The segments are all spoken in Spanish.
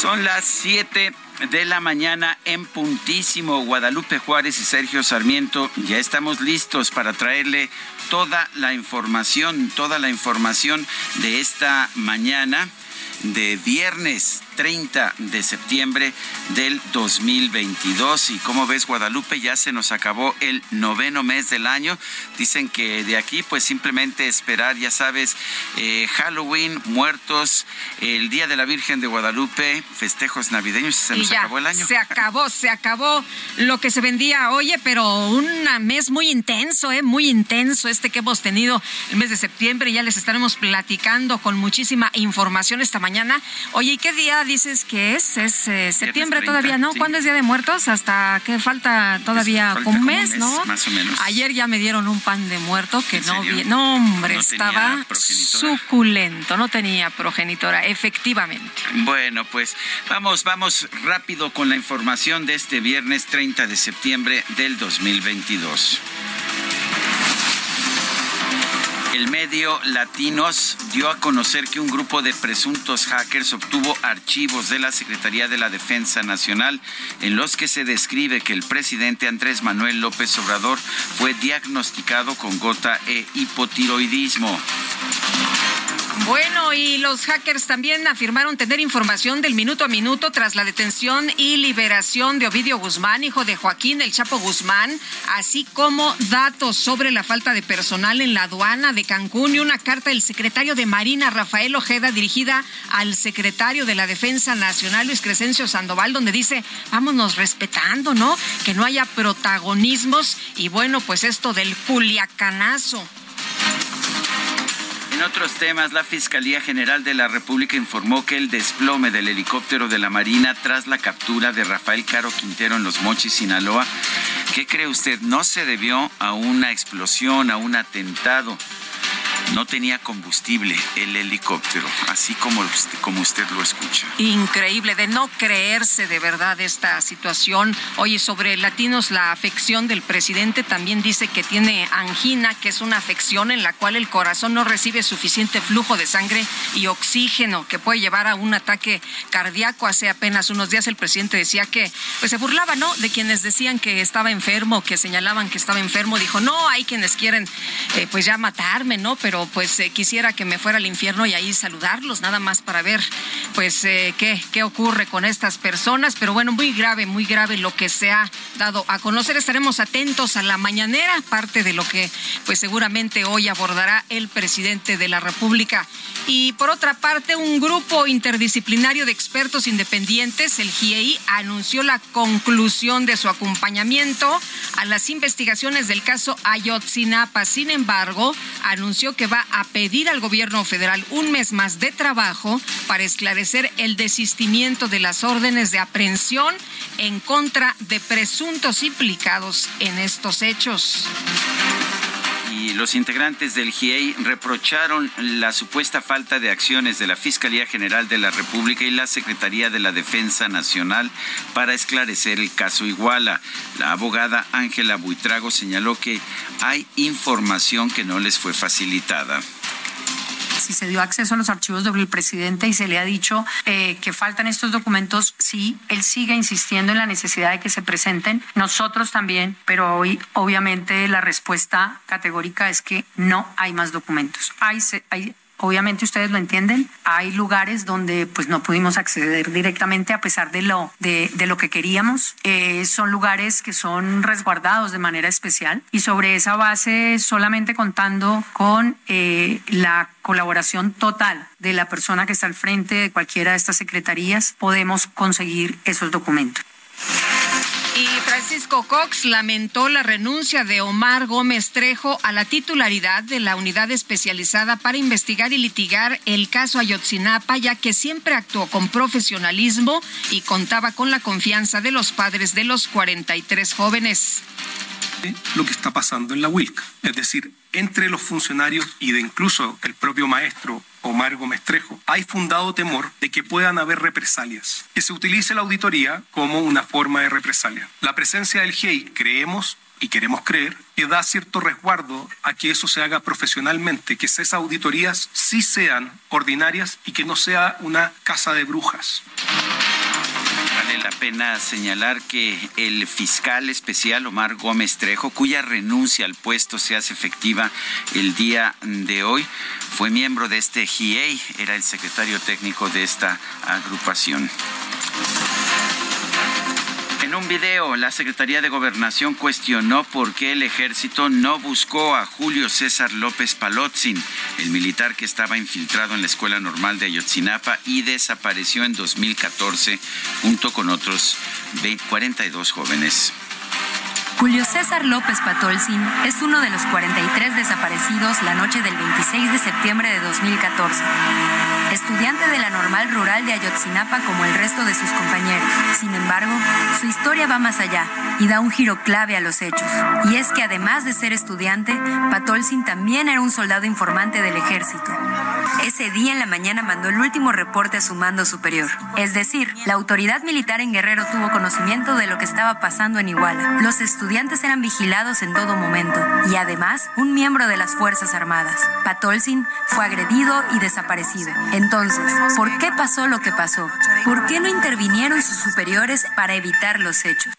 Son las 7 de la mañana en puntísimo. Guadalupe Juárez y Sergio Sarmiento ya estamos listos para traerle toda la información, toda la información de esta mañana de viernes 30 de septiembre del 2022. Y como ves, Guadalupe, ya se nos acabó el noveno mes del año. Dicen que de aquí, pues simplemente esperar, ya sabes, eh, Halloween, muertos, el Día de la Virgen de Guadalupe, festejos navideños, se Y nos ya, acabó el año. Se acabó, se acabó lo que se vendía. Oye, pero un mes muy intenso, ¿eh? Muy intenso este que hemos tenido el mes de septiembre. Ya les estaremos platicando con muchísima información esta mañana. Oye, ¿y qué día dices que es? Es eh, septiembre 30, todavía, ¿no? sí. ¿Cuándo es Día de Muertos? Hasta que falta todavía falta como un como un mes, mes, ¿no? más o menos. Ayer ya me dieron un pan de muerto que ¿En no vi. No, hombre, ¿No tenía estaba suculento. No tenía progenitora, efectivamente. Bueno, pues vamos, vamos rápido con la información de este viernes 30 de septiembre del 2022. El medio Latinos dio a conocer que un grupo de presuntos hackers obtuvo archivos de la Secretaría de la Defensa Nacional en los que se describe que el presidente Andrés Manuel López Obrador fue diagnosticado con gota e hipotiroidismo. Bueno, y los hackers también afirmaron tener información del minuto a minuto tras la detención y liberación de Ovidio Guzmán, hijo de Joaquín El Chapo Guzmán, así como datos sobre la falta de personal en la aduana de Cancún y una carta del secretario de Marina, Rafael Ojeda, dirigida al secretario de la Defensa Nacional, Luis Crescencio Sandoval, donde dice, vámonos respetando, ¿no? Que no haya protagonismos y bueno, pues esto del culiacanazo. En otros temas, la Fiscalía General de la República informó que el desplome del helicóptero de la Marina tras la captura de Rafael Caro Quintero en Los Mochis, Sinaloa, ¿qué cree usted? No se debió a una explosión, a un atentado. No tenía combustible el helicóptero, así como como usted lo escucha. Increíble, de no creerse de verdad esta situación. Oye, sobre latinos, la afección del presidente también dice que tiene angina, que es una afección en la cual el corazón no recibe suficiente flujo de sangre y oxígeno, que puede llevar a un ataque cardíaco. Hace apenas unos días el presidente decía que, pues se burlaba, ¿no? De quienes decían que estaba enfermo, que señalaban que estaba enfermo. Dijo, no, hay quienes quieren, eh, pues ya matarme, ¿no? Pues eh, quisiera que me fuera al infierno y ahí saludarlos, nada más para ver, pues, eh, qué, qué ocurre con estas personas. Pero bueno, muy grave, muy grave lo que se ha dado a conocer. Estaremos atentos a la mañanera, parte de lo que, pues, seguramente hoy abordará el presidente de la República. Y por otra parte, un grupo interdisciplinario de expertos independientes, el GIEI, anunció la conclusión de su acompañamiento a las investigaciones del caso Ayotzinapa. Sin embargo, anunció que va a pedir al gobierno federal un mes más de trabajo para esclarecer el desistimiento de las órdenes de aprehensión en contra de presuntos implicados en estos hechos. Los integrantes del GIEI reprocharon la supuesta falta de acciones de la Fiscalía General de la República y la Secretaría de la Defensa Nacional para esclarecer el caso Iguala. La abogada Ángela Buitrago señaló que hay información que no les fue facilitada. Si se dio acceso a los archivos del presidente y se le ha dicho eh, que faltan estos documentos, sí, él sigue insistiendo en la necesidad de que se presenten. Nosotros también, pero hoy obviamente la respuesta categórica es que no hay más documentos. Hay, hay Obviamente ustedes lo entienden. Hay lugares donde pues no pudimos acceder directamente a pesar de lo de, lo que queríamos. Eh, son lugares que son resguardados de manera especial y sobre esa base solamente contando con eh, la colaboración total de la persona que está al frente de cualquiera de estas secretarías podemos conseguir esos documentos. Francisco Cox lamentó la renuncia de Omar Gómez Trejo a la titularidad de la unidad especializada para investigar y litigar el caso Ayotzinapa, ya que siempre actuó con profesionalismo y contaba con la confianza de los padres de los 43 jóvenes. Lo que está pasando en la WILC, es decir, entre los funcionarios y de incluso el propio maestro Omar Gómez Trejo, hay fundado temor de que puedan haber represalias, que se utilice la auditoría como una forma de represalia. La presencia del GEI, creemos y queremos creer, que da cierto resguardo a que eso se haga profesionalmente, que esas auditorías sí sean ordinarias y que no sea una casa de brujas la pena señalar que el fiscal especial Omar Gómez Trejo, cuya renuncia al puesto se hace efectiva el día de hoy, fue miembro de este GIEI, era el secretario técnico de esta agrupación. En un video, la Secretaría de Gobernación cuestionó por qué el ejército no buscó a Julio César López Palotzin, el militar que estaba infiltrado en la Escuela Normal de Ayotzinapa y desapareció en 2014 junto con otros 42 jóvenes. Julio César López Patolzin es uno de los 43 desaparecidos la noche del 26 de septiembre de 2014. Estudiante de la normal rural de Ayotzinapa como el resto de sus compañeros. Sin embargo, su historia va más allá y da un giro clave a los hechos. Y es que además de ser estudiante, Patolzin también era un soldado informante del ejército. Ese día en la mañana mandó el último reporte a su mando superior. Es decir, la autoridad militar en Guerrero tuvo conocimiento de lo que estaba pasando en Iguala. Los estudiantes eran vigilados en todo momento y además un miembro de las Fuerzas Armadas. Patolzin fue agredido y desaparecido. Entonces, ¿por qué pasó lo que pasó? ¿Por qué no intervinieron sus superiores para evitar los hechos?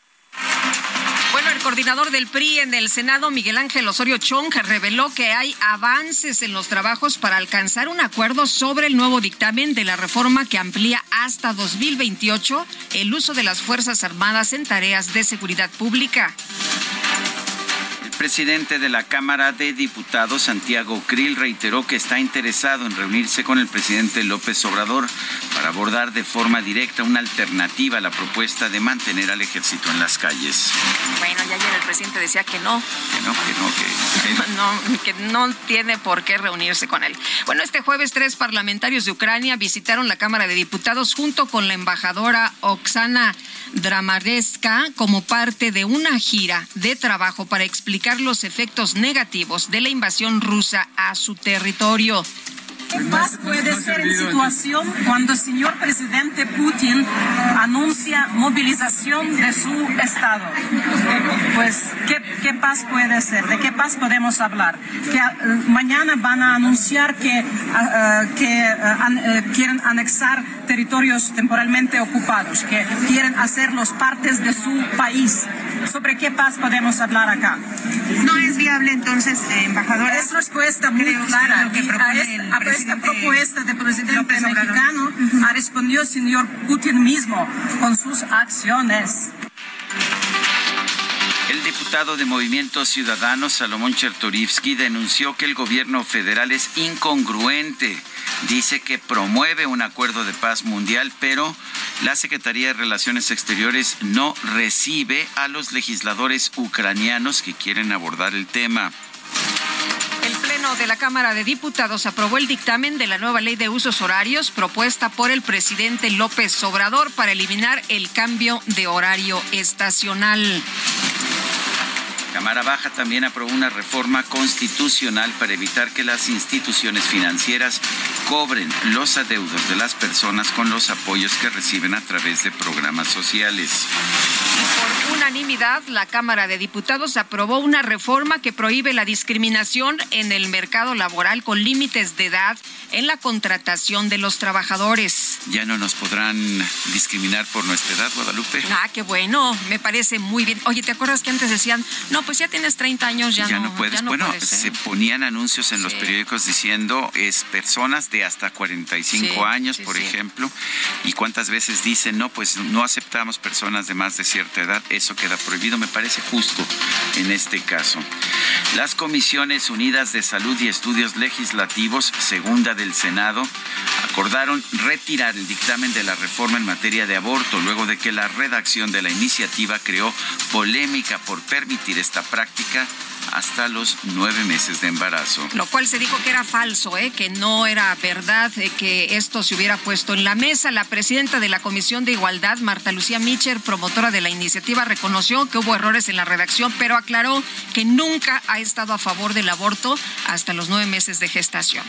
El coordinador del PRI en el Senado, Miguel Ángel Osorio Chong, reveló que hay avances en los trabajos para alcanzar un acuerdo sobre el nuevo dictamen de la reforma que amplía hasta 2028 el uso de las Fuerzas Armadas en tareas de seguridad pública presidente de la Cámara de Diputados, Santiago Krill, reiteró que está interesado en reunirse con el presidente López Obrador para abordar de forma directa una alternativa a la propuesta de mantener al ejército en las calles. Bueno, ya ayer el presidente decía que no. Que no, que no, que... no, que no tiene por qué reunirse con él. Bueno, este jueves tres parlamentarios de Ucrania visitaron la Cámara de Diputados junto con la embajadora Oksana Dramareska como parte de una gira de trabajo para explicar los efectos negativos de la invasión rusa a su territorio. ¿Qué paz puede ser en situación cuando el señor presidente Putin anuncia movilización de su Estado? Pues, ¿qué, paz puede ser? ¿De qué paz podemos hablar? Que eh, mañana van a anunciar que, ah, que eh, quieren anexar territorios temporalmente ocupados, que quieren hacerlos partes de su país. ¿Sobre qué paz podemos hablar acá? No es viable entonces, eh, embajadora. Es respuesta muy clara. Lo que propone a, esta propuesta del presidente mexicano ha respondido el señor Putin mismo con sus acciones. El diputado de Movimiento Ciudadano, Salomón Chertorivsky, denunció que el gobierno federal es incongruente. Dice que promueve un acuerdo de paz mundial, pero la Secretaría de Relaciones Exteriores no recibe a los legisladores ucranianos que quieren abordar el tema. Pleno de la Cámara de Diputados aprobó el dictamen de la nueva ley de usos horarios propuesta por el presidente López Obrador para eliminar el cambio de horario estacional. Cámara Baja también aprobó una reforma constitucional para evitar que las instituciones financieras cobren los adeudos de las personas con los apoyos que reciben a través de programas sociales. Unanimidad, la Cámara de Diputados aprobó una reforma que prohíbe la discriminación en el mercado laboral con límites de edad en la contratación de los trabajadores. Ya no nos podrán discriminar por nuestra edad, Guadalupe. Ah, qué bueno, me parece muy bien. Oye, ¿te acuerdas que antes decían, no, pues ya tienes 30 años, ya, ya no, puedes? bueno, se ponían anuncios en los periódicos diciendo es personas de hasta 45 años, por ejemplo, y cuántas veces dicen, no, pues no aceptamos personas de más de cierta edad, eso queda prohibido, me parece justo en este caso. Las Comisiones Unidas de Salud y Estudios Legislativos, segunda del Senado, acordaron retirar el dictamen de la reforma en materia de aborto luego de que la redacción de la iniciativa creó polémica por permitir esta práctica hasta los nueve meses de embarazo. Lo cual se dijo que era falso, ¿eh? que no era verdad eh, que esto se hubiera puesto en la mesa. La presidenta de la Comisión de Igualdad, Marta Lucía Mitcher, promotora de la iniciativa, reconoció que hubo errores en la redacción, pero aclaró que nunca ha estado a favor del aborto hasta los nueve meses de gestación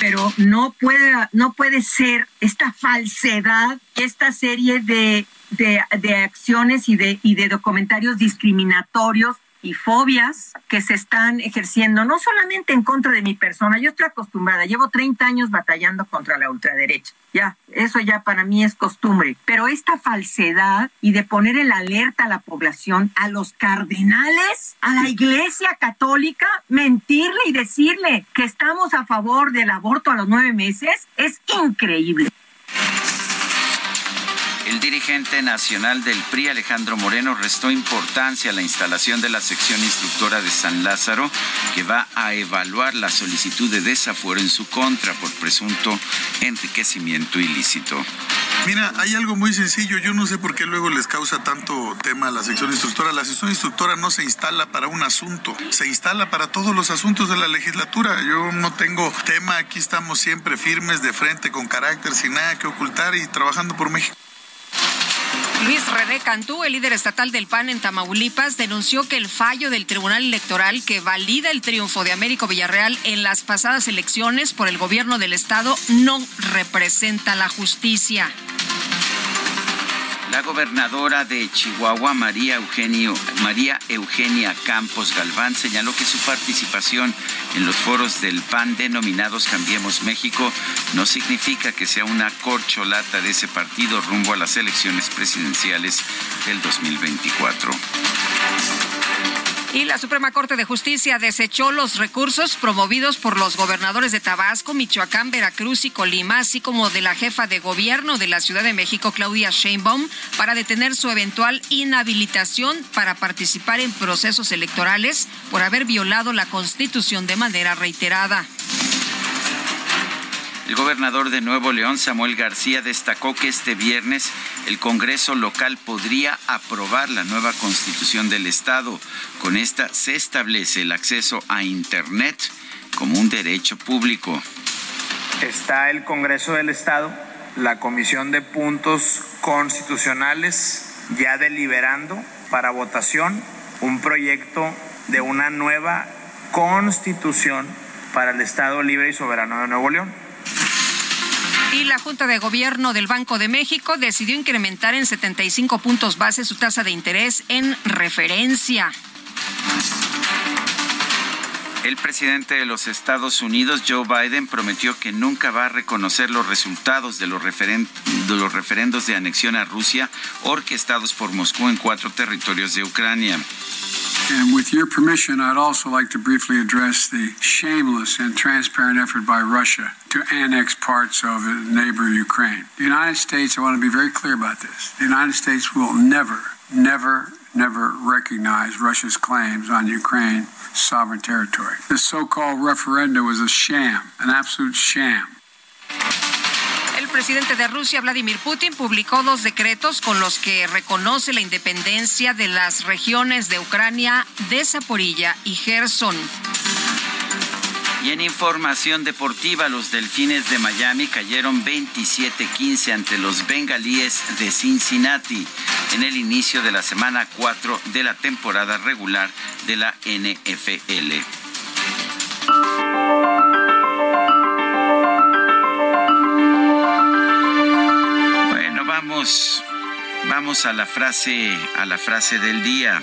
pero no puede, no puede ser esta falsedad, esta serie de, de, de acciones y de, y de documentarios discriminatorios y fobias que se están ejerciendo no solamente en contra de mi persona, yo estoy acostumbrada, llevo 30 años batallando contra la ultraderecha, ya, eso ya para mí es costumbre, pero esta falsedad y de poner el alerta a la población, a los cardenales, a la iglesia católica, mentirle y decirle que estamos a favor del aborto a los nueve meses, es increíble. El dirigente nacional del PRI, Alejandro Moreno, restó importancia a la instalación de la sección instructora de San Lázaro, que va a evaluar la solicitud de desafuero en su contra por presunto enriquecimiento ilícito. Mira, hay algo muy sencillo. Yo no sé por qué luego les causa tanto tema a la sección instructora. La sección instructora no se instala para un asunto, se instala para todos los asuntos de la legislatura. Yo no tengo tema. Aquí estamos siempre firmes, de frente, con carácter, sin nada que ocultar y trabajando por México. Luis René Cantú, el líder estatal del PAN en Tamaulipas, denunció que el fallo del Tribunal Electoral que valida el triunfo de Américo Villarreal en las pasadas elecciones por el gobierno del Estado no representa la justicia. La gobernadora de Chihuahua, María, Eugenio, María Eugenia Campos Galván, señaló que su participación en los foros del PAN denominados Cambiemos México no significa que sea una corcholata de ese partido rumbo a las elecciones presidenciales del 2024. Y la Suprema Corte de Justicia desechó los recursos promovidos por los gobernadores de Tabasco, Michoacán, Veracruz y Colima, así como de la jefa de gobierno de la Ciudad de México, Claudia Sheinbaum, para detener su eventual inhabilitación para participar en procesos electorales por haber violado la Constitución de manera reiterada. El gobernador de Nuevo León, Samuel García, destacó que este viernes el Congreso local podría aprobar la nueva constitución del Estado. Con esta se establece el acceso a Internet como un derecho público. Está el Congreso del Estado, la Comisión de Puntos Constitucionales, ya deliberando para votación un proyecto de una nueva constitución para el Estado Libre y Soberano de Nuevo León y la Junta de Gobierno del Banco de México decidió incrementar en 75 puntos base su tasa de interés en referencia. El presidente de los Estados Unidos, Joe Biden, prometió que nunca va a reconocer los resultados de los, de los referendos de anexión a Rusia orquestados por Moscú en cuatro territorios de Ucrania. And with your permission, I'd also like to briefly address the shameless and transparent effort by Russia to annex parts of a neighbor Ukraine. The United States, I want to be very clear about this, the United States will never, never, never recognize Russia's claims on Ukraine sovereign territory. This so called referendum was a sham, an absolute sham. Presidente de Rusia, Vladimir Putin, publicó dos decretos con los que reconoce la independencia de las regiones de Ucrania, de Zaporilla y Gerson. Y en información deportiva, los Delfines de Miami cayeron 27-15 ante los Bengalíes de Cincinnati en el inicio de la semana 4 de la temporada regular de la NFL. Vamos, a la frase, a la frase del día.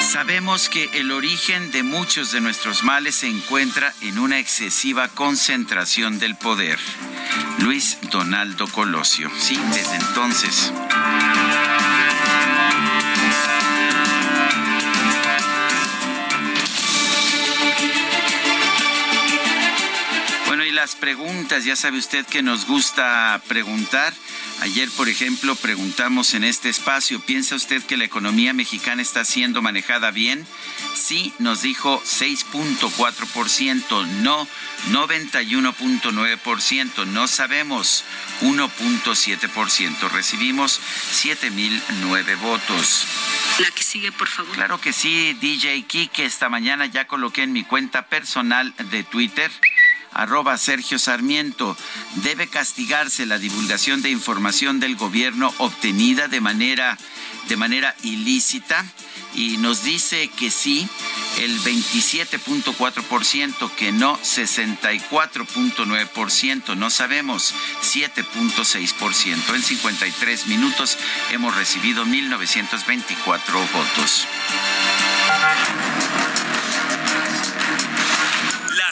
Sabemos que el origen de muchos de nuestros males se encuentra en una excesiva concentración del poder. Luis Donaldo Colosio. Sí, desde entonces. Las preguntas, ya sabe usted que nos gusta preguntar. Ayer, por ejemplo, preguntamos en este espacio, ¿piensa usted que la economía mexicana está siendo manejada bien? Sí, nos dijo 6.4%, no 91.9%, no sabemos 1.7%. Recibimos 7.009 votos. La que sigue, por favor. Claro que sí, DJ Kike, esta mañana ya coloqué en mi cuenta personal de Twitter arroba Sergio Sarmiento. Debe castigarse la divulgación de información del gobierno obtenida de manera, de manera ilícita y nos dice que sí, el 27.4%, que no 64.9%, no sabemos 7.6%. En 53 minutos hemos recibido 1.924 votos.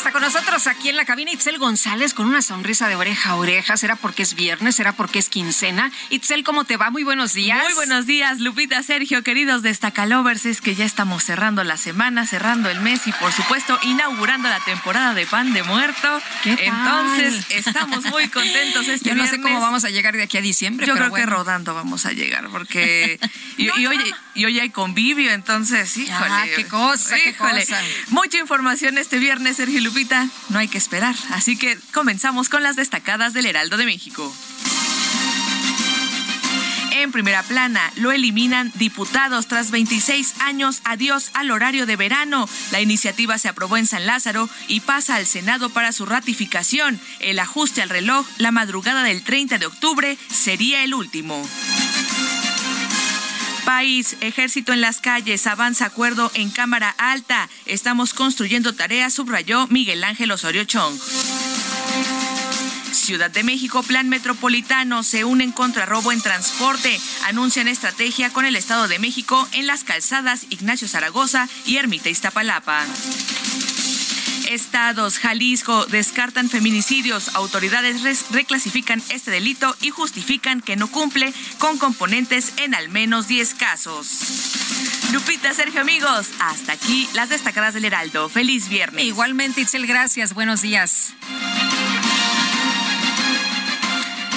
Está con nosotros aquí en la cabina Itzel González con una sonrisa de oreja a oreja. ¿Será porque es viernes? ¿Será porque es quincena? Itzel, ¿cómo te va? Muy buenos días. Muy buenos días, Lupita, Sergio, queridos destacalovers. Es que ya estamos cerrando la semana, cerrando el mes y, por supuesto, inaugurando la temporada de pan de muerto. ¿Qué tal? Entonces, estamos muy contentos este Yo no viernes. sé cómo vamos a llegar de aquí a diciembre. Yo pero creo que rodando vamos a llegar, porque. y, y hoy, y hoy hay convivio, entonces, híjole. Ah, qué cosa, qué híjole. cosa. Mucha información este viernes, Sergio No hay que esperar. Así que comenzamos con las destacadas del Heraldo de México. En primera plana, lo eliminan diputados tras 26 años. Adiós al horario de verano. La iniciativa se aprobó en San Lázaro y pasa al Senado para su ratificación. El ajuste al reloj la madrugada del 30 de octubre sería el último. País, ejército en las calles, avanza acuerdo en Cámara Alta. Estamos construyendo tareas, subrayó Miguel Ángel Osorio Chong. Ciudad de México, Plan Metropolitano, se unen contra robo en transporte. Anuncian estrategia con el Estado de México en las calzadas Ignacio Zaragoza y Ermita Iztapalapa. Estados, Jalisco, descartan feminicidios. Autoridades reclasifican este delito y justifican que no cumple con componentes en al menos 10 casos. Lupita, Sergio, amigos, hasta aquí las destacadas del Heraldo. Feliz viernes. Igualmente, Itzel, gracias. Buenos días.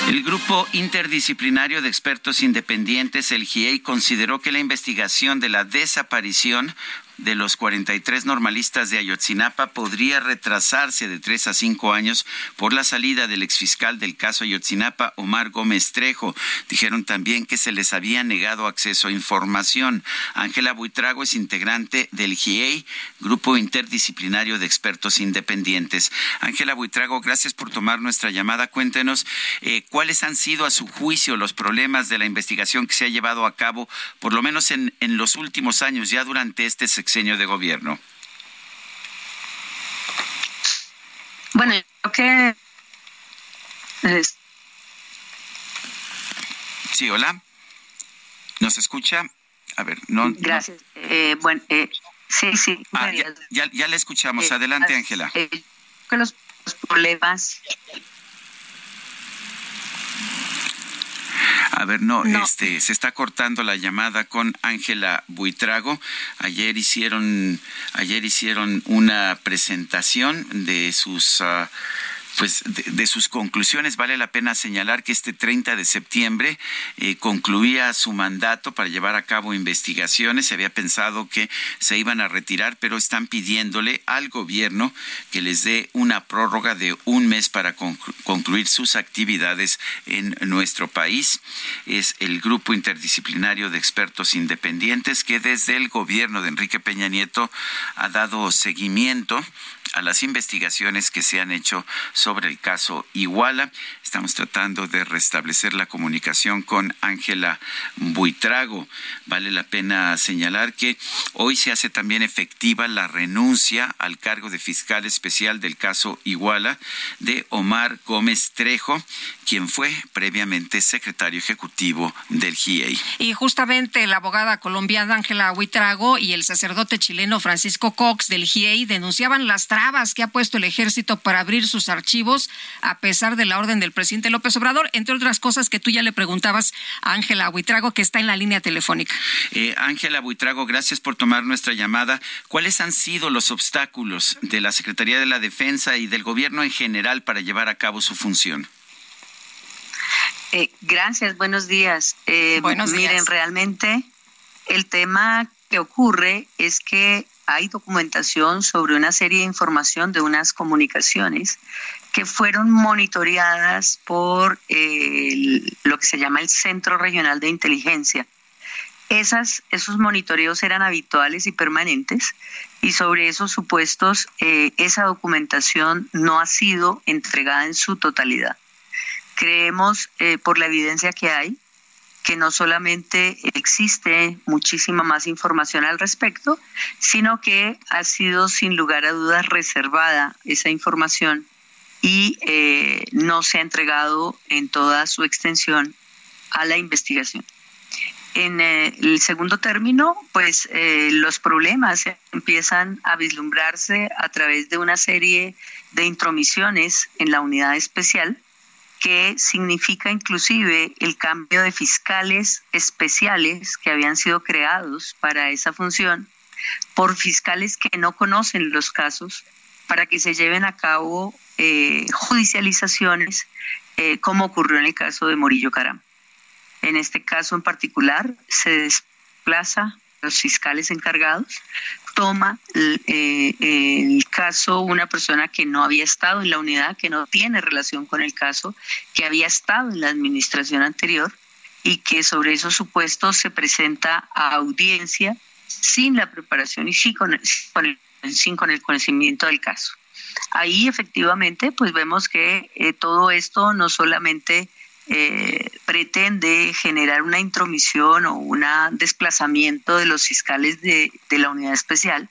El Grupo Interdisciplinario de Expertos Independientes, el GIEI, consideró que la investigación de la desaparición de los 43 normalistas de Ayotzinapa podría retrasarse de tres a cinco años por la salida del exfiscal del caso Ayotzinapa, Omar Gómez Trejo. Dijeron también que se les había negado acceso a información. Ángela Buitrago es integrante del GIEI, Grupo Interdisciplinario de Expertos Independientes. Ángela Buitrago, gracias por tomar nuestra llamada. Cuéntenos eh, cuáles han sido a su juicio los problemas de la investigación que se ha llevado a cabo, por lo menos en, en los últimos años, ya durante este sexenio de gobierno. Bueno, yo creo que es- Sí, hola. ¿Nos escucha? A ver, no. no- gracias. Eh, bueno, eh, sí, sí. Ah, ya, ya, ya la escuchamos. Eh, Adelante, Ángela. eh, que los, los problemas A ver, no, No. este, se está cortando la llamada con Ángela Buitrago. Ayer hicieron, ayer hicieron una presentación de sus ah, pues de, sus conclusiones vale la pena señalar que este 30 de septiembre eh, concluía su mandato para llevar a cabo investigaciones. Se había pensado que se iban a retirar, pero están pidiéndole al gobierno que les dé una prórroga de un mes para conclu- concluir sus actividades en nuestro país. Es el grupo interdisciplinario de expertos independientes que desde el gobierno de Enrique Peña Nieto ha dado seguimiento a las investigaciones que se han hecho sobre el caso Iguala. Estamos tratando de restablecer la comunicación con Ángela Buitrago. Vale la pena señalar que hoy se hace también efectiva la renuncia al cargo de fiscal especial del caso Iguala de Omar Gómez Trejo, quien fue previamente secretario ejecutivo del GIEI. Y justamente la abogada colombiana Ángela Buitrago y el sacerdote chileno Francisco Cox del GIEI denunciaban las trabas que ha puesto el ejército para abrir sus archivos a pesar de la orden del presidente López Obrador, entre otras cosas que tú ya le preguntabas a Ángela Buitrago, que está en la línea telefónica. Eh, Ángela Buitrago, gracias por tomar nuestra llamada. ¿Cuáles han sido los obstáculos de la Secretaría de la Defensa y del gobierno en general para llevar a cabo su función? Eh, gracias, buenos días. Eh, miren, realmente el tema que ocurre es que hay documentación sobre una serie de información de unas comunicaciones que fueron monitoreadas por lo que se llama el Centro Regional de Inteligencia. Esos monitoreos eran habituales y permanentes y sobre esos supuestos eh, esa documentación no ha sido entregada en su totalidad. Creemos, eh, por la evidencia que hay, que no solamente existe muchísima más información al respecto, sino que ha sido sin lugar a dudas reservada esa información y eh, no se ha entregado en toda su extensión a la investigación. En eh, el segundo término, pues los problemas empiezan a vislumbrarse a través de una serie de intromisiones en la unidad especial que significa inclusive el cambio de fiscales especiales que habían sido creados para esa función por fiscales que no conocen los casos para que se lleven a cabo eh, judicializaciones eh, como ocurrió en el caso de Morillo Caram. En este caso en particular se desplaza los fiscales encargados toma eh, el caso una persona que no había estado en la unidad, que no tiene relación con el caso, que había estado en la administración anterior y que sobre esos supuestos se presenta a audiencia sin la preparación y sin con el, sin con el conocimiento del caso. Ahí efectivamente pues vemos que eh, todo esto no solamente eh, pretende generar una intromisión o un desplazamiento de los fiscales de, la unidad especial,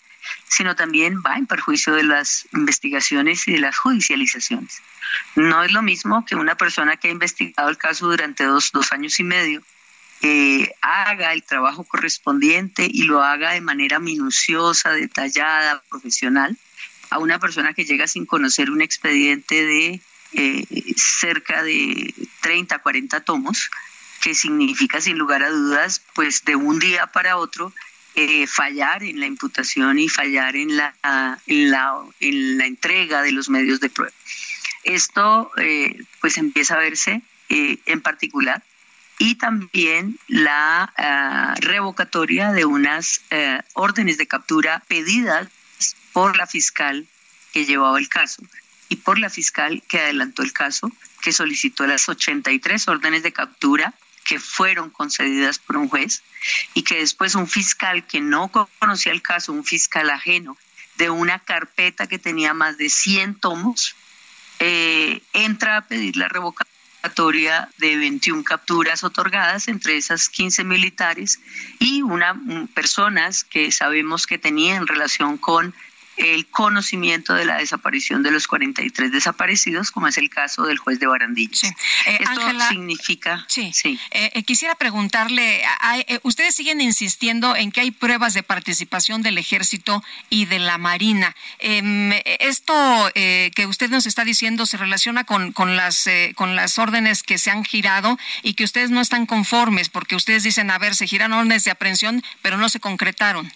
sino también va en perjuicio de las investigaciones y de las judicializaciones. No es lo mismo que una persona que ha investigado el caso durante dos, años y medio eh, haga el trabajo correspondiente y lo haga de manera minuciosa, detallada, profesional, a una persona que llega sin conocer un expediente de eh, cerca de 30, 40 tomos, que significa sin lugar a dudas, pues de un día para otro, eh, fallar en la imputación y fallar en la, en la, en la entrega de los medios de prueba. Esto eh, pues empieza a verse en particular y también la ah, revocatoria de unas órdenes de captura pedidas por la fiscal que llevaba el caso y por la fiscal que adelantó el caso, que solicitó las 83 órdenes de captura que fueron concedidas por un juez y que después un fiscal que no conocía el caso, un fiscal ajeno de una carpeta que tenía más de 100 tomos, eh, entra a pedir la revocatoria de 21 capturas otorgadas, entre esas 15 militares y una personas que sabemos que tenían relación con el conocimiento de la desaparición de los 43 desaparecidos, como es el caso del juez de Barandillas. Eh, Esto significa... Sí, eh, eh, quisiera preguntarle, ustedes siguen insistiendo en que hay pruebas de participación del ejército y de la marina. Em, esto que usted nos está diciendo se relaciona con, con, las, con las órdenes que se han girado y que ustedes no están conformes porque ustedes dicen, a ver, se giran órdenes de aprehensión, pero no se concretaron.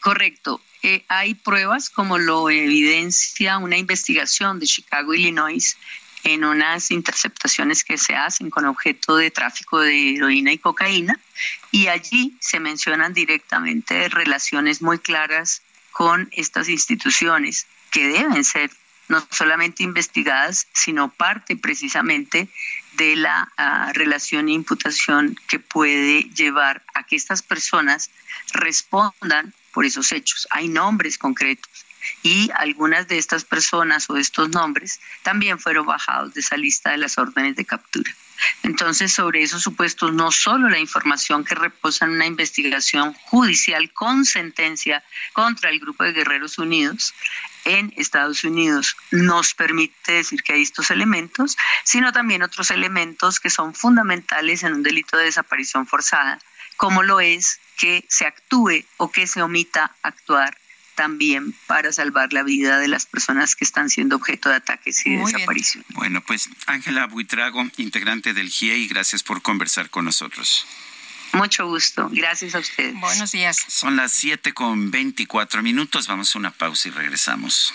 correcto. Hay pruebas, como lo evidencia una investigación de Chicago, Illinois, en unas interceptaciones que se hacen con objeto de tráfico de heroína y cocaína, y allí se mencionan directamente relaciones muy claras con estas instituciones que deben ser no solamente investigadas, sino parte precisamente de la ah, relación e imputación que puede llevar a que estas personas respondan por esos hechos. Hay nombres concretos. y algunas de estas personas o estos nombres también fueron bajados de esa lista de las órdenes de captura. Entonces, sobre esos supuestos, no solo la información que reposa en una investigación judicial con sentencia contra el Grupo de Guerreros Unidos en Estados Unidos nos permite decir que hay estos elementos, sino también otros elementos que son fundamentales en un delito de desaparición forzada, como lo es que se actúe o que se omita actuar también para salvar la vida de las personas que están siendo objeto de ataques y desaparición. Bueno, pues Ángela Buitrago, integrante del GIEI, gracias por conversar con nosotros. Mucho gusto. Gracias a ustedes. Buenos días. Son las 7 con 24 minutos. Vamos a una pausa y regresamos.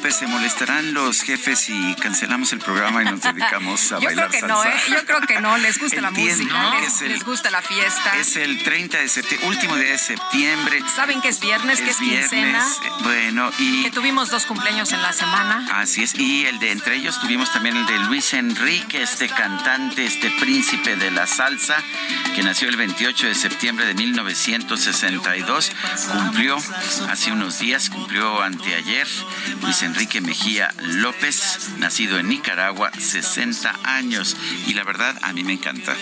¿Se molestarán los jefes si cancelamos el programa y nos dedicamos a bailar Yo creo que no, ¿eh? Yo creo que no, les gusta la música, les, gusta la fiesta. Es el 30 de septiembre, último día de septiembre. ¿Saben que es viernes, que es quincena? Eh, bueno, y... Que tuvimos dos cumpleaños en la semana. Así es, y el de entre ellos tuvimos también el de Luis Enrique, este cantante, este príncipe de la salsa, que nació el 28 de septiembre de 1962, cumplió hace unos días, cumplió anteayer, Luis Enrique Mejía López, nacido en Nicaragua, 60 años. Y la verdad, a mí me encanta.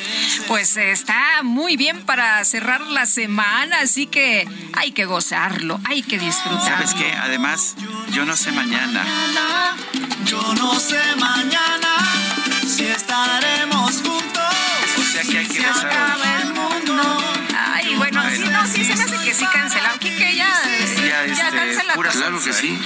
Pues está muy bien para cerrar la semana, así que hay que gozarlo, hay que disfrutarlo. ¿Sabes qué? Además, yo no sé mañana. Yo no sé mañana si estaremos juntos. O sea que hay que gozar. Pura claro que sí.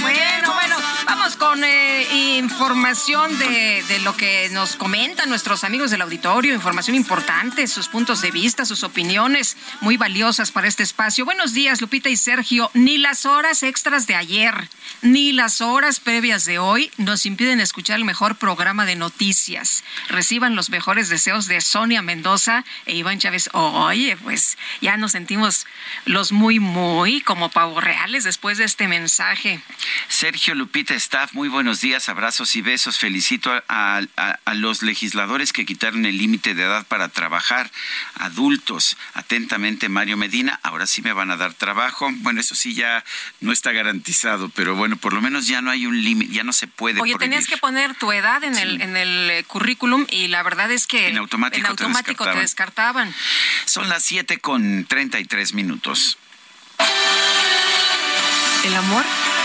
bueno, bueno, vamos con eh, información de, de, lo que nos comentan nuestros amigos del auditorio, información importante, sus puntos de vista, sus opiniones muy valiosas para este espacio. Buenos días, Lupita y Sergio. Ni las horas extras de ayer, ni las horas previas de hoy nos impiden escuchar el mejor programa de noticias. Reciban los mejores deseos de Sonia Mendoza e Iván Chávez. Oye, pues ya nos sentimos los muy, muy como pavos reales después de este mensaje. Sergio Lupita Staff, muy buenos días, abrazos y besos. Felicito a, a, a los legisladores que quitaron el límite de edad para trabajar. Adultos, atentamente Mario Medina, ahora sí me van a dar trabajo. Bueno, eso sí ya no está garantizado, pero bueno, por lo menos ya no hay un límite, ya no se puede. Oye, prohibir. tenías que poner tu edad en el, en el eh, currículum y la verdad es que en automático, en automático te, descartaban. te, descartaban. Son las 7 con 33 minutos. El amor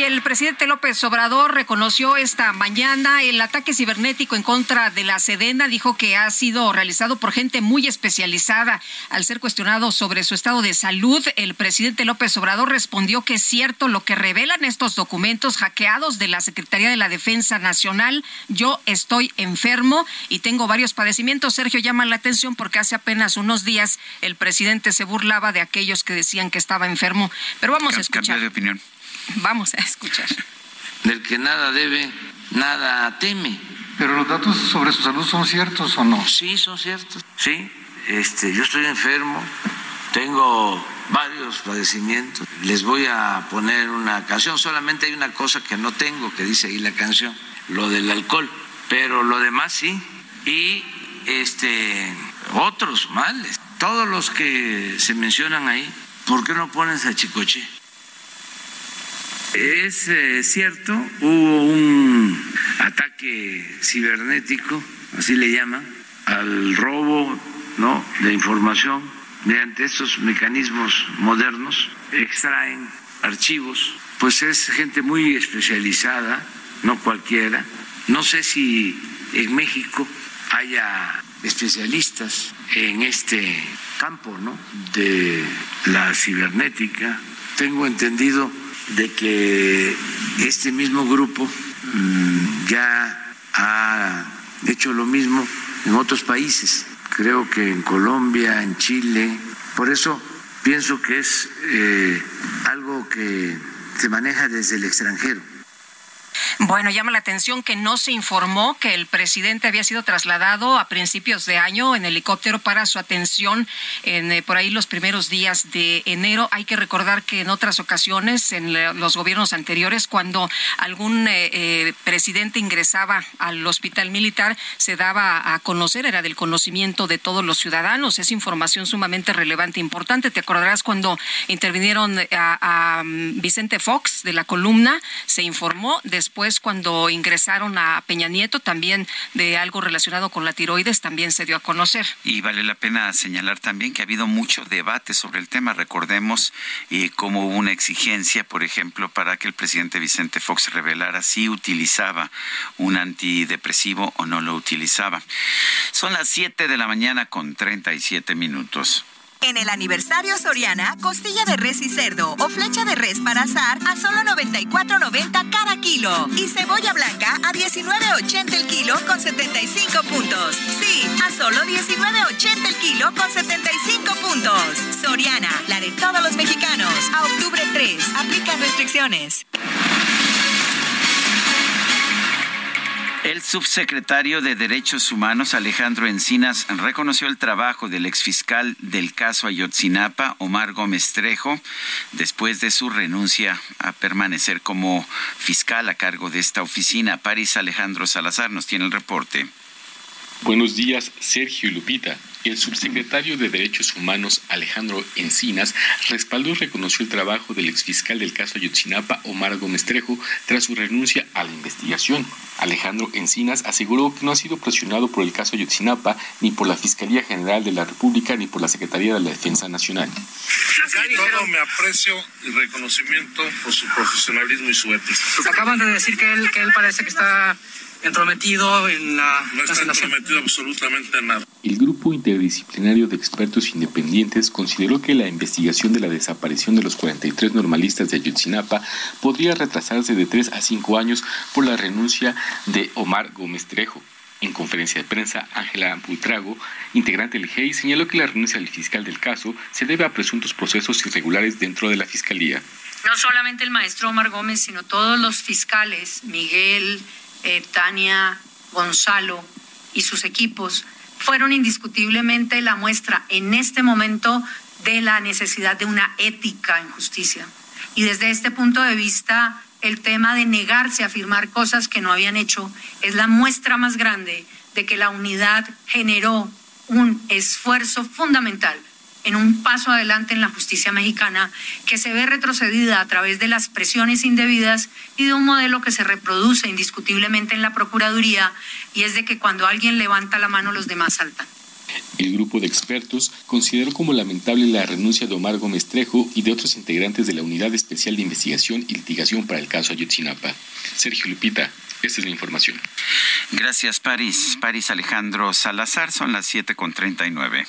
Y el presidente López Obrador reconoció esta mañana el ataque cibernético en contra de la Sedena. Dijo que ha sido realizado por gente muy especializada. Al ser cuestionado sobre su estado de salud, el presidente López Obrador respondió que es cierto lo que revelan estos documentos hackeados de la Secretaría de la Defensa Nacional. Yo estoy enfermo y tengo varios padecimientos. Sergio llama la atención porque hace apenas unos días el presidente se burlaba de aquellos que decían que estaba enfermo. Pero vamos a escuchar. de opinión. Vamos a escuchar. Del que nada debe, nada teme. Pero los datos sobre su salud son ciertos o no? Sí, son ciertos. Sí, este, yo estoy enfermo, tengo varios padecimientos. Les voy a poner una canción. Solamente hay una cosa que no tengo, que dice ahí la canción, lo del alcohol. Pero lo demás sí. Y este, otros males, todos los que se mencionan ahí, ¿por qué no pones a Chicoche? Es eh, cierto, hubo un ataque cibernético, así le llaman, al robo ¿no? de información mediante estos mecanismos modernos, extraen archivos, pues es gente muy especializada, no cualquiera. No sé si en México haya especialistas en este campo ¿no? de la cibernética. Tengo entendido de que este mismo grupo mm, ya ha hecho lo mismo en otros países, creo que en Colombia, en Chile. Por eso pienso que es eh, algo que se maneja desde el extranjero. Bueno, llama la atención que no se informó que el presidente había sido trasladado a principios de año en helicóptero para su atención en eh, por ahí los primeros días de enero. Hay que recordar que en otras ocasiones, en los gobiernos anteriores, cuando algún eh, eh, presidente ingresaba al hospital militar, se daba a conocer, era del conocimiento de todos los ciudadanos. Es información sumamente relevante e importante. Te acordarás cuando intervinieron a, a Vicente Fox de la columna, se informó después cuando ingresaron a Peña Nieto, también de algo relacionado con la tiroides, también se dio a conocer. Y vale la pena señalar también que ha habido mucho debate sobre el tema. Recordemos eh, cómo hubo una exigencia, por ejemplo, para que el presidente Vicente Fox revelara si utilizaba un antidepresivo o no lo utilizaba. Son las 7 de la mañana con 37 minutos. En el aniversario Soriana, costilla de res y cerdo o flecha de res para asar a solo 94.90 cada kilo. Y cebolla blanca a 19.80 el kilo con 75 puntos. Sí, a solo 19.80 el kilo con 75 puntos. Soriana, la de todos los mexicanos. A octubre 3, aplica restricciones. El subsecretario de Derechos Humanos, Alejandro Encinas, reconoció el trabajo del exfiscal del caso Ayotzinapa, Omar Gómez Trejo, después de su renuncia a permanecer como fiscal a cargo de esta oficina. París Alejandro Salazar nos tiene el reporte. Buenos días, Sergio y Lupita. El subsecretario de Derechos Humanos, Alejandro Encinas, respaldó y reconoció el trabajo del exfiscal del caso Ayotzinapa, Omar Gómez Trejo, tras su renuncia a la investigación. Alejandro Encinas aseguró que no ha sido presionado por el caso Ayotzinapa, ni por la Fiscalía General de la República, ni por la Secretaría de la Defensa Nacional. Todo mi aprecio y reconocimiento por su profesionalismo y su ética. Acaban de decir que él, que él parece que está entrometido en la No está entrometido absolutamente en nada. El grupo interdisciplinario de expertos independientes consideró que la investigación de la desaparición de los 43 normalistas de Ayotzinapa podría retrasarse de 3 a 5 años por la renuncia de Omar Gómez Trejo. En conferencia de prensa, Ángela Bultrago, integrante del GEI, señaló que la renuncia del fiscal del caso se debe a presuntos procesos irregulares dentro de la Fiscalía. No solamente el maestro Omar Gómez, sino todos los fiscales, Miguel, eh, Tania, Gonzalo y sus equipos fueron indiscutiblemente la muestra en este momento de la necesidad de una ética en justicia. Y desde este punto de vista, el tema de negarse a afirmar cosas que no habían hecho es la muestra más grande de que la unidad generó un esfuerzo fundamental en un paso adelante en la justicia mexicana que se ve retrocedida a través de las presiones indebidas y de un modelo que se reproduce indiscutiblemente en la Procuraduría y es de que cuando alguien levanta la mano los demás saltan. El grupo de expertos consideró como lamentable la renuncia de Omar Gómez Trejo y de otros integrantes de la Unidad Especial de Investigación y Litigación para el caso Ayotzinapa. Sergio Lupita, esta es la información. Gracias, París. París Alejandro Salazar, son las 7.39.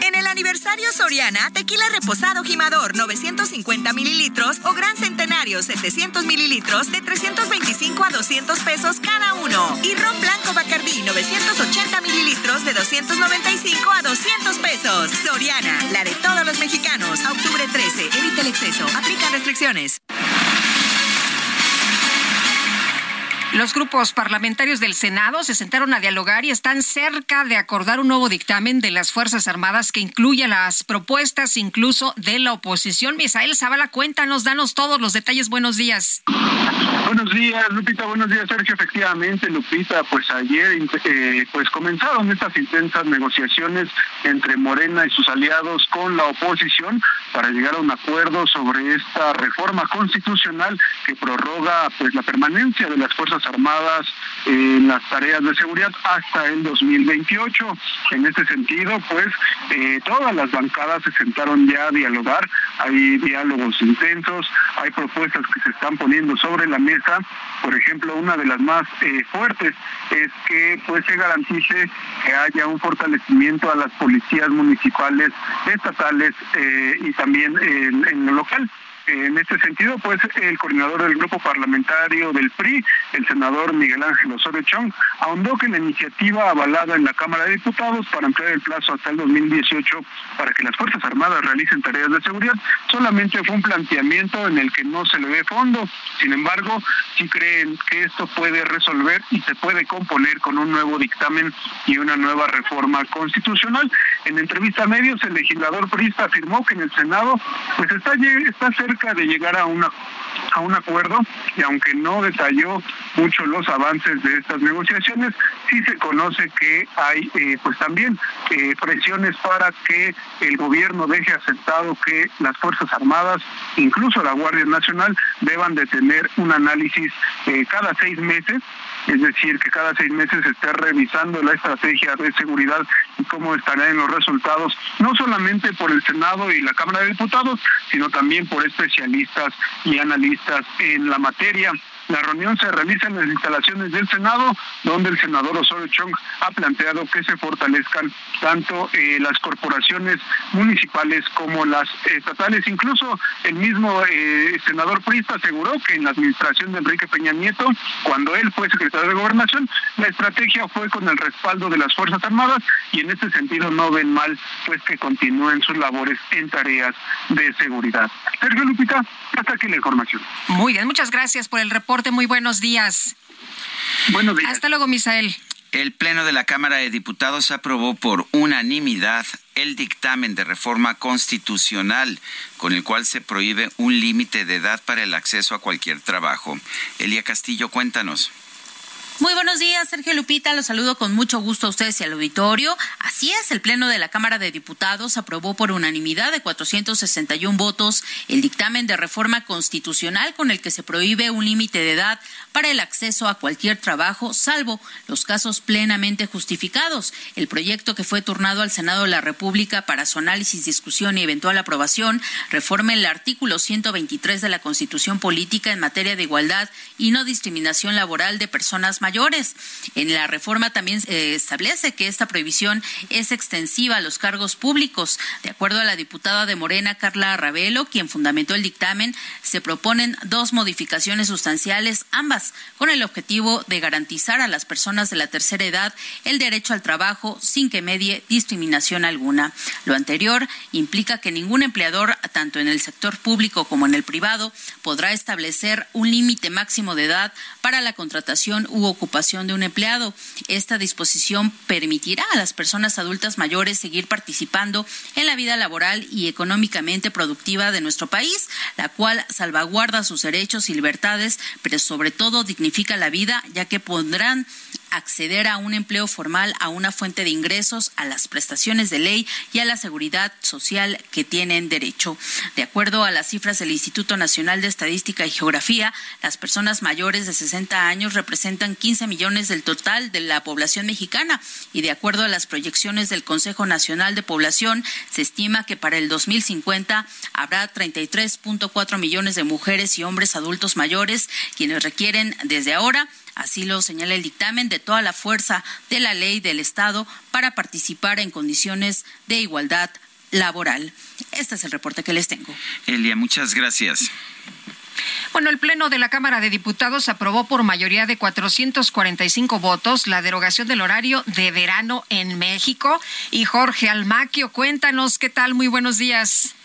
En el aniversario Soriana, tequila reposado gimador 950 mililitros o gran centenario 700 mililitros de 325 a 200 pesos cada uno. Y ron blanco Bacardí 980 mililitros de 295 a 200 pesos. Soriana, la de todos los mexicanos. octubre 13, evita el exceso. Aplica restricciones. Los grupos parlamentarios del Senado se sentaron a dialogar y están cerca de acordar un nuevo dictamen de las Fuerzas Armadas que incluya las propuestas incluso de la oposición. Misael Zavala, cuéntanos, danos todos los detalles. Buenos días. Buenos días, Lupita. Buenos días, Sergio. Efectivamente, Lupita, pues ayer eh, pues comenzaron estas intensas negociaciones entre Morena y sus aliados con la oposición para llegar a un acuerdo sobre esta reforma constitucional que prorroga pues la permanencia de las Fuerzas Armadas en las tareas de seguridad hasta el 2028. En este sentido, pues eh, todas las bancadas se sentaron ya a dialogar, hay diálogos intensos, hay propuestas que se están poniendo sobre la mesa por ejemplo, una de las más eh, fuertes es que pues se garantice que haya un fortalecimiento a las policías municipales, estatales eh, y también en lo local. En este sentido, pues el coordinador del grupo parlamentario del PRI, el senador Miguel Ángel Osorio Chong, ahondó que la iniciativa avalada en la Cámara de Diputados para ampliar el plazo hasta el 2018 para que las Fuerzas Armadas realicen tareas de seguridad solamente fue un planteamiento en el que no se le ve fondo. Sin embargo, sí creen que esto puede resolver y se puede componer con un nuevo dictamen y una nueva reforma constitucional. En entrevista a medios, el legislador priista afirmó que en el Senado pues está, está cerca de llegar a una a un acuerdo y aunque no detalló mucho los avances de estas negociaciones, sí se conoce que hay eh, pues también eh, presiones para que el gobierno deje aceptado que las Fuerzas Armadas, incluso la Guardia Nacional, deban de tener un análisis eh, cada seis meses es decir, que cada seis meses se esté revisando la estrategia de seguridad y cómo estarán los resultados, no solamente por el Senado y la Cámara de Diputados, sino también por especialistas y analistas en la materia. La reunión se realiza en las instalaciones del Senado, donde el senador Osorio Chong ha planteado que se fortalezcan tanto eh, las corporaciones municipales como las estatales. Incluso el mismo eh, senador Prista aseguró que en la administración de Enrique Peña Nieto, cuando él fue secretario de Gobernación, la estrategia fue con el respaldo de las Fuerzas Armadas y en este sentido no ven mal pues que continúen sus labores en tareas de seguridad. Sergio Lupita, hasta aquí la información. Muy bien, muchas gracias por el reporte muy buenos días. Buenos días. Hasta luego, Misael. El Pleno de la Cámara de Diputados aprobó por unanimidad el dictamen de reforma constitucional con el cual se prohíbe un límite de edad para el acceso a cualquier trabajo. Elia Castillo, cuéntanos. Muy buenos días, Sergio Lupita. Los saludo con mucho gusto a ustedes y al auditorio. Así es, el Pleno de la Cámara de Diputados aprobó por unanimidad de 461 votos el dictamen de reforma constitucional con el que se prohíbe un límite de edad para el acceso a cualquier trabajo, salvo los casos plenamente justificados. El proyecto que fue turnado al Senado de la República para su análisis, discusión y eventual aprobación reforma el artículo 123 de la Constitución Política en materia de igualdad y no discriminación laboral de personas mayores mayores. En la reforma también eh, establece que esta prohibición es extensiva a los cargos públicos. De acuerdo a la diputada de Morena, Carla Ravelo, quien fundamentó el dictamen, se proponen dos modificaciones sustanciales, ambas con el objetivo de garantizar a las personas de la tercera edad el derecho al trabajo sin que medie discriminación alguna. Lo anterior implica que ningún empleador, tanto en el sector público como en el privado, podrá establecer un límite máximo de edad para la contratación u ocupación de un empleado. Esta disposición permitirá a las personas adultas mayores seguir participando en la vida laboral y económicamente productiva de nuestro país, la cual salvaguarda sus derechos y libertades, pero sobre todo dignifica la vida, ya que pondrán acceder a un empleo formal, a una fuente de ingresos, a las prestaciones de ley y a la seguridad social que tienen derecho. De acuerdo a las cifras del Instituto Nacional de Estadística y Geografía, las personas mayores de 60 años representan 15 millones del total de la población mexicana y de acuerdo a las proyecciones del Consejo Nacional de Población, se estima que para el 2050 habrá 33.4 millones de mujeres y hombres adultos mayores quienes requieren desde ahora Así lo señala el dictamen de toda la fuerza de la ley del Estado para participar en condiciones de igualdad laboral. Este es el reporte que les tengo. Elia, muchas gracias. Bueno, el Pleno de la Cámara de Diputados aprobó por mayoría de 445 votos la derogación del horario de verano en México. Y Jorge Almaquio, cuéntanos qué tal. Muy buenos días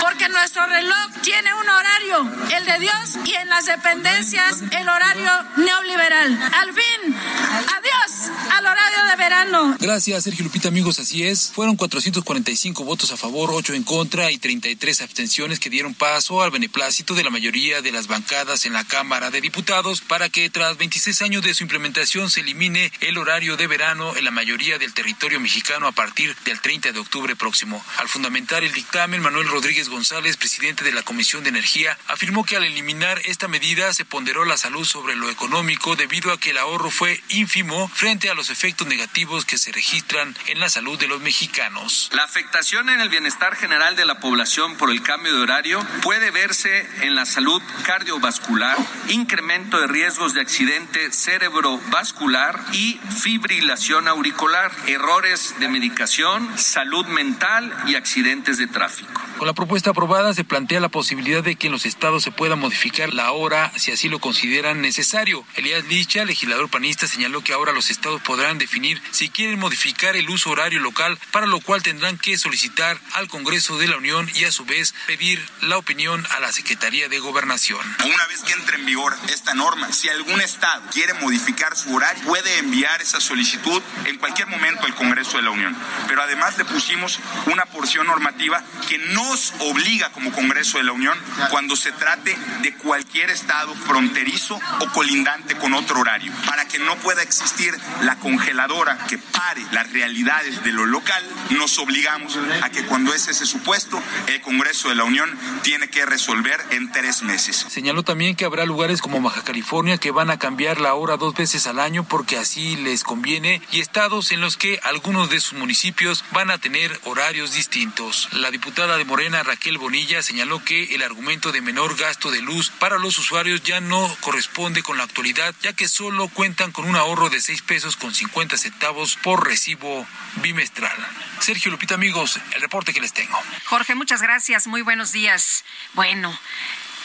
porque nuestro reloj tiene un horario, el de Dios, y en las dependencias el horario neoliberal. Al fin, adiós al horario de verano. Gracias, Sergio Lupita, amigos, así es. Fueron 445 votos a favor, 8 en contra y 33 abstenciones que dieron paso al beneplácito de la mayoría de las bancadas en la Cámara de Diputados para que tras 26 años de su implementación se elimine el horario de verano en la mayoría del territorio mexicano a partir del 30 de octubre próximo. Al fundamentar el dictamen, Manuel Rodríguez González, presidente de la Comisión de Energía, afirmó que al eliminar esta medida se ponderó la salud sobre lo económico debido a que el ahorro fue ínfimo frente a los efectos negativos que se registran en la salud de los mexicanos. La afectación en el bienestar general de la población por el cambio de horario puede verse en la salud cardiovascular, incremento de riesgos de accidente cerebrovascular y fibrilación auricular, errores de medicación, salud mental y accidentes de tráfico. Con la propuesta aprobada se plantea la posibilidad de que en los estados se pueda modificar la hora si así lo consideran necesario. Elías Licha, legislador panista, señaló que ahora los estados podrán definir si quieren modificar el uso horario local, para lo cual tendrán que solicitar al Congreso de la Unión y a su vez pedir la opinión a la Secretaría de Gobernación. Una vez que entre en vigor esta norma, si algún estado quiere modificar su horario, puede enviar esa solicitud en cualquier momento al Congreso de la Unión. Pero además le pusimos una porción normativa que no nos obliga como Congreso de la Unión cuando se trate de cualquier estado fronterizo o colindante con otro horario, para que no pueda existir la congeladora que pare las realidades de lo local, nos obligamos a que cuando es ese supuesto, el Congreso de la Unión tiene que resolver en tres meses. Señaló también que habrá lugares como Baja California que van a cambiar la hora dos veces al año porque así les conviene y estados en los que algunos de sus municipios van a tener horarios distintos. La diputada de Morena, Raquel Bonilla, señaló que el argumento de menor gasto de luz para los usuarios ya no corresponde con la actualidad, ya que solo cuentan con un ahorro de 6 pesos con 50 centavos por recibo bimestral. Sergio Lupita, amigos, el reporte que les tengo. Jorge, muchas gracias. Muy buenos días. Bueno,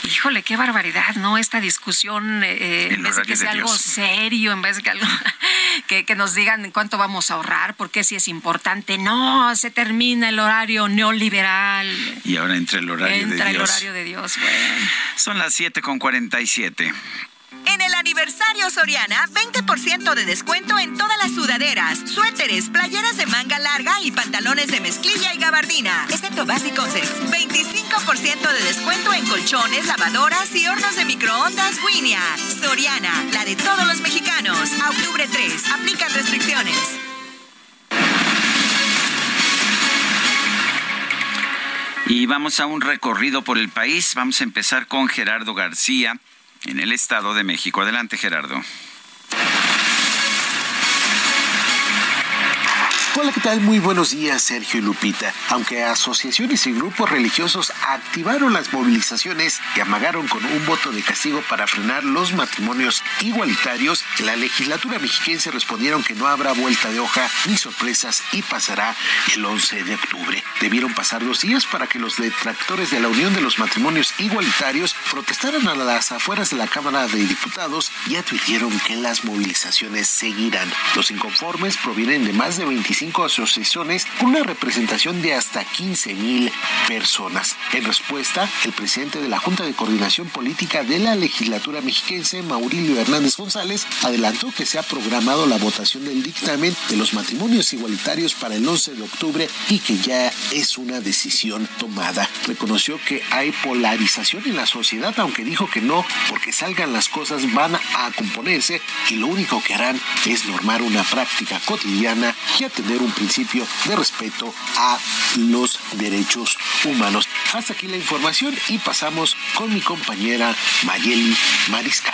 Híjole, qué barbaridad, ¿no? Esta discusión, eh, en vez de que sea algo serio, en vez de que algo que, nos digan cuánto vamos a ahorrar, porque si es importante. No, se termina el horario neoliberal. Y ahora entra el horario de Dios. Entra el horario de Dios, bueno. Son las siete con 47. Soriana, 20% de descuento en todas las sudaderas, suéteres, playeras de manga larga y pantalones de mezclilla y gabardina, excepto básicos. 25% de descuento en colchones, lavadoras y hornos de microondas Winia. Soriana, la de todos los mexicanos. A octubre 3, aplican restricciones. Y vamos a un recorrido por el país. Vamos a empezar con Gerardo García en el Estado de México. Adelante, Gerardo. Hola, ¿qué tal? Muy buenos días, Sergio y Lupita. Aunque asociaciones y grupos religiosos activaron las movilizaciones que amagaron con un voto de castigo para frenar los matrimonios igualitarios, la legislatura mexiquense respondieron que no habrá vuelta de hoja ni sorpresas y pasará el 11 de octubre. Debieron pasar dos días para que los detractores de la Unión de los Matrimonios Igualitarios protestaran a las afueras de la Cámara de Diputados y advirtieron que las movilizaciones seguirán. Los inconformes provienen de más de 25 cinco asociaciones con una representación de hasta 15 mil personas. En respuesta, el presidente de la Junta de Coordinación Política de la legislatura mexiquense, Maurilio Hernández González, adelantó que se ha programado la votación del dictamen de los matrimonios igualitarios para el 11 de octubre y que ya es una decisión tomada. Reconoció que hay polarización en la sociedad, aunque dijo que no, porque salgan las cosas van a componerse y lo único que harán es normar una práctica cotidiana y atender un principio de respeto a los derechos humanos. Hasta aquí la información y pasamos con mi compañera Mayeli Mariscal.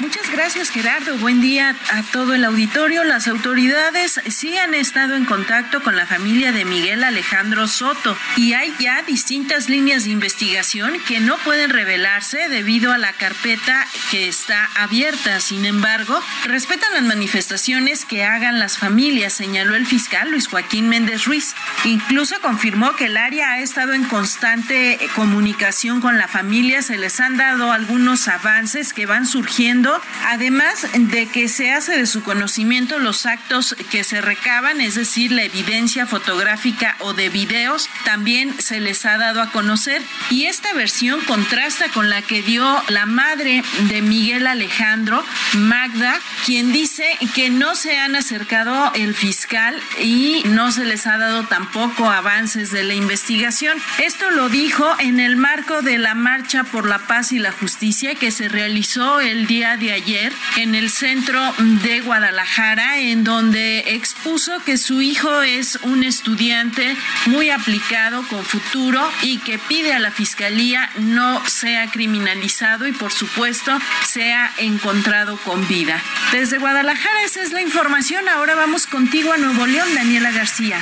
Muchas gracias Gerardo. Buen día a todo el auditorio. Las autoridades sí han estado en contacto con la familia de Miguel Alejandro Soto y hay ya distintas líneas de investigación que no pueden revelarse debido a la carpeta que está abierta. Sin embargo, respetan las manifestaciones que hagan las familias, señaló el fiscal Luis Joaquín Méndez Ruiz. Incluso confirmó que el área ha estado en constante comunicación con la familia. Se les han dado algunos avances que van surgiendo además de que se hace de su conocimiento los actos que se recaban, es decir, la evidencia fotográfica o de videos, también se les ha dado a conocer. Y esta versión contrasta con la que dio la madre de Miguel Alejandro, Magda, quien dice que no se han acercado el fiscal y no se les ha dado tampoco avances de la investigación. Esto lo dijo en el marco de la Marcha por la Paz y la Justicia que se realizó el día de ayer en el centro de Guadalajara, en donde expuso que su hijo es un estudiante muy aplicado, con futuro, y que pide a la Fiscalía no sea criminalizado y, por supuesto, sea encontrado con vida. Desde Guadalajara, esa es la información. Ahora vamos contigo a Nuevo León, Daniela García.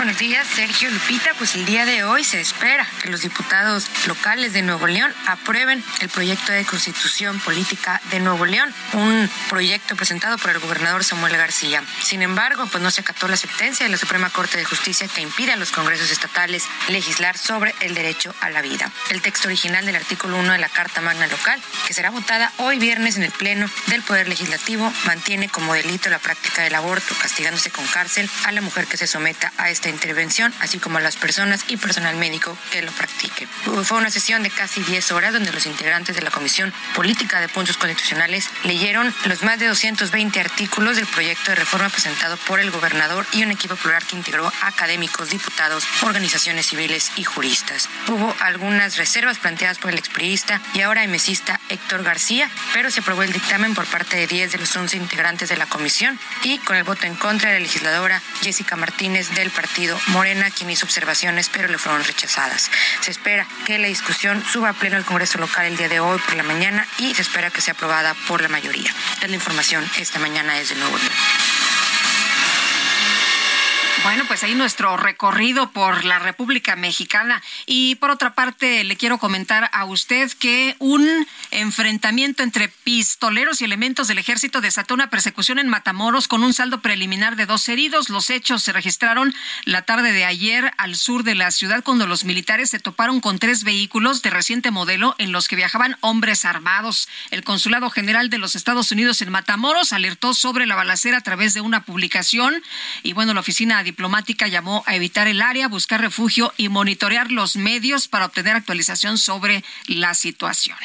Buenos días, Sergio Lupita. Pues el día de hoy se espera que los diputados locales de Nuevo León aprueben el proyecto de constitución política de Nuevo León, un proyecto presentado por el gobernador Samuel García. Sin embargo, pues no se acató la sentencia de la Suprema Corte de Justicia que impide a los congresos estatales legislar sobre el derecho a la vida. El texto original del artículo 1 de la Carta Magna Local, que será votada hoy viernes en el Pleno del Poder Legislativo, mantiene como delito la práctica del aborto, castigándose con cárcel a la mujer que se someta a esta intervención, así como a las personas y personal médico que lo practiquen. Fue una sesión de casi 10 horas donde los integrantes de la Comisión Política de Puntos Constitucionales leyeron los más de 220 artículos del proyecto de reforma presentado por el gobernador y un equipo plural que integró académicos, diputados, organizaciones civiles y juristas. Hubo algunas reservas planteadas por el expriista y ahora emesista Héctor García, pero se aprobó el dictamen por parte de 10 de los 11 integrantes de la comisión y con el voto en contra de la legisladora Jessica Martínez del Partido Morena, quien hizo observaciones, pero le fueron rechazadas. Se espera que la discusión suba a pleno el Congreso local el día de hoy por la mañana y se espera que sea aprobada por la mayoría. La información esta mañana desde Nuevo. Bueno, pues ahí nuestro recorrido por la República Mexicana. Y por otra parte, le quiero comentar a usted que un enfrentamiento entre pistoleros y elementos del ejército desató una persecución en Matamoros con un saldo preliminar de dos heridos. Los hechos se registraron la tarde de ayer al sur de la ciudad cuando los militares se toparon con tres vehículos de reciente modelo en los que viajaban hombres armados. El Consulado General de los Estados Unidos en Matamoros alertó sobre la balacera a través de una publicación y bueno, la oficina diplomática llamó a evitar el área, buscar refugio y monitorear los medios para obtener actualización sobre la situación.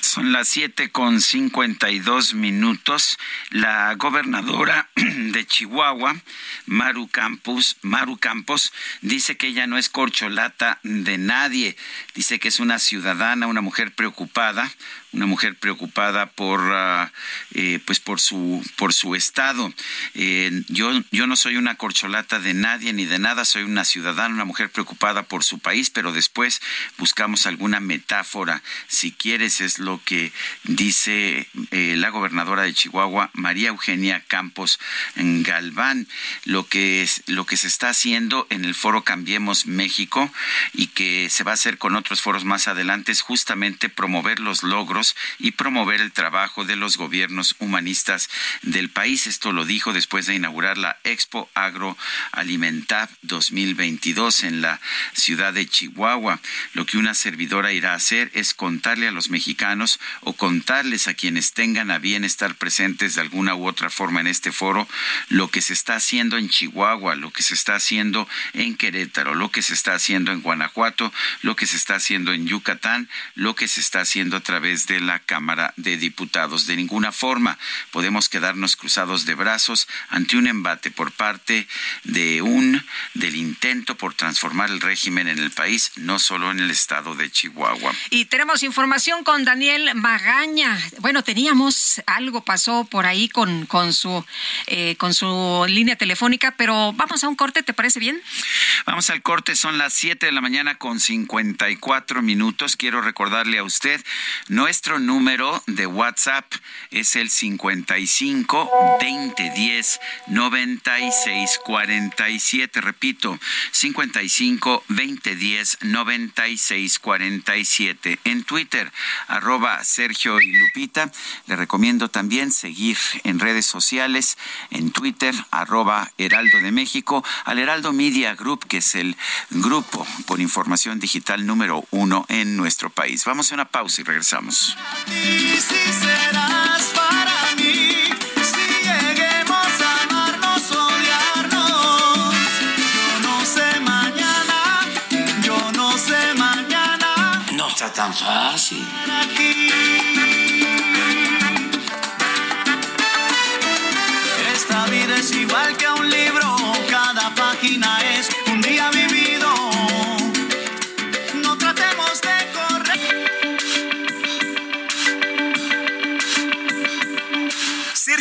Son las siete con cincuenta y dos minutos. La gobernadora de Chihuahua, Maru Campos, Maru Campos, dice que ella no es corcholata de nadie. Dice que es una ciudadana, una mujer preocupada una mujer preocupada por ah, eh, pues por su por su estado. Eh, yo yo no soy una corcholata de nadie ni de nada soy una ciudadana una mujer preocupada por su país pero después buscamos alguna metáfora. Si quieres es lo que dice eh, la gobernadora de Chihuahua María Eugenia Campos Galván. Lo que es, lo que se está haciendo en el foro Cambiemos México y que se va a hacer con otros foros más adelante es justamente promover los logros y promover el trabajo de los gobiernos humanistas del país. Esto lo dijo después de inaugurar la Expo Agroalimentar 2022 en la ciudad de Chihuahua. Lo que una servidora irá a hacer es contarle a los mexicanos o contarles a quienes tengan a bien estar presentes de alguna u otra forma en este foro lo que se está haciendo en Chihuahua, lo que se está haciendo en Querétaro, lo que se está haciendo en Guanajuato, lo que se está haciendo en Yucatán, lo que se está haciendo a través de la Cámara de Diputados. De ninguna forma podemos quedarnos cruzados de brazos ante un embate por parte de un del intento por transformar el régimen en el país, no solo en el estado de Chihuahua. Y tenemos información con Daniel Magaña. Bueno, teníamos algo pasó por ahí con, con su eh, con su línea telefónica, pero vamos a un corte, ¿te parece bien? Vamos al corte, son las 7 de la mañana con 54 minutos. Quiero recordarle a usted, nuestro número de WhatsApp es el 55 2010 96 47. Repito, 55 2010 96 47. En Twitter, arroba Sergio y Lupita. Le recomiendo también seguir en redes sociales, en Twitter, arroba Heraldo de México, al Heraldo Media Group, que es el grupo por información digital número uno en nuestro país. Vamos a una pausa y regresamos. No. Está tan fácil.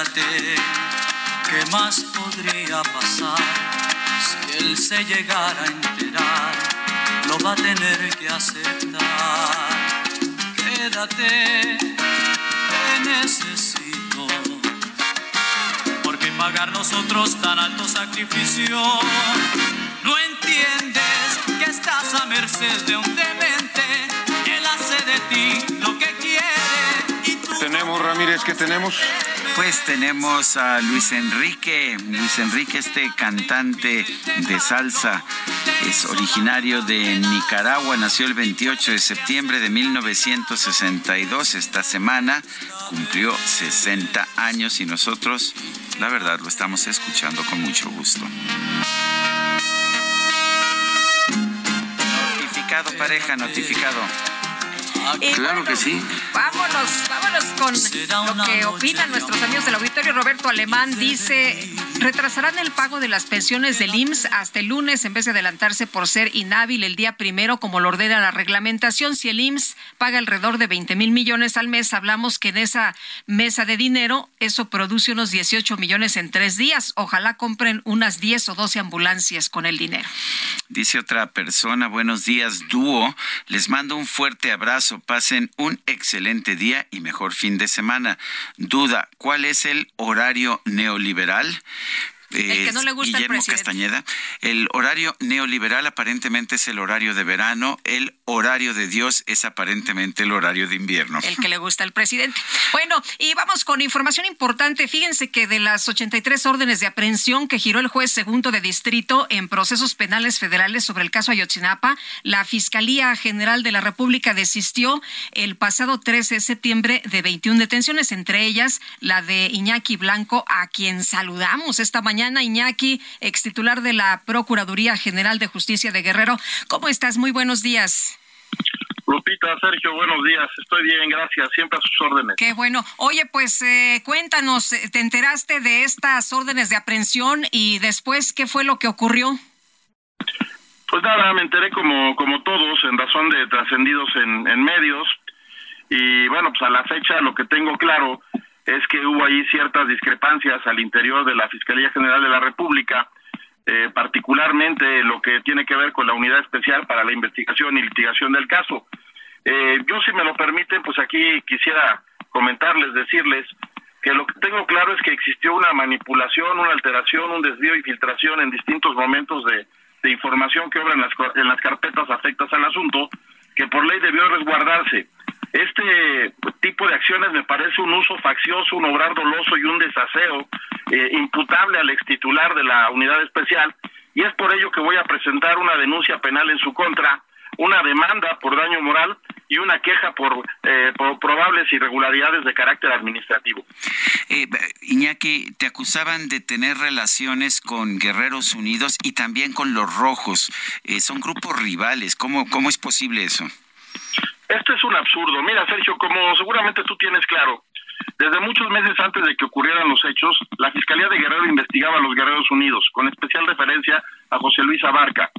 Quédate, ¿qué más podría pasar si él se llegara a enterar? Lo va a tener que aceptar. Quédate, te necesito porque pagar nosotros tan alto sacrificio. No entiendes que estás a merced de un demente. Ramírez, ¿qué tenemos? Pues tenemos a Luis Enrique. Luis Enrique, este cantante de salsa, es originario de Nicaragua, nació el 28 de septiembre de 1962. Esta semana cumplió 60 años y nosotros, la verdad, lo estamos escuchando con mucho gusto. Notificado, pareja, notificado. Y Claro bueno, que sí. Vámonos, vámonos con lo que opinan nuestros amigos del auditorio. Roberto Alemán dice, retrasarán el pago de las pensiones del IMSS hasta el lunes en vez de adelantarse por ser inhábil el día primero como lo ordena la reglamentación. Si el IMSS paga alrededor de 20 mil millones al mes, hablamos que en esa mesa de dinero eso produce unos 18 millones en tres días. Ojalá compren unas 10 o 12 ambulancias con el dinero. Dice otra persona, buenos días, dúo. Les mando un fuerte abrazo. Pasen un excelente día y mejor fin de semana. Duda, ¿cuál es el horario neoliberal? El que no le gusta Guillermo Castañeda. El horario neoliberal aparentemente es el horario de verano, el horario de Dios es aparentemente el horario de invierno. El que le gusta al presidente. Bueno, y vamos con información importante. Fíjense que de las 83 órdenes de aprehensión que giró el juez segundo de distrito en procesos penales federales sobre el caso Ayotzinapa, la Fiscalía General de la República desistió el pasado 13 de septiembre de 21 detenciones, entre ellas la de Iñaki Blanco, a quien saludamos esta mañana. Iñaki, ex titular de la Procuraduría General de Justicia de Guerrero. ¿Cómo estás? Muy buenos días. Lupita, Sergio, buenos días. Estoy bien, gracias. Siempre a sus órdenes. Qué bueno. Oye, pues eh, cuéntanos, eh, ¿te enteraste de estas órdenes de aprehensión y después qué fue lo que ocurrió? Pues nada, me enteré como, como todos en razón de trascendidos en, en medios. Y bueno, pues a la fecha lo que tengo claro es que hubo ahí ciertas discrepancias al interior de la Fiscalía General de la República eh, particularmente lo que tiene que ver con la unidad especial para la investigación y litigación del caso. Eh, yo, si me lo permiten, pues aquí quisiera comentarles, decirles que lo que tengo claro es que existió una manipulación, una alteración, un desvío y filtración en distintos momentos de, información que obra en las, en las carpetas afectas al asunto, que por ley debió resguardarse. Este tipo de acciones me parece un uso faccioso, un obrar doloso y un desaseo eh, imputable al ex titular de la unidad especial y es por ello que voy a presentar una denuncia penal en su contra, una demanda por daño moral y una queja por, eh, probables irregularidades de carácter administrativo. Eh, Iñaki, te acusaban de tener relaciones con Guerreros Unidos y también con los Rojos. Eh, son grupos rivales. ¿Cómo, ¿Cómo es posible eso? Esto es un absurdo. Mira, Sergio, como seguramente tú tienes claro, desde muchos meses antes de que ocurrieran los hechos, la Fiscalía de Guerrero investigaba a los Guerreros Unidos, con especial referencia a José Luis Abarca.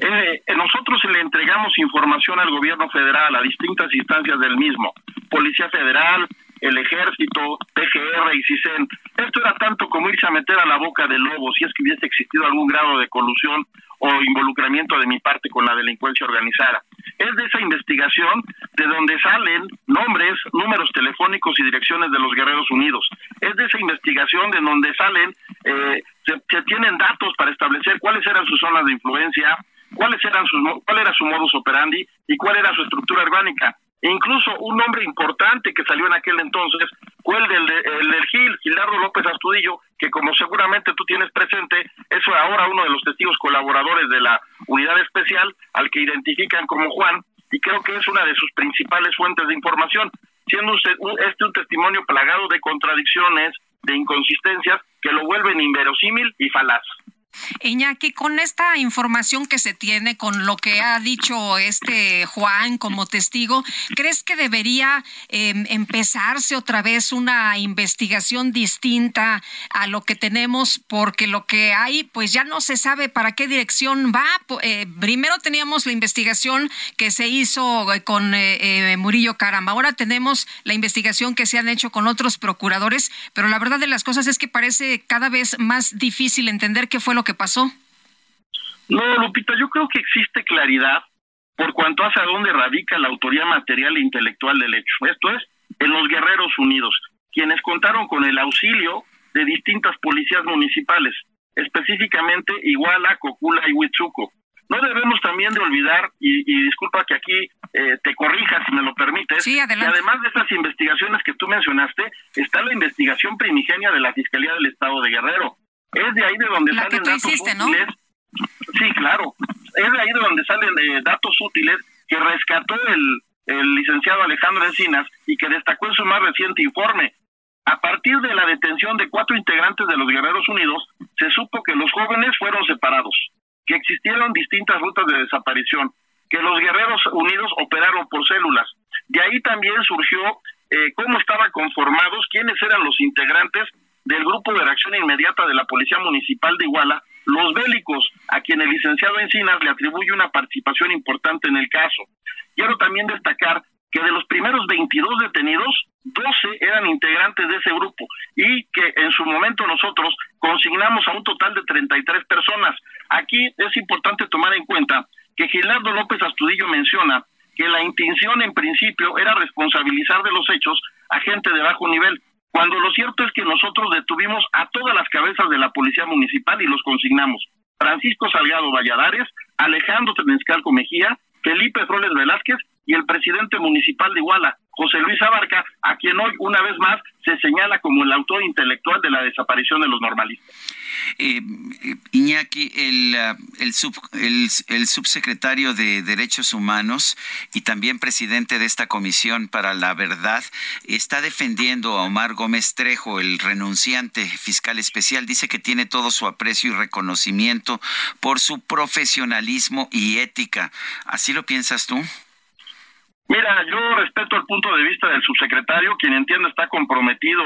Eh, nosotros le entregamos información al gobierno federal, a distintas instancias del mismo, Policía Federal, el Ejército, PGR y CISEN. Esto era tanto como irse a meter a la boca del lobo si es que hubiese existido algún grado de colusión o involucramiento de mi parte con la delincuencia organizada. Es de esa investigación de donde salen nombres, números telefónicos y direcciones de los Guerreros Unidos. Es de esa investigación de donde salen, eh, se, tienen datos para establecer cuáles eran sus zonas de influencia, cuáles eran sus, cuál era su modus operandi y cuál era su estructura orgánica. E incluso un nombre importante que salió en aquel entonces fue el del, el Gil, Gilardo López Astudillo, que como seguramente tú tienes presente, es ahora uno de los testigos colaboradores de la unidad especial, al que identifican como Juan, y creo que es una de sus principales fuentes de información, siendo este un testimonio plagado de contradicciones, de inconsistencias, que lo vuelven inverosímil y falaz. Iñaki, con esta información que se tiene, con lo que ha dicho este Juan como testigo, ¿crees que debería em, empezarse otra vez una investigación distinta a lo que tenemos? Porque lo que hay, pues ya no se sabe para qué dirección va. Eh, primero teníamos la investigación que se hizo eh, con eh, Murillo Caramba, ahora tenemos la investigación que se han hecho con otros procuradores, pero la verdad de las cosas es que parece cada vez más difícil entender qué fue lo que pasó? No, Lupita, yo creo que existe claridad por cuanto hace a dónde radica la autoría material e intelectual del hecho. Esto es, en los Guerreros Unidos, quienes contaron con el auxilio de distintas policías municipales, específicamente Iguala, Cocula y Huitzuco. No debemos también de olvidar, y, disculpa que aquí eh, te corrija si me lo permites, que además de estas investigaciones que tú mencionaste, está la investigación primigenia de la Fiscalía del Estado de Guerrero, es de ahí de donde salen datos útiles. Sí, claro. Es de ahí de donde salen eh, datos útiles que rescató el, el licenciado Alejandro Encinas y que destacó en su más reciente informe. A partir de la detención de cuatro integrantes de los Guerreros Unidos, se supo que los jóvenes fueron separados, que existieron distintas rutas de desaparición, que los Guerreros Unidos operaron por células. De ahí también surgió eh, cómo estaban conformados, quiénes eran los integrantes del Grupo de Reacción Inmediata de la Policía Municipal de Iguala, los bélicos, a quien el licenciado Encinas le atribuye una participación importante en el caso. Quiero también destacar que de los primeros 22 detenidos, 12 eran integrantes de ese grupo y que en su momento nosotros consignamos a un total de 33 personas. Aquí es importante tomar en cuenta que Gilardo López Astudillo menciona que la intención en principio era responsabilizar de los hechos a gente de bajo nivel, cuando lo cierto es que nosotros detuvimos a todas las cabezas de la policía municipal y los consignamos. Francisco Salgado Valladares, Alejandro Tenescalco Mejía, Felipe Froles Velázquez y el presidente municipal de Iguala, José Luis Abarca, a quien hoy una vez más se señala como el autor intelectual de la desaparición de los normalistas. Eh, Iñaki, el, uh, sub, el, subsecretario de Derechos Humanos y también presidente de esta Comisión para la Verdad está defendiendo a Omar Gómez Trejo, el renunciante fiscal especial. Dice que tiene todo su aprecio y reconocimiento por su profesionalismo y ética. ¿Así lo piensas tú? Mira, yo respeto el punto de vista del subsecretario, quien entiendo está comprometido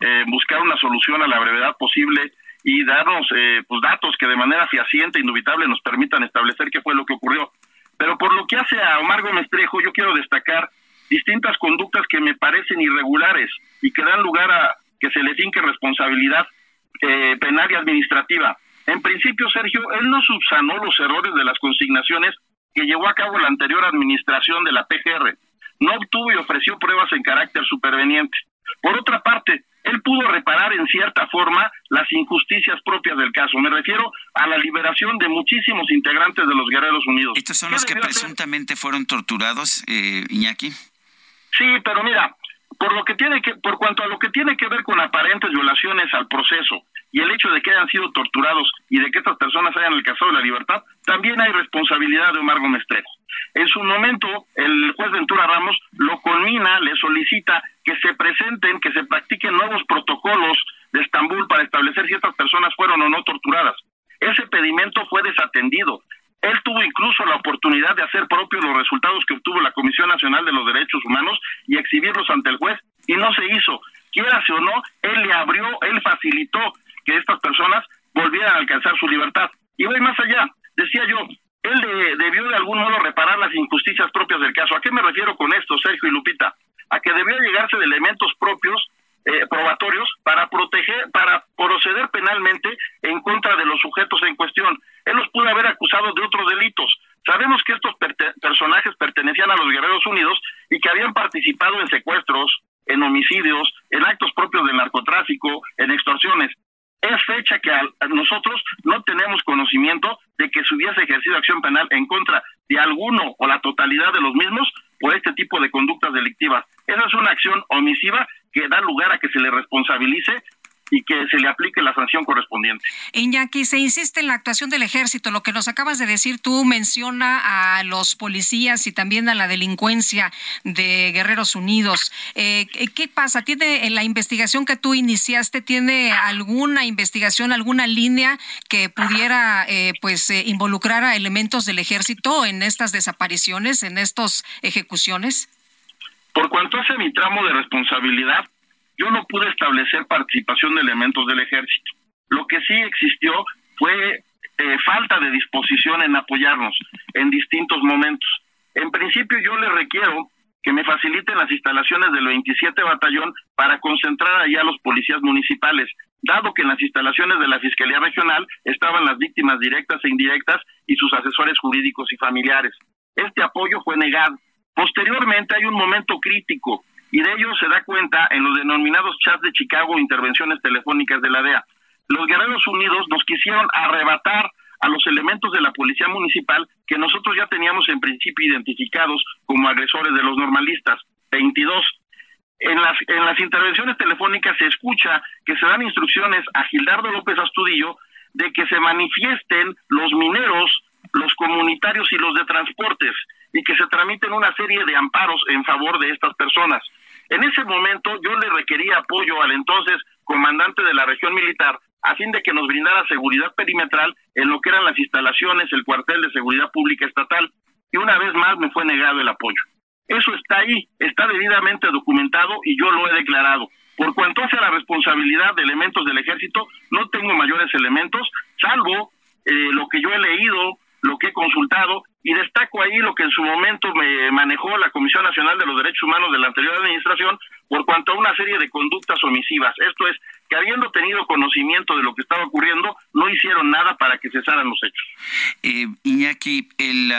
en buscar una solución a la brevedad posible y darnos eh, pues datos que de manera fehaciente e indubitable nos permitan establecer qué fue lo que ocurrió. Pero por lo que hace a Omar Gómez Trejo, yo quiero destacar distintas conductas que me parecen irregulares y que dan lugar a que se le finque responsabilidad eh, penal y administrativa. En principio, Sergio, él no subsanó los errores de las consignaciones que llevó a cabo la anterior administración de la PGR. No obtuvo y ofreció pruebas en carácter superveniente. Por otra parte, él pudo reparar en cierta forma las injusticias propias del caso. Me refiero a la liberación de muchísimos integrantes de los Guerreros Unidos. ¿Estos son los que presuntamente fueron torturados, eh, Iñaki? Sí, pero mira, por lo que tiene que, por cuanto a lo que tiene que ver con aparentes violaciones al proceso y el hecho de que hayan sido torturados y de que estas personas hayan alcanzado la libertad, también hay responsabilidad de Omar Gómez Trejo. En su momento, el juez Ventura Ramos lo culmina, le solicita que se presenten, que se practiquen nuevos protocolos de Estambul para establecer si estas personas fueron o no torturadas. Ese pedimento fue desatendido. Él tuvo incluso la oportunidad de hacer propios los resultados que obtuvo la Comisión Nacional de los Derechos Humanos y exhibirlos ante el juez, y no se hizo. Quiera o no, él le abrió, él facilitó que estas personas volvieran a alcanzar su libertad. Y voy más allá, decía yo, él debió de algún modo reparar las injusticias propias del caso. ¿A qué me refiero con esto, Sergio y Lupita? A que debió llegarse de elementos propios eh, probatorios para proteger, para proceder penalmente en contra de los sujetos en cuestión. Él los pudo haber acusado de otros delitos. Sabemos que estos personajes pertenecían a los Guerreros Unidos y que habían participado en secuestros, en homicidios, en actos propios del narcotráfico, en extorsiones. Es fecha que nosotros no tenemos conocimiento de que se hubiese ejercido acción penal en contra de alguno o la totalidad de los mismos por este tipo de conductas delictivas. Esa es una acción omisiva que da lugar a que se le responsabilice y que se le aplique la sanción correspondiente. Iñaki, se insiste en la actuación del ejército. Lo que nos acabas de decir tú menciona a los policías y también a la delincuencia de Guerreros Unidos. Eh, ¿Qué pasa? ¿Tiene en la investigación que tú iniciaste, tiene alguna investigación, alguna línea que pudiera eh, pues eh, involucrar a elementos del ejército en estas desapariciones, en estas ejecuciones? Por cuanto hace mi tramo de responsabilidad, yo no pude establecer participación de elementos del ejército. Lo que sí existió fue eh, falta de disposición en apoyarnos en distintos momentos. En principio yo le requiero que me faciliten las instalaciones del 27 Batallón para concentrar allá a los policías municipales, dado que en las instalaciones de la Fiscalía Regional estaban las víctimas directas e indirectas y sus asesores jurídicos y familiares. Este apoyo fue negado. Posteriormente hay un momento crítico y de ello se da cuenta en los denominados chats de Chicago, intervenciones telefónicas de la DEA. Los Guerreros Unidos nos quisieron arrebatar a los elementos de la policía municipal que nosotros ya teníamos en principio identificados como agresores de los normalistas. 22. En las, en las intervenciones telefónicas se escucha que se dan instrucciones a Gildardo López Astudillo de que se manifiesten los mineros, los comunitarios y los de transportes y que se tramiten una serie de amparos en favor de estas personas. En ese momento yo le requería apoyo al entonces comandante de la región militar a fin de que nos brindara seguridad perimetral en lo que eran las instalaciones, el cuartel de seguridad pública estatal, y una vez más me fue negado el apoyo. Eso está ahí, está debidamente documentado y yo lo he declarado. Por cuanto hace la responsabilidad de elementos del ejército, no tengo mayores elementos, salvo eh, lo que yo he leído, lo que he consultado y destaco ahí lo que en su momento me manejó la Comisión Nacional de los Derechos Humanos de la anterior administración por cuanto a una serie de conductas omisivas. Esto es, que habiendo tenido conocimiento de lo que estaba ocurriendo, no hicieron nada para que cesaran los hechos. Eh, Iñaki, el,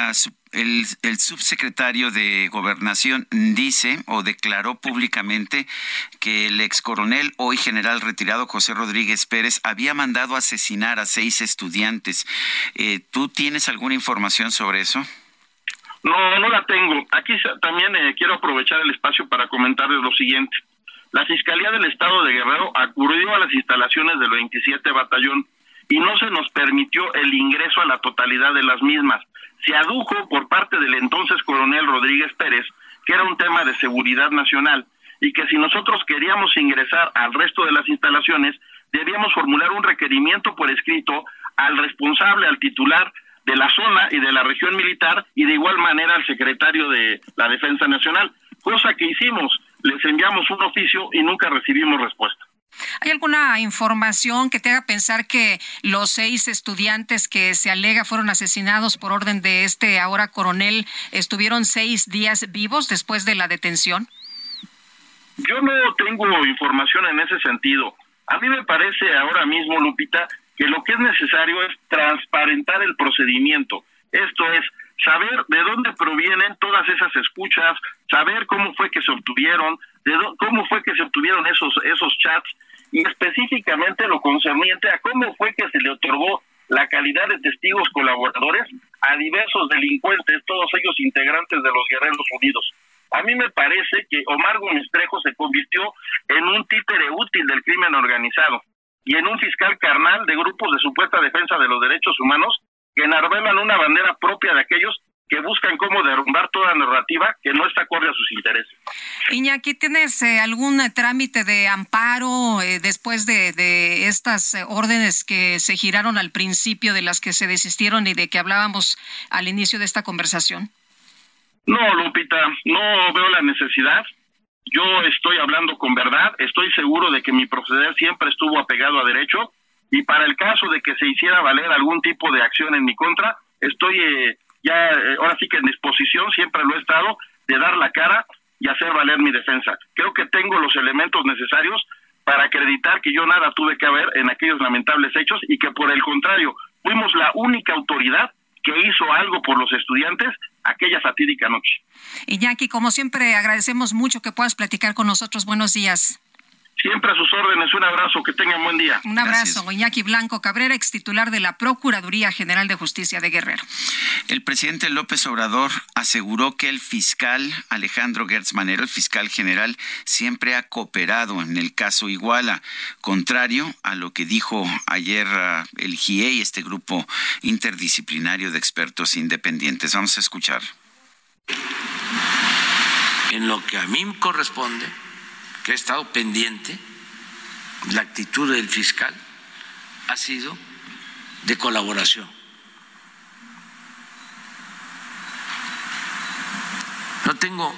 el, el subsecretario de Gobernación dice o declaró públicamente que el ex coronel, hoy general retirado José Rodríguez Pérez, había mandado asesinar a seis estudiantes. Eh, ¿Tú tienes alguna información sobre eso? No, no la tengo. Aquí también eh, quiero aprovechar el espacio para comentarles lo siguiente. La Fiscalía del Estado de Guerrero acudió a las instalaciones del 27 Batallón y no se nos permitió el ingreso a la totalidad de las mismas. Se adujo por parte del entonces coronel Rodríguez Pérez que era un tema de seguridad nacional y que si nosotros queríamos ingresar al resto de las instalaciones, debíamos formular un requerimiento por escrito al responsable, al titular de la zona y de la región militar y de igual manera al secretario de la Defensa Nacional, cosa que hicimos, les enviamos un oficio y nunca recibimos respuesta. ¿Hay alguna información que te haga pensar que los seis estudiantes que se alega fueron asesinados por orden de este ahora coronel estuvieron seis días vivos después de la detención? Yo no tengo información en ese sentido. A mí me parece ahora mismo, Lupita, que lo que es necesario es transparentar el procedimiento. Esto es, saber de dónde provienen todas esas escuchas, saber cómo fue que se obtuvieron, cómo fue que se obtuvieron esos, esos chats y específicamente lo concerniente a cómo fue que se le otorgó la calidad de testigos colaboradores a diversos delincuentes, todos ellos integrantes de los Guerreros Unidos. A mí me parece que Omar Gómez Trejo se convirtió en un títere útil del crimen organizado y en un fiscal carnal de grupos de supuesta defensa de los derechos humanos que enarbelan una bandera propia de aquellos que buscan cómo derrumbar toda narrativa que no está acorde a sus intereses. Iñaki, ¿tienes eh, algún trámite de amparo eh, después de, de estas eh, órdenes que se giraron al principio, de las que se desistieron y de que hablábamos al inicio de esta conversación? No, Lupita, no veo la necesidad. Yo estoy hablando con verdad, estoy seguro de que mi proceder siempre estuvo apegado a derecho y para el caso de que se hiciera valer algún tipo de acción en mi contra, estoy ya eh, ahora sí que en disposición, siempre lo he estado, de dar la cara y hacer valer mi defensa. Creo que tengo los elementos necesarios para acreditar que yo nada tuve que ver en aquellos lamentables hechos y que por el contrario, fuimos la única autoridad que hizo algo por los estudiantes aquella fatídica noche. Iñaki, como siempre, agradecemos mucho que puedas platicar con nosotros. Buenos días. Siempre a sus órdenes. Un abrazo. Que tengan buen día. Un abrazo. Iñaki Blanco Cabrera, ex titular de la Procuraduría General de Justicia de Guerrero. El presidente López Obrador aseguró que el fiscal Alejandro Gertz Manero, el fiscal general, siempre ha cooperado en el caso Iguala, contrario a lo que dijo ayer uh, el GIE, este grupo interdisciplinario de expertos independientes. Vamos a escuchar. En lo que a mí corresponde que ha estado pendiente, la actitud del fiscal ha sido de colaboración. No tengo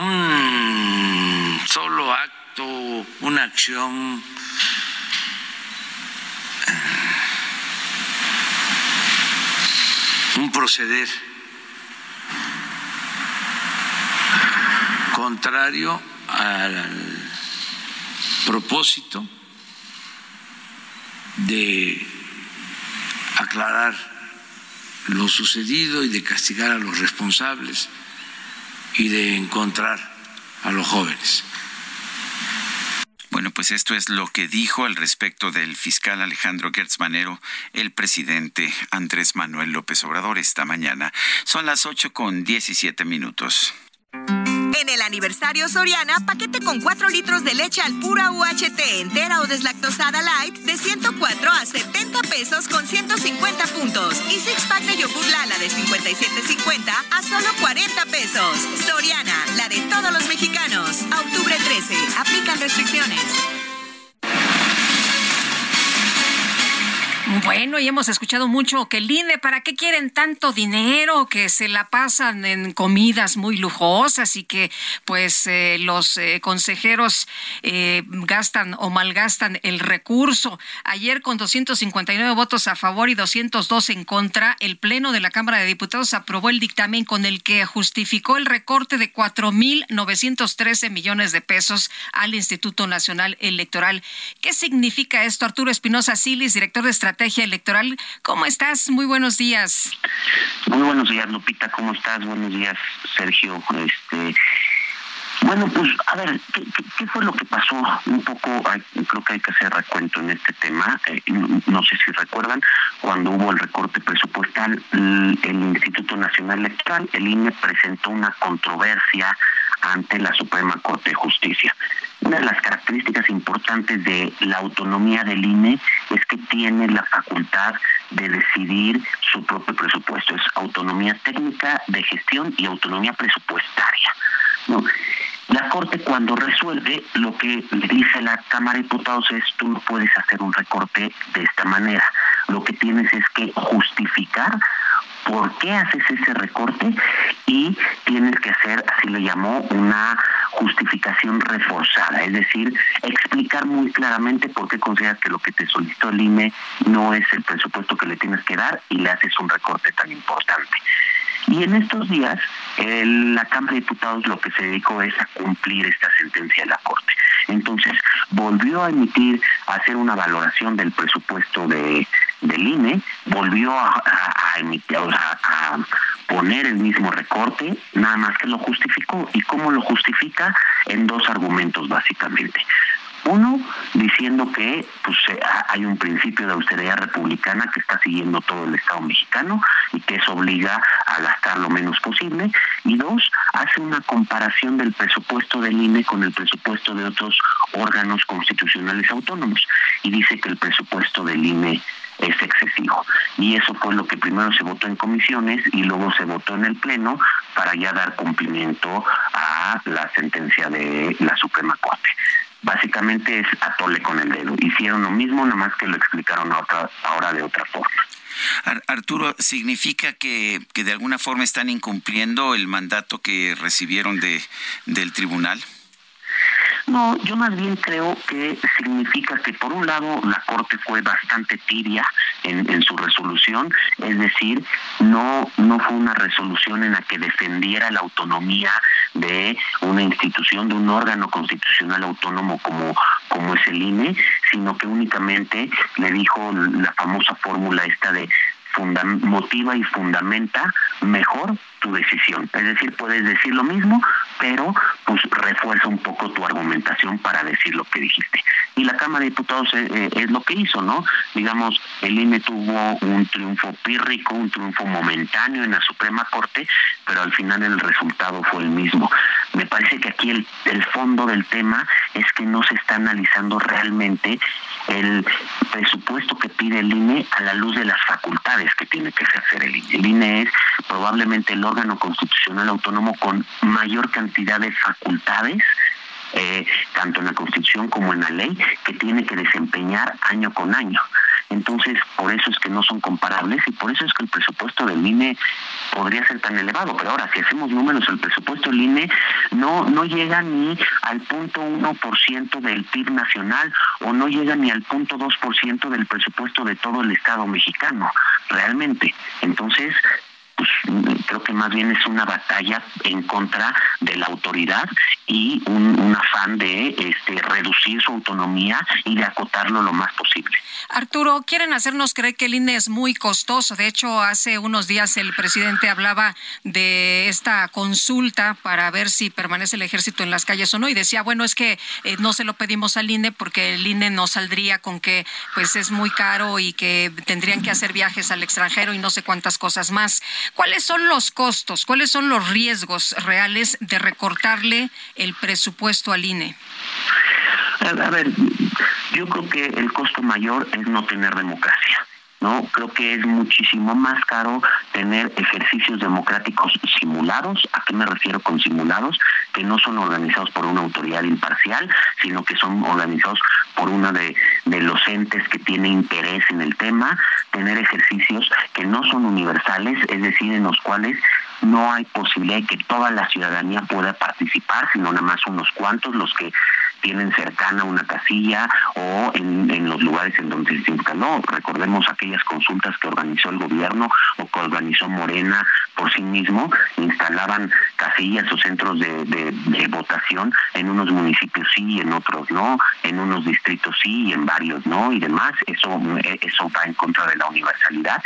un solo acto, una acción un proceder contrario al propósito de aclarar lo sucedido y de castigar a los responsables y de encontrar a los jóvenes. Bueno, pues esto es lo que dijo al respecto del fiscal Alejandro Gertz Manero, el presidente Andrés Manuel López Obrador esta mañana. Son las ocho con diecisiete minutos. En el aniversario Soriana, paquete con 4 litros de leche al pura UHT entera o deslactosada light de 104 a 70 pesos con 150 puntos. Y six pack de yogur Lala de 57.50 a solo 40 pesos. Soriana, la de todos los mexicanos. A octubre 13, aplican restricciones. Bueno, y hemos escuchado mucho que el INE, ¿para qué quieren tanto dinero? Que se la pasan en comidas muy lujosas y que pues eh, los eh, consejeros eh, gastan o malgastan el recurso. Ayer con 259 votos a favor y 202 en contra, el Pleno de la Cámara de Diputados aprobó el dictamen con el que justificó el recorte de 4.913 millones de pesos al Instituto Nacional Electoral. ¿Qué significa esto? Arturo Espinosa Silis, director de Estrategia Electoral. ¿Cómo estás? Muy buenos días. Muy buenos días, Lupita. ¿Cómo estás? Buenos días, Sergio. Este, bueno, pues a ver, ¿qué, fue lo que pasó? Un poco, creo que hay que hacer recuento en este tema. Eh, no, sé si recuerdan, cuando hubo el recorte presupuestal, el, Instituto Nacional Electoral, el INE, presentó una controversia ante la Suprema Corte de Justicia. Una de las características importantes de la autonomía del INE es que tiene la facultad de decidir su propio presupuesto. Es autonomía técnica de gestión y autonomía presupuestaria. La Corte cuando resuelve lo que dice la Cámara de Diputados es tú no puedes hacer un recorte de esta manera. Lo que tienes es que justificar por qué haces ese recorte y tienes que hacer, así le llamó, una justificación reforzada, es decir, explicar muy claramente por qué consideras que lo que te solicitó el INE no es el presupuesto que le tienes que dar y le haces un recorte tan importante. Y en estos días, la Cámara de Diputados lo que se dedicó es a cumplir esta sentencia de la Corte. Entonces, volvió a emitir, a hacer una valoración del presupuesto de, del INE, volvió a, emitir, a poner el mismo recorte, nada más que lo justificó. ¿Y cómo lo justifica? En dos argumentos, básicamente. Uno, diciendo que pues, hay un principio de austeridad republicana que está siguiendo todo el Estado mexicano y que eso obliga a gastar lo menos posible. Y dos, hace una comparación del presupuesto del INE con el presupuesto de otros órganos constitucionales autónomos y dice que el presupuesto del INE es excesivo. Y eso fue lo que primero se votó en comisiones y luego se votó en el Pleno para ya dar cumplimiento a la sentencia de la Suprema Corte básicamente es atole con el dedo. Hicieron lo mismo, nada más que lo explicaron ahora de otra forma. Arturo, ¿significa que, que de alguna forma están incumpliendo el mandato que recibieron de, del tribunal? No, yo más bien creo que significa que por un lado la Corte fue bastante tibia en, en, su resolución, es decir, no, no fue una resolución en la que defendiera la autonomía de una institución, de un órgano constitucional autónomo como, como es el INE, sino que únicamente le dijo la famosa fórmula esta de motiva y fundamenta mejor tu decisión. Es decir, puedes decir lo mismo, pero pues refuerza un poco tu argumentación para decir lo que dijiste. Y la Cámara de Diputados eh, eh, es, lo que hizo, ¿no? Digamos, el INE tuvo un triunfo pírrico, un triunfo momentáneo en la Suprema Corte, pero al final el resultado fue el mismo. Me parece que aquí el, el fondo del tema es que no se está analizando realmente el presupuesto que pide el INE a la luz de las facultades que tiene que ejercer el INE. El INE es probablemente el órgano constitucional autónomo con mayor cantidad de facultades eh, tanto en la Constitución como en la ley, que tiene que desempeñar año con año. Entonces, por eso es que no son comparables y por eso es que el presupuesto del INE podría ser tan elevado. Pero ahora, si hacemos números, el presupuesto del INE no, no llega ni al punto uno por ciento del PIB nacional o no llega ni al punto dos por ciento del presupuesto de todo el Estado mexicano, realmente. Entonces, pues creo que más bien es una batalla en contra de la autoridad y un, afán de este, reducir su autonomía y de acotarlo lo más posible. Arturo, quieren hacernos creer que el INE es muy costoso. De hecho, hace unos días el presidente hablaba de esta consulta para ver si permanece el ejército en las calles o no y decía, bueno, es que eh, no se lo pedimos al INE porque el INE no saldría con que pues es muy caro y que tendrían que hacer viajes al extranjero y no sé cuántas cosas más. ¿Cuáles son los costos? ¿Cuáles son los riesgos reales de recortarle el presupuesto al INE? A ver, yo creo que el costo mayor es no tener democracia. ¿No? Creo que es muchísimo más caro tener ejercicios democráticos simulados. ¿A qué me refiero con simulados? Que no son organizados por una autoridad imparcial, sino que son organizados por una de, de los entes que tiene interés en el tema, tener ejercicios que no son universales, es decir, en los cuales no hay posibilidad de que toda la ciudadanía pueda participar, sino nada más unos cuantos los que tienen cercana una casilla o en, los lugares en donde se instaló. Recordemos aquellas consultas que organizó el gobierno o que organizó Morena por sí mismo, instalaban casillas o centros de, de, votación en unos municipios sí y en otros no, en unos distritos sí y en varios no y demás. Eso, eso va en contra de la universalidad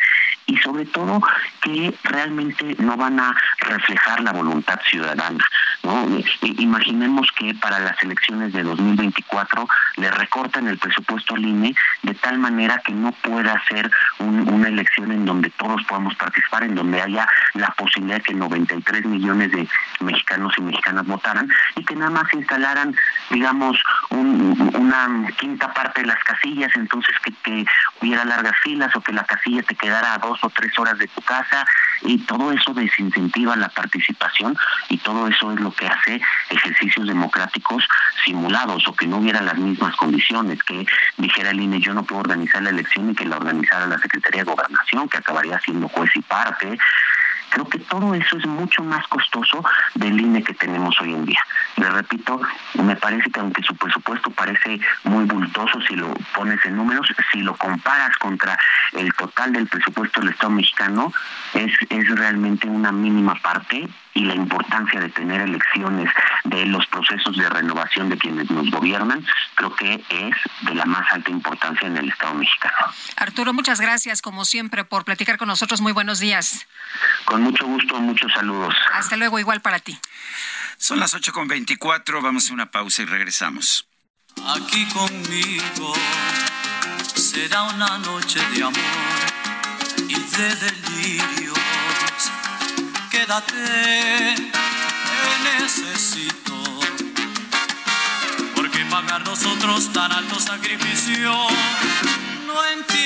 y sobre todo que realmente no van a reflejar la voluntad ciudadana. ¿no? Imaginemos que para las elecciones de 2024 le recortan el presupuesto al INE de tal manera que no pueda ser una elección en donde todos podamos participar, en donde haya la posibilidad de que 93 millones de mexicanos y mexicanas votaran y que nada más instalaran, digamos, una quinta parte de las casillas, entonces que, que hubiera largas filas o que la casilla te quedara a dos o tres horas de tu casa y todo eso desincentiva la participación y todo eso es lo que hace ejercicios democráticos simulados o que no hubiera las mismas condiciones, que dijera el INE yo no puedo organizar la elección y que la organizara la Secretaría de Gobernación, que acabaría siendo juez y parte, Creo que todo eso es mucho más costoso del INE que tenemos hoy en día. Le repito, me parece que aunque su presupuesto parece muy bultoso si lo pones en números, si lo comparas contra el total del presupuesto del Estado mexicano, es, es realmente una mínima parte y la importancia de tener elecciones de los procesos de renovación de quienes nos gobiernan, creo que es de la más alta importancia en el Estado mexicano. Arturo, muchas gracias como siempre por platicar con nosotros. Muy buenos días. Con mucho gusto, muchos saludos. Hasta luego, igual para ti. Son las 8.24, vamos a una pausa y regresamos. Aquí conmigo será una noche de amor y de delirio quédate, te necesito. Porque pagar nosotros tan alto sacrificio, no entiendes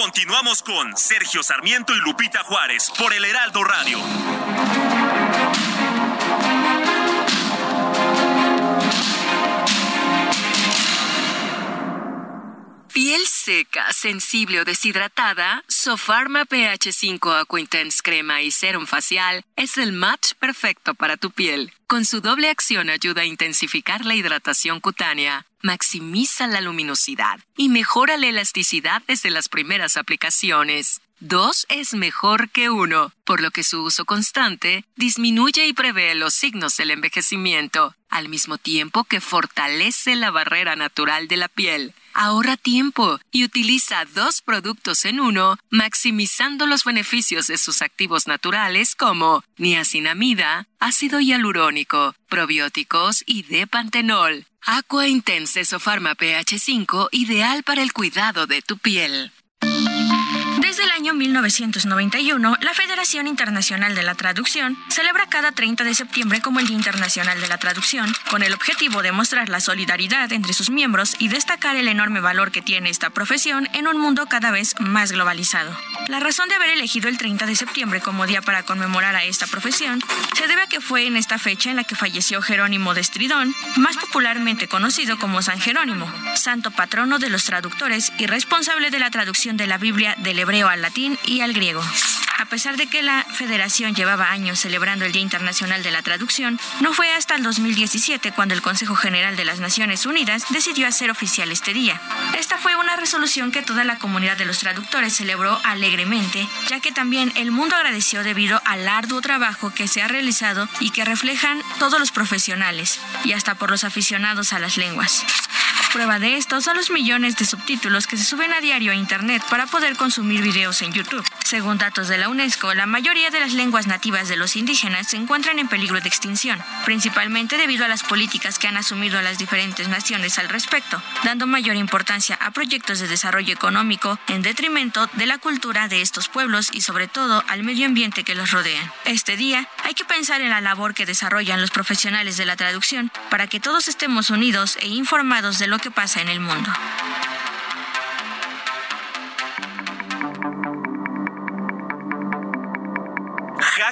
Continuamos con Sergio Sarmiento y Lupita Juárez por el Heraldo Radio. Piel seca, sensible o deshidratada, Sofarma pH 5 Aqua Intense Crema y Serum Facial es el match perfecto para tu piel. Con su doble acción ayuda a intensificar la hidratación cutánea, maximiza la luminosidad y mejora la elasticidad desde las primeras aplicaciones. Dos es mejor que uno, por lo que su uso constante disminuye y prevé los signos del envejecimiento, al mismo tiempo que fortalece la barrera natural de la piel. Ahorra tiempo y utiliza dos productos en uno, maximizando los beneficios de sus activos naturales como niacinamida, ácido hialurónico, probióticos y depantenol. Aqua Intense Sofarma pH 5, ideal para el cuidado de tu piel. Desde el año 1991, la Federación Internacional de la Traducción celebra cada 30 de septiembre como el Día Internacional de la Traducción, con el objetivo de mostrar la solidaridad entre sus miembros y destacar el enorme valor que tiene esta profesión en un mundo cada vez más globalizado. La razón de haber elegido el 30 de septiembre como día para conmemorar a esta profesión se debe a que fue en esta fecha en la que falleció Jerónimo de Estridón, más popularmente conocido como San Jerónimo, santo patrono de los traductores y responsable de la traducción de la Biblia del hebreo al latín y al griego. A pesar de que la federación llevaba años celebrando el Día Internacional de la Traducción, no fue hasta el 2017 cuando el Consejo General de las Naciones Unidas decidió hacer oficial este día. Esta fue una resolución que toda la comunidad de los traductores celebró alegremente, ya que también el mundo agradeció debido al arduo trabajo que se ha realizado y que reflejan todos los profesionales y hasta por los aficionados a las lenguas. Prueba de esto son los millones de subtítulos que se suben a diario a Internet para poder consumir videos en YouTube. Según datos de la UNESCO, la mayoría de las lenguas nativas de los indígenas se encuentran en peligro de extinción, principalmente debido a las políticas que han asumido las diferentes naciones al respecto, dando mayor importancia a proyectos de desarrollo económico en detrimento de la cultura de estos pueblos y sobre todo al medio ambiente que los rodea. Este día hay que pensar en la labor que desarrollan los profesionales de la traducción para que todos estemos unidos e informados de lo que pasa en el mundo.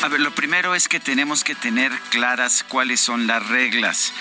A ver, lo primero es que tenemos que tener claras cuáles son las reglas.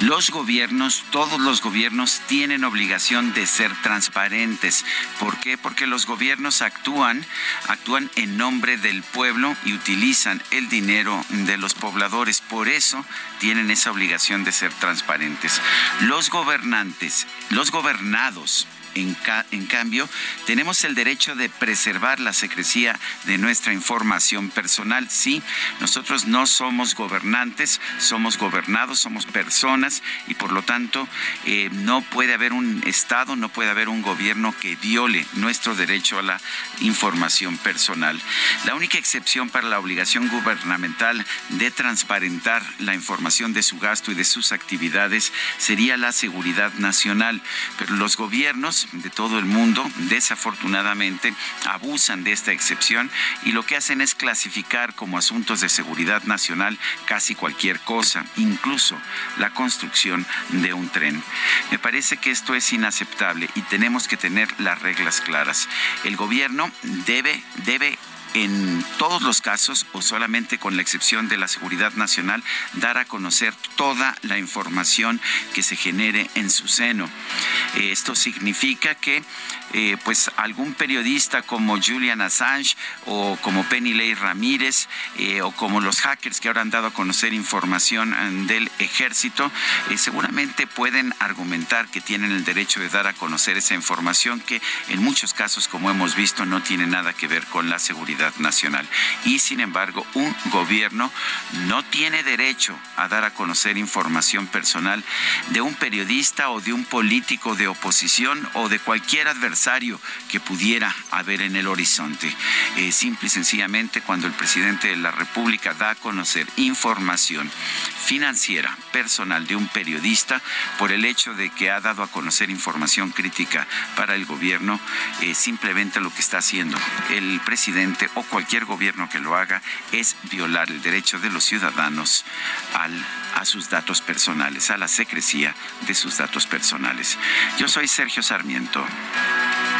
Los gobiernos, todos los gobiernos tienen obligación de ser transparentes. ¿Por qué? Porque los gobiernos actúan, actúan en nombre del pueblo y utilizan el dinero de los pobladores. Por eso tienen esa obligación de ser transparentes. Los gobernantes, los gobernados en, cambio, tenemos el derecho de preservar la secrecía de nuestra información personal. Sí, nosotros no somos gobernantes, somos gobernados, somos personas y por lo tanto eh, no puede haber un Estado, no puede haber un gobierno que viole nuestro derecho a la información personal. La única excepción para la obligación gubernamental de transparentar la información de su gasto y de sus actividades sería la seguridad nacional, pero los gobiernos de todo el mundo, desafortunadamente, abusan de esta excepción y lo que hacen es clasificar como asuntos de seguridad nacional casi cualquier cosa, incluso la construcción de un tren. Me parece que esto es inaceptable y tenemos que tener las reglas claras. El gobierno debe, debe en todos los casos, o solamente con la excepción de la seguridad nacional, dar a conocer toda la información que se genere en su seno. Esto significa que eh, pues algún periodista como Julian Assange o como Penny Ley Ramírez eh, o como los hackers que ahora han dado a conocer información eh, del ejército, seguramente pueden argumentar que tienen el derecho de dar a conocer esa información que en muchos casos, como hemos visto, no tiene nada que ver con la seguridad nacional. Y sin embargo, un gobierno no tiene derecho a dar a conocer información personal de un periodista o de un político de oposición o de cualquier adversario que pudiera haber en el horizonte. Eh, simple y sencillamente, cuando el presidente de la República da a conocer información financiera personal de un periodista por el hecho de que ha dado a conocer información crítica para el gobierno, eh, simplemente lo que está haciendo el presidente o cualquier gobierno que lo haga es violar el derecho de los ciudadanos al, a sus datos personales, a la secrecía de sus datos personales. Yo soy Sergio Sarmiento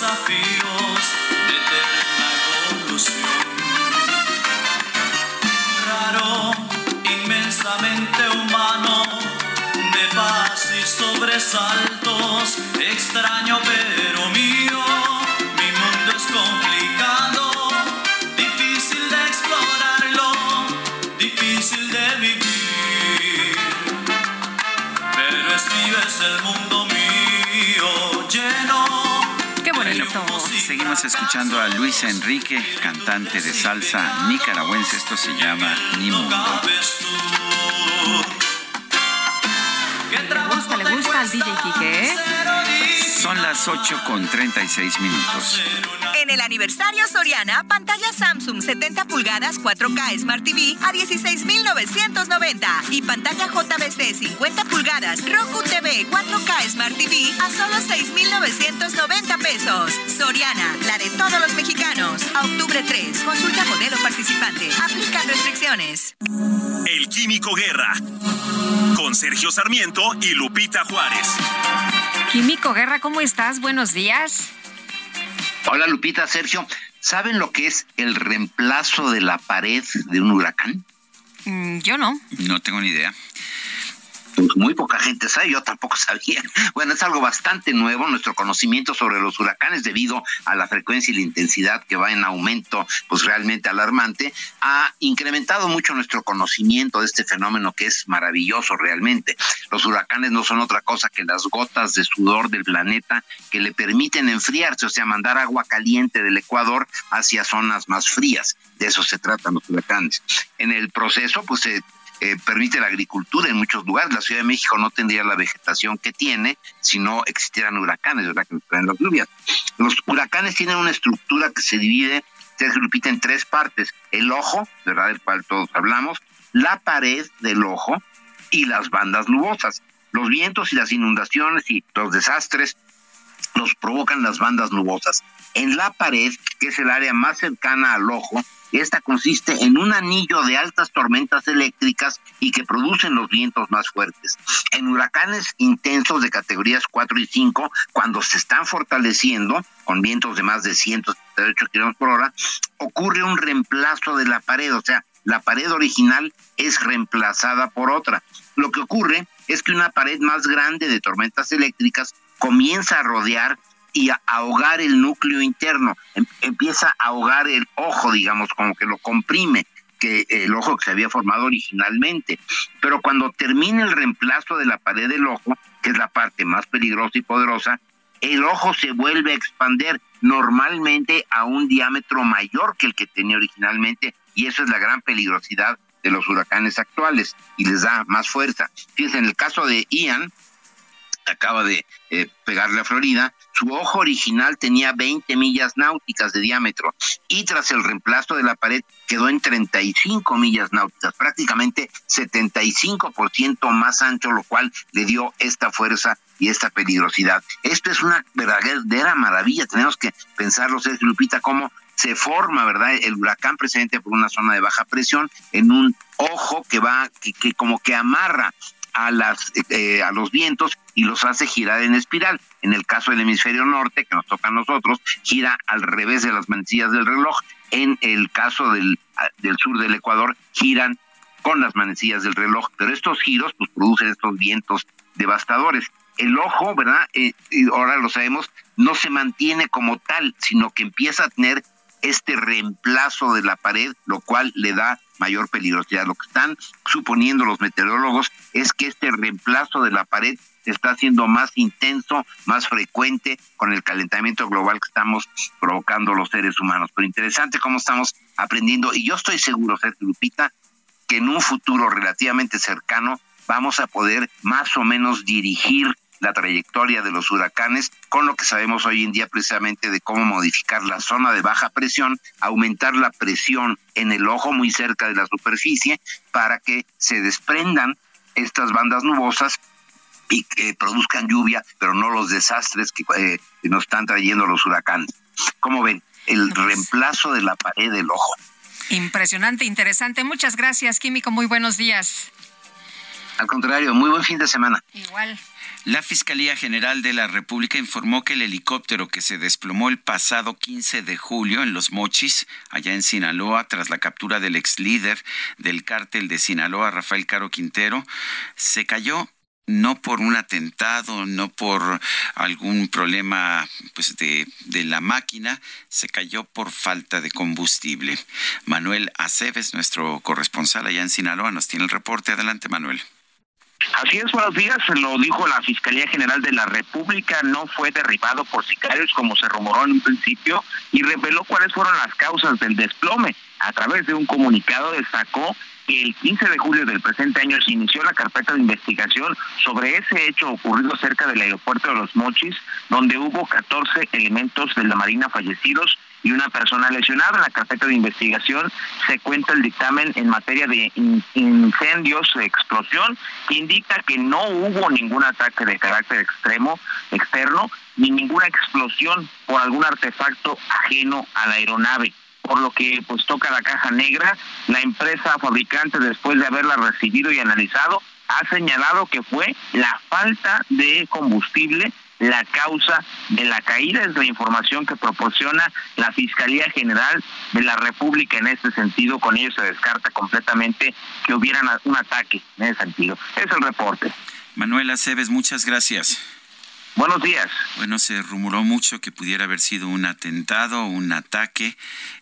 desafíos, de eterna evolución. Raro, inmensamente humano, de paz y sobresaltos, extraño pero mío, Seguimos escuchando a Luis Enrique, cantante de salsa nicaragüense. Esto se llama Ni Mundo. Le gusta, le gusta al DJ ¿eh? Son las las 8 con 36 minutos. En el aniversario Soriana, pantalla Samsung 70 pulgadas 4K Smart TV a 16,990 y pantalla JBC 50 pulgadas Roku TV 4K Smart TV a solo 6,990 pesos. Soriana, la de todos los mexicanos. A octubre 3, consulta modelo participante. Aplica restricciones. El Químico Guerra con Sergio Sarmiento y Lupita Juárez. Químico Guerra, ¿cómo estás? Buenos días. Hola Lupita, Sergio. ¿Saben lo que es el reemplazo de la pared de un huracán? Mm, yo no. No tengo ni idea muy poca gente sabe, yo tampoco sabía. Bueno, es algo bastante nuevo nuestro conocimiento sobre los huracanes debido a la frecuencia y la intensidad que va en aumento, pues realmente alarmante, ha incrementado mucho nuestro conocimiento de este fenómeno que es maravilloso realmente. Los huracanes no son otra cosa que las gotas de sudor del planeta que le permiten enfriarse, o sea, mandar agua caliente del Ecuador hacia zonas más frías. De eso se tratan los huracanes. En el proceso, pues se eh, permite la agricultura en muchos lugares. La Ciudad de México no tendría la vegetación que tiene si no existieran huracanes, ¿verdad? Que traen las lluvias. Los huracanes tienen una estructura que se divide, se repite en tres partes. El ojo, ¿verdad? Del cual todos hablamos, la pared del ojo y las bandas nubosas. Los vientos y las inundaciones y los desastres los provocan las bandas nubosas. En la pared, que es el área más cercana al ojo, esta consiste en un anillo de altas tormentas eléctricas y que producen los vientos más fuertes. En huracanes intensos de categorías 4 y 5, cuando se están fortaleciendo con vientos de más de 178 kilómetros por hora, ocurre un reemplazo de la pared, o sea, la pared original es reemplazada por otra. Lo que ocurre es que una pared más grande de tormentas eléctricas comienza a rodear y ahogar el núcleo interno, em, empieza a ahogar el ojo, digamos, como que lo comprime que el ojo que se había formado originalmente. Pero cuando termina el reemplazo de la pared del ojo, que es la parte más peligrosa y poderosa, el ojo se vuelve a expander normalmente a un diámetro mayor que el que tenía originalmente y eso es la gran peligrosidad de los huracanes actuales y les da más fuerza. Fíjense, en el caso de Ian, acaba de eh, pegarle a Florida, su ojo original tenía 20 millas náuticas de diámetro y tras el reemplazo de la pared quedó en 35 millas náuticas, prácticamente 75% más ancho, lo cual le dio esta fuerza y esta peligrosidad. Esto es una verdadera maravilla, tenemos que pensarlo, Sergio Lupita, cómo se forma, ¿verdad? El huracán precisamente por una zona de baja presión en un ojo que va, que como que amarra a, las, eh, a los vientos y los hace girar en espiral. En el caso del hemisferio norte, que nos toca a nosotros, gira al revés de las manecillas del reloj. En el caso del, del sur del Ecuador, giran con las manecillas del reloj. Pero estos giros pues, producen estos vientos devastadores. El ojo, ¿verdad? Eh, ahora lo sabemos, no se mantiene como tal, sino que empieza a tener este reemplazo de la pared, lo cual le da mayor peligrosidad. Lo que están suponiendo los meteorólogos es que este reemplazo de la pared está siendo más intenso, más frecuente con el calentamiento global que estamos provocando los seres humanos. Pero interesante cómo estamos aprendiendo y yo estoy seguro, Sergio Lupita, que en un futuro relativamente cercano vamos a poder más o menos dirigir la trayectoria de los huracanes con lo que sabemos hoy en día precisamente de cómo modificar la zona de baja presión, aumentar la presión en el ojo muy cerca de la superficie para que se desprendan estas bandas nubosas y que produzcan lluvia, pero no los desastres que, eh, nos están trayendo los huracanes. ¿Cómo ven? El reemplazo de la pared del ojo. Impresionante, interesante. Muchas gracias, Químico. Muy buenos días. Al contrario, muy buen fin de semana. Igual. La Fiscalía General de la República informó que el helicóptero que se desplomó el pasado 15 de julio en Los Mochis, allá en Sinaloa, tras la captura del ex líder del cártel de Sinaloa, Rafael Caro Quintero, se cayó no por un atentado, no por algún problema pues, de, de, la máquina, se cayó por falta de combustible. Manuel Aceves, nuestro corresponsal allá en Sinaloa, nos tiene el reporte. Adelante, Manuel. Así es, buenos días, lo dijo la Fiscalía General de la República, no fue derribado por sicarios como se rumoró en un principio y reveló cuáles fueron las causas del desplome. A través de un comunicado destacó que el 15 de julio del presente año se inició la carpeta de investigación sobre ese hecho ocurrido cerca del aeropuerto de Los Mochis, donde hubo 14 elementos de la Marina fallecidos y una persona lesionada. En la carpeta de investigación se cuenta el dictamen en materia de incendios, explosión, que indica que no hubo ningún ataque de carácter extremo, externo, ni ninguna explosión por algún artefacto ajeno a la aeronave por lo que pues toca la caja negra. La empresa fabricante, después de haberla recibido y analizado, ha señalado que fue la falta de combustible la causa de la caída. Es la información que proporciona la Fiscalía General de la República en este sentido. Con ello se descarta completamente que hubiera un ataque en ese sentido. Es el reporte. Manuela Cebes, muchas gracias. Buenos días. Bueno, se rumoró mucho que pudiera haber sido un atentado, un ataque.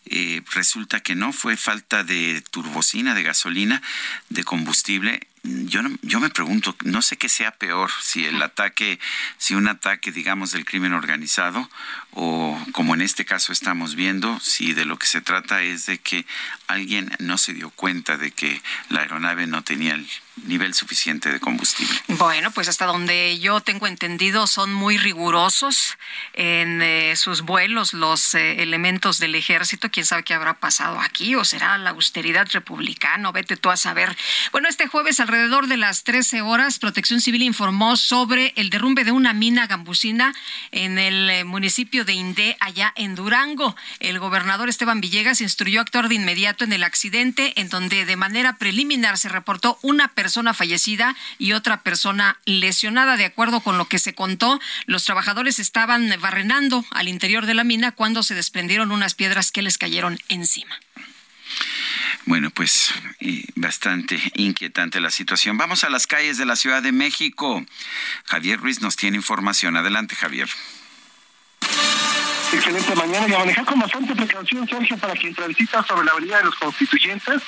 Eh, resulta que no, fue falta de turbocina, de gasolina, de combustible yo, yo me pregunto, no sé qué sea peor, si el ataque, si un ataque, digamos, del crimen organizado, o como en este caso estamos viendo, si de lo que se trata es de que alguien no se dio cuenta de que la aeronave no tenía el nivel suficiente de combustible. Bueno, pues hasta donde yo tengo entendido son muy rigurosos en eh, sus vuelos los eh, elementos del ejército. ¿Quién sabe qué habrá pasado aquí? ¿O será la austeridad republicana? Vete tú a saber. Bueno, este jueves alrededor de las 13 horas, Protección Civil informó sobre el derrumbe de una mina gambusina en el eh, municipio de Indé, allá en Durango. El gobernador Esteban Villegas instruyó actuar de inmediato en el accidente, en donde de manera preliminar se reportó una persona fallecida y otra persona lesionada. De acuerdo con lo que se contó, los trabajadores estaban barrenando al interior de la mina cuando se desprendieron unas piedras que les cayeron encima. Bueno, pues bastante inquietante la situación. Vamos a las calles de la Ciudad de México. Javier Ruiz nos tiene información. Adelante, Javier. Excelente mañana y a manejar con bastante precaución, Sergio, para quien transita sobre la avenida de los constituyentes.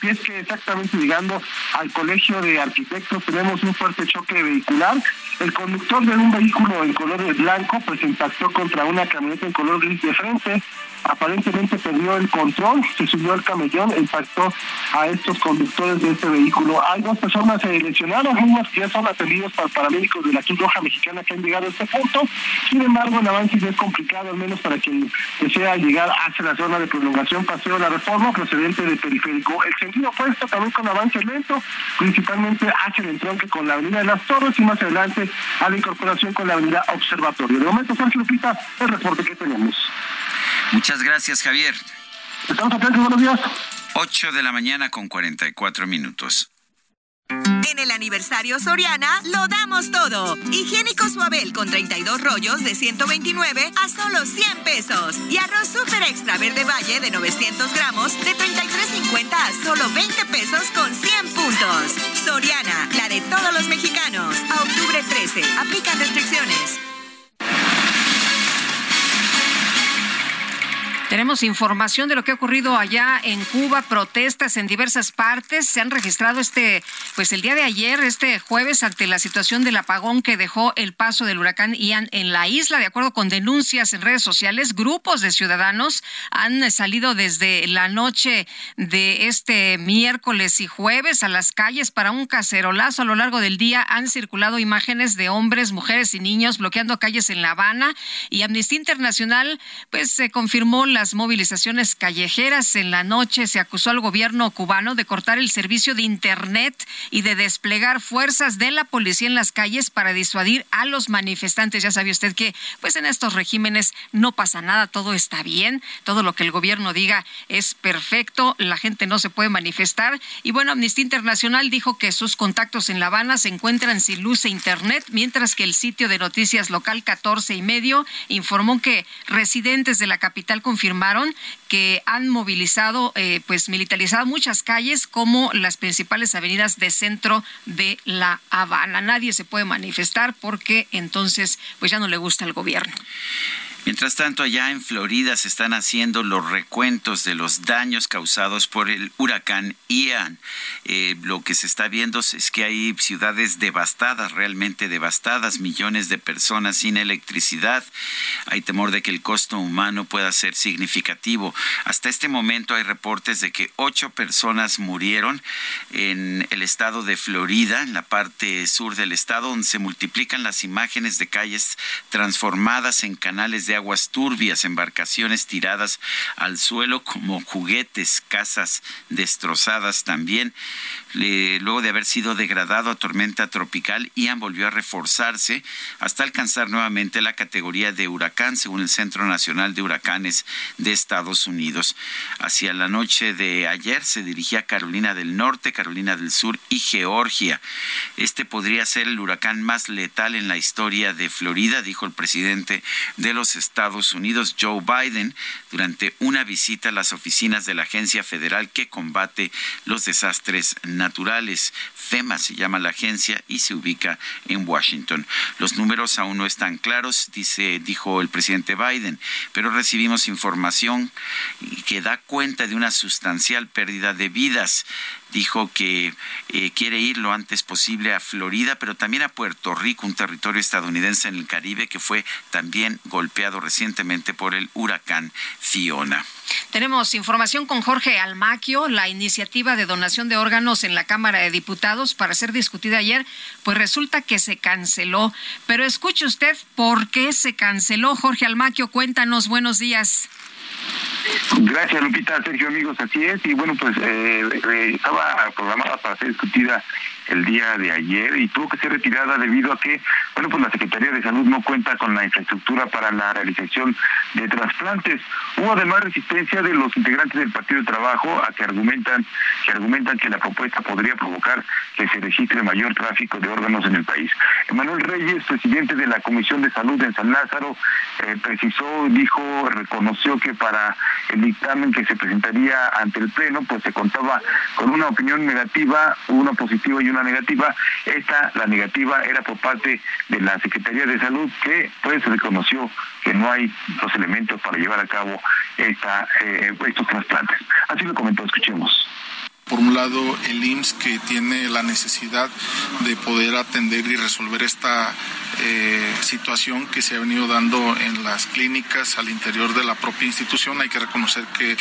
Y es que exactamente llegando al colegio de arquitectos tenemos un fuerte choque vehicular. El conductor de un vehículo en color blanco pues impactó contra una camioneta en color gris de frente aparentemente perdió el control, se subió al camellón, impactó a estos conductores de este vehículo. Hay dos personas lesionadas, unas que ya son atendidos por paramédicos de la Cruz Roja Mexicana que han llegado a este punto. Sin embargo, el avance es complicado, al menos para quien desea llegar hacia la zona de prolongación Paseo de la Reforma procedente de Periférico. El sentido opuesto también con avance lento, principalmente hacia el entronque con la Avenida de las Torres y más adelante a la incorporación con la Avenida Observatorio. De momento, Sergio Lupita, el reporte que tenemos. Muchas gracias, Javier. Estamos atentos, buenos días. 8 de la mañana con 44 minutos. En el aniversario Soriana lo damos todo. Higiénico Suabel con 32 rollos de 129 a solo 100 pesos. Y arroz super extra verde valle de 900 gramos de 33.50 a solo 20 pesos con 100 puntos. Soriana, la de todos los mexicanos. A octubre 13. Aplican restricciones. Tenemos información de lo que ha ocurrido allá en Cuba, protestas en diversas partes. Se han registrado este, pues el día de ayer, este jueves, ante la situación del apagón que dejó el paso del huracán Ian en la isla. De acuerdo con denuncias en redes sociales, grupos de ciudadanos han salido desde la noche de este miércoles y jueves a las calles para un cacerolazo. A lo largo del día han circulado imágenes de hombres, mujeres y niños bloqueando calles en La Habana y Amnistía Internacional, pues se confirmó la movilizaciones callejeras. En la noche se acusó al gobierno cubano de cortar el servicio de Internet y de desplegar fuerzas de la policía en las calles para disuadir a los manifestantes. Ya sabe usted que pues en estos regímenes no pasa nada, todo está bien, todo lo que el gobierno diga es perfecto, la gente no se puede manifestar. Y bueno, Amnistía Internacional dijo que sus contactos en La Habana se encuentran sin luz e Internet, mientras que el sitio de noticias local 14 y medio informó que residentes de la capital confirmaron confirmaron que han movilizado, eh, pues militarizado muchas calles como las principales avenidas de centro de La Habana. Nadie se puede manifestar porque entonces pues ya no le gusta el gobierno. Mientras tanto, allá en Florida se están haciendo los recuentos de los daños causados por el huracán Ian. Eh, lo que se está viendo es que hay ciudades devastadas, realmente devastadas, millones de personas sin electricidad. Hay temor de que el costo humano pueda ser significativo. Hasta este momento hay reportes de que ocho personas murieron en el estado de Florida, en la parte sur del estado, donde se multiplican las imágenes de calles transformadas en canales de aguas turbias, embarcaciones tiradas al suelo como juguetes, casas destrozadas también. luego de haber sido degradado a tormenta tropical, Ian volvió a reforzarse hasta alcanzar nuevamente la categoría de huracán, según el Centro Nacional de Huracanes de Estados Unidos. Hacia la noche de ayer se dirigía a Carolina del Norte, Carolina del Sur y Georgia. Este podría ser el huracán más letal en la historia de Florida, dijo el presidente de los Estados Unidos, Joe Biden, durante una visita a las oficinas de la Agencia Federal que combate los desastres naturales. FEMA se llama la agencia y se ubica en Washington. Los números aún no están claros, dice, dijo el presidente Biden, pero recibimos información que da cuenta de una sustancial pérdida de vidas dijo que eh, quiere ir lo antes posible a Florida, pero también a Puerto Rico, un territorio estadounidense en el Caribe que fue también golpeado recientemente por el huracán Fiona. Tenemos información con Jorge Almaquio, la iniciativa de donación de órganos en la Cámara de Diputados para ser discutida ayer, pues resulta que se canceló. Pero escuche usted por qué se canceló. Jorge Almaquio, cuéntanos, buenos días. Gracias, Lupita, Sergio, amigos, así es. Y bueno, pues eh, eh, estaba programada para ser discutida el día de ayer y tuvo que ser retirada debido a que, bueno, pues la Secretaría de Salud no cuenta con la infraestructura para la realización de trasplantes. Hubo además resistencia de los integrantes del Partido de Trabajo a que argumentan que argumentan que la propuesta podría provocar que se registre mayor tráfico de órganos en el país. Emanuel Reyes, presidente de la Comisión de Salud en San Lázaro, eh, precisó, dijo, reconoció que para el dictamen que se presentaría ante el Pleno, pues se contaba con una opinión negativa, una positiva y una negativa. Esta, la negativa, era por parte de la Secretaría de Salud que pues reconoció que no hay los elementos para llevar a cabo esta, eh, estos trasplantes. Así lo comentó, escuchemos por un lado el IMSS que tiene la necesidad de poder atender y resolver esta eh, situación que se ha venido dando en las clínicas al interior de la propia institución. Hay que reconocer que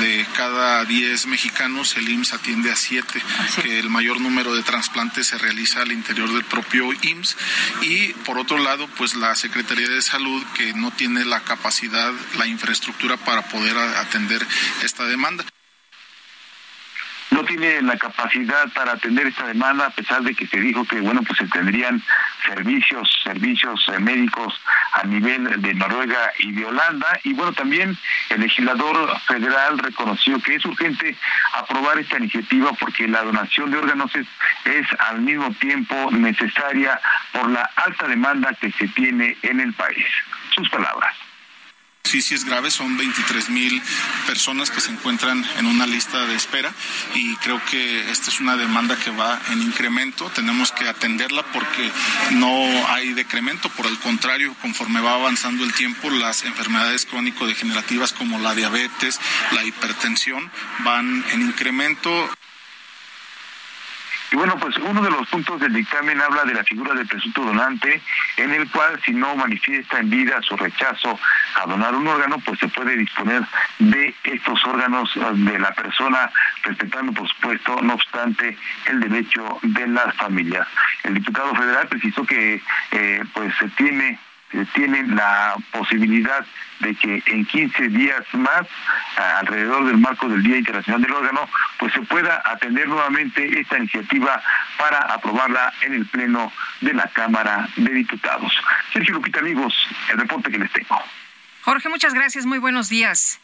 de cada 10 mexicanos el IMSS atiende a 7, que el mayor número de trasplantes se realiza al interior del propio IMSS. Y por otro lado, pues la Secretaría de Salud que no tiene la capacidad, la infraestructura para poder atender esta demanda tiene la capacidad para atender esta demanda a pesar de que se dijo que bueno pues se tendrían servicios servicios eh, médicos a nivel de Noruega y de Holanda. Y bueno también el legislador federal reconoció que es urgente aprobar esta iniciativa porque la donación de órganos es, es al mismo tiempo necesaria por la alta demanda que se tiene en el país. Sus palabras Sí, sí es grave, son 23 mil personas que se encuentran en una lista de espera y creo que esta es una demanda que va en incremento, tenemos que atenderla porque no hay decremento, por el contrario, conforme va avanzando el tiempo, las enfermedades crónico-degenerativas como la diabetes, la hipertensión van en incremento. Y bueno, pues uno de los puntos del dictamen habla de la figura del presunto donante, en el cual si no manifiesta en vida su rechazo a donar un órgano, pues se puede disponer de estos órganos de la persona, respetando por supuesto, no obstante, el derecho de las familias. El diputado federal precisó que eh, pues se tiene tienen la posibilidad de que en 15 días más, alrededor del marco del Día Internacional del Órgano, pues se pueda atender nuevamente esta iniciativa para aprobarla en el Pleno de la Cámara de Diputados. Sergio Lupita, amigos, el reporte que les tengo. Jorge, muchas gracias, muy buenos días.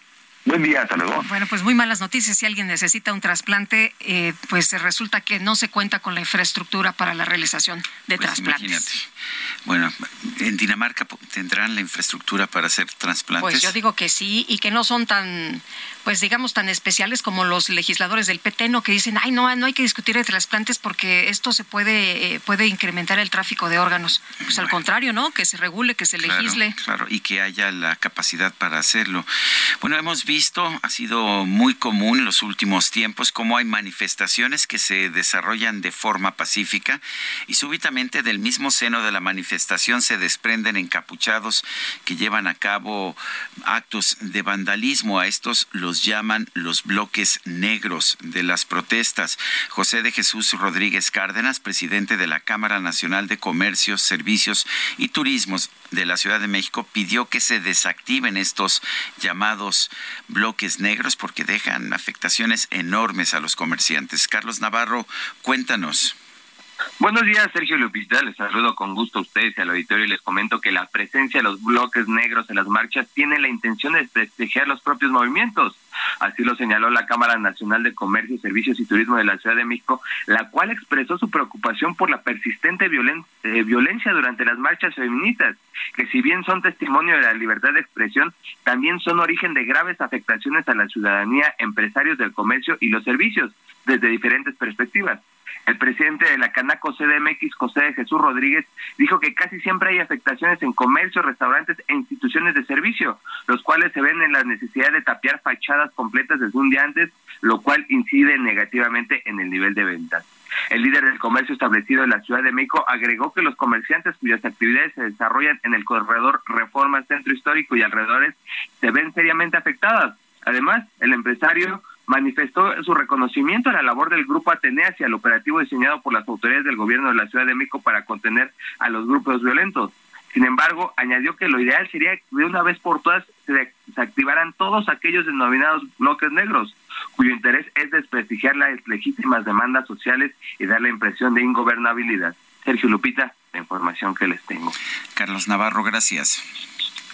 Buen día, hasta luego. Bueno, pues muy malas noticias. Si alguien necesita un trasplante, eh, pues resulta que no se cuenta con la infraestructura para la realización de pues trasplantes. Bueno, en Dinamarca tendrán la infraestructura para hacer trasplantes. Pues yo digo que sí y que no son tan pues digamos, tan especiales como los legisladores del PT, ¿no? Que dicen, ay, no, no hay que discutir de trasplantes porque esto se puede, eh, puede incrementar el tráfico de órganos. Pues al contrario, ¿no? Que se regule, que se legisle. Claro, y que haya la capacidad para hacerlo. Bueno, hemos visto, ha sido muy común en los últimos tiempos, cómo hay manifestaciones que se desarrollan de forma pacífica y súbitamente del mismo seno de la manifestación se desprenden encapuchados que llevan a cabo actos de vandalismo. A estos los llaman los bloques negros de las protestas. José de Jesús Rodríguez Cárdenas, presidente de la Cámara Nacional de Comercios, Servicios y Turismos de la Ciudad de México, pidió que se desactiven estos llamados bloques negros porque dejan afectaciones enormes a los comerciantes. Carlos Navarro, cuéntanos. Buenos días, Sergio Lupita. Les saludo con gusto a ustedes y al auditorio y les comento que la presencia de los bloques negros en las marchas tiene la intención de desprestigiar los propios movimientos. Así lo señaló la Cámara Nacional de Comercio, Servicios y Turismo de la Ciudad de México, la cual expresó su preocupación por la persistente eh, violencia durante las marchas feministas, que si bien son testimonio de la libertad de expresión, también son origen de graves afectaciones a la ciudadanía, empresarios del comercio y los servicios, desde diferentes perspectivas. El presidente de la Canaco CDMX, José de Jesús Rodríguez, dijo que casi siempre hay afectaciones en comercio, restaurantes e instituciones de servicio, los cuales se ven en la necesidad de tapiar fachadas completas desde un día antes, lo cual incide negativamente en el nivel de ventas. El líder del comercio establecido en la Ciudad de México agregó que los comerciantes cuyas actividades se desarrollan en el corredor Reforma Centro Histórico y alrededores se ven seriamente afectadas. Además, el empresario manifestó su reconocimiento a la labor del Grupo Atenea y al operativo diseñado por las autoridades del gobierno de la Ciudad de México para contener a los grupos violentos. Sin embargo, añadió que lo ideal sería que de una vez por todas se activaran todos aquellos denominados bloques negros, cuyo interés es desprestigiar las legítimas demandas sociales y dar la impresión de ingobernabilidad. Sergio Lupita, la información que les tengo. Carlos Navarro, gracias.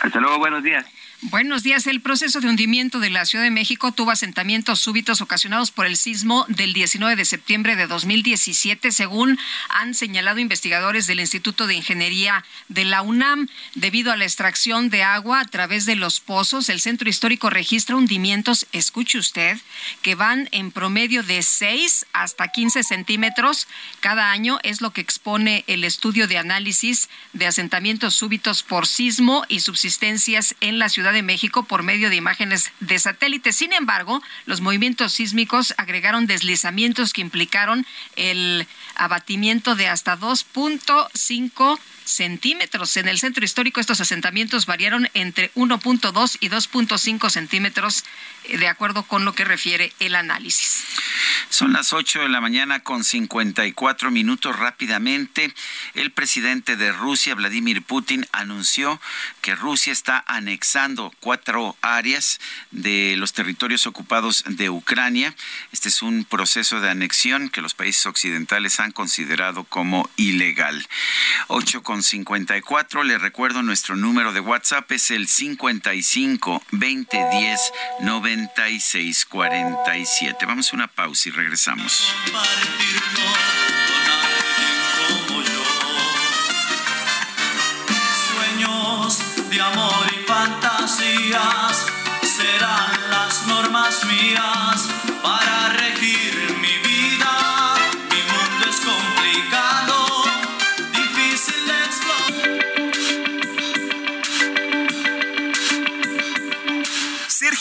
Hasta luego, buenos días. Buenos días. El proceso de hundimiento de la Ciudad de México tuvo asentamientos súbitos ocasionados por el sismo del 19 de septiembre de 2017, según han señalado investigadores del Instituto de Ingeniería de la UNAM. Debido a la extracción de agua a través de los pozos, el centro histórico registra hundimientos, escuche usted, que van en promedio de 6 hasta 15 centímetros cada año. Es lo que expone el estudio de análisis de asentamientos súbitos por sismo y subsistencias en la ciudad de México por medio de imágenes de satélite. Sin embargo, los movimientos sísmicos agregaron deslizamientos que implicaron el abatimiento de hasta 2.5 centímetros. En el centro histórico estos asentamientos variaron entre 1.2 y 2.5 centímetros, eh, de acuerdo con lo que refiere el análisis. Son las 8 de la mañana con 54 minutos rápidamente. El presidente de Rusia, Vladimir Putin, anunció que Rusia está anexando cuatro áreas de los territorios ocupados de Ucrania. Este es un proceso de anexión que los países occidentales han considerado como ilegal. 8 con 54. Le recuerdo nuestro número de WhatsApp es el 55 2010 96 47. Vamos a una pausa y regresamos. Normas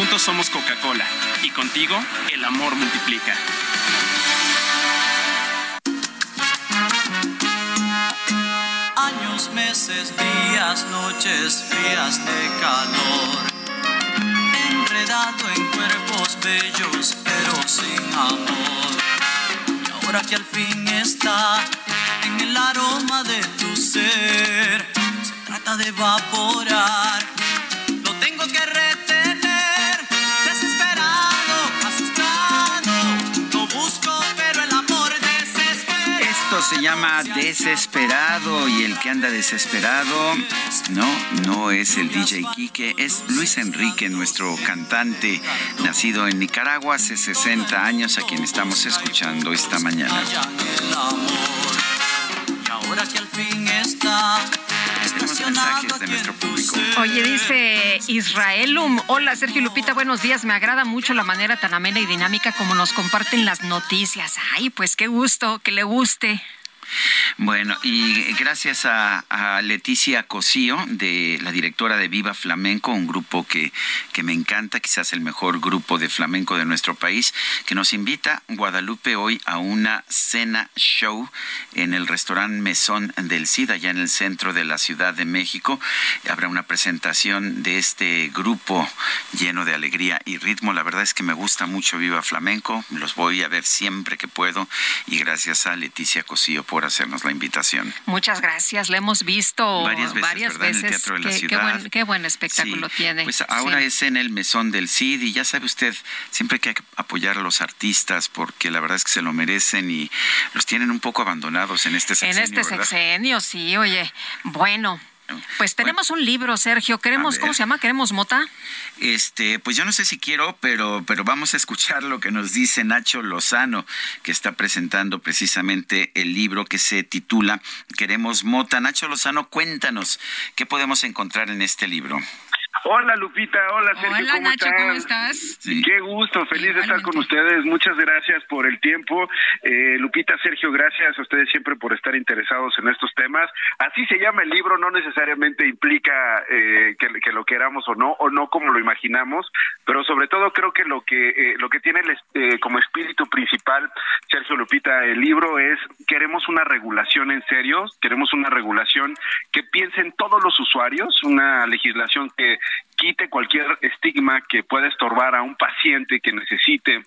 Juntos somos Coca-Cola y contigo el amor multiplica. meses, días, noches frías de calor. Enredado en cuerpos bellos, pero sin amor. Y ahora que al fin está en el aroma de tu ser, se trata de evaporar. Se llama Desesperado y el que anda desesperado no, no es el DJ Quique, es Luis Enrique, nuestro cantante, nacido en Nicaragua hace 60 años, a quien estamos escuchando esta mañana. Tenemos mensajes de nuestro público. Oye, dice Israelum. Hola, Sergio Lupita, buenos días. Me agrada mucho la manera tan amena y dinámica como nos comparten las noticias. Ay, pues qué gusto, que le guste. Bueno, y gracias a, Leticia Cosío, de la directora de Viva Flamenco, un grupo que, que me encanta, quizás el mejor grupo de flamenco de nuestro país, que nos invita Guadalupe hoy a una cena show en el restaurante Mesón del Cid, allá en el centro de la Ciudad de México. Habrá una presentación de este grupo lleno de alegría y ritmo. La verdad es que me gusta mucho Viva Flamenco, los voy a ver siempre que puedo y gracias a Leticia Cosío por hacernos la invitación. Muchas gracias, la hemos visto Varias veces, ¿verdad? En el Teatro de la Qué- qué, Ciudad. buen, qué buen espectáculo Sí, tiene. Pues ahora Sí. es en el mesón del CID y ya sabe usted, siempre hay que apoyar a los artistas porque la verdad es que se lo merecen y los tienen un poco abandonados en este En sexenio, este ¿verdad? sexenio, sí, oye. Bueno, pues tenemos un libro, Sergio. Queremos. ¿cómo se llama? ¿Queremos mota? Este, pues yo no sé si quiero, pero, pero vamos a escuchar lo que nos dice Nacho Lozano, que está presentando precisamente el libro que se titula Queremos Mota. Nacho Lozano, cuéntanos, ¿qué podemos encontrar en este libro? Hola Lupita, hola Sergio, Hola, ¿cómo Nacho, están? ¿cómo estás? Sí. Qué gusto, feliz de estar con ustedes. Muchas gracias por el tiempo. Eh, Lupita, Sergio, gracias a ustedes siempre por estar interesados en estos temas. Así se llama el libro, no necesariamente implica eh, que, que lo queramos o no, o no como lo imaginamos, pero sobre todo creo que lo que eh, lo que tiene el eh, como espíritu principal, Sergio Lupita, el libro es queremos una regulación en serio, queremos una regulación que piense en todos los usuarios, una legislación que quite cualquier estigma que pueda estorbar a un paciente que necesite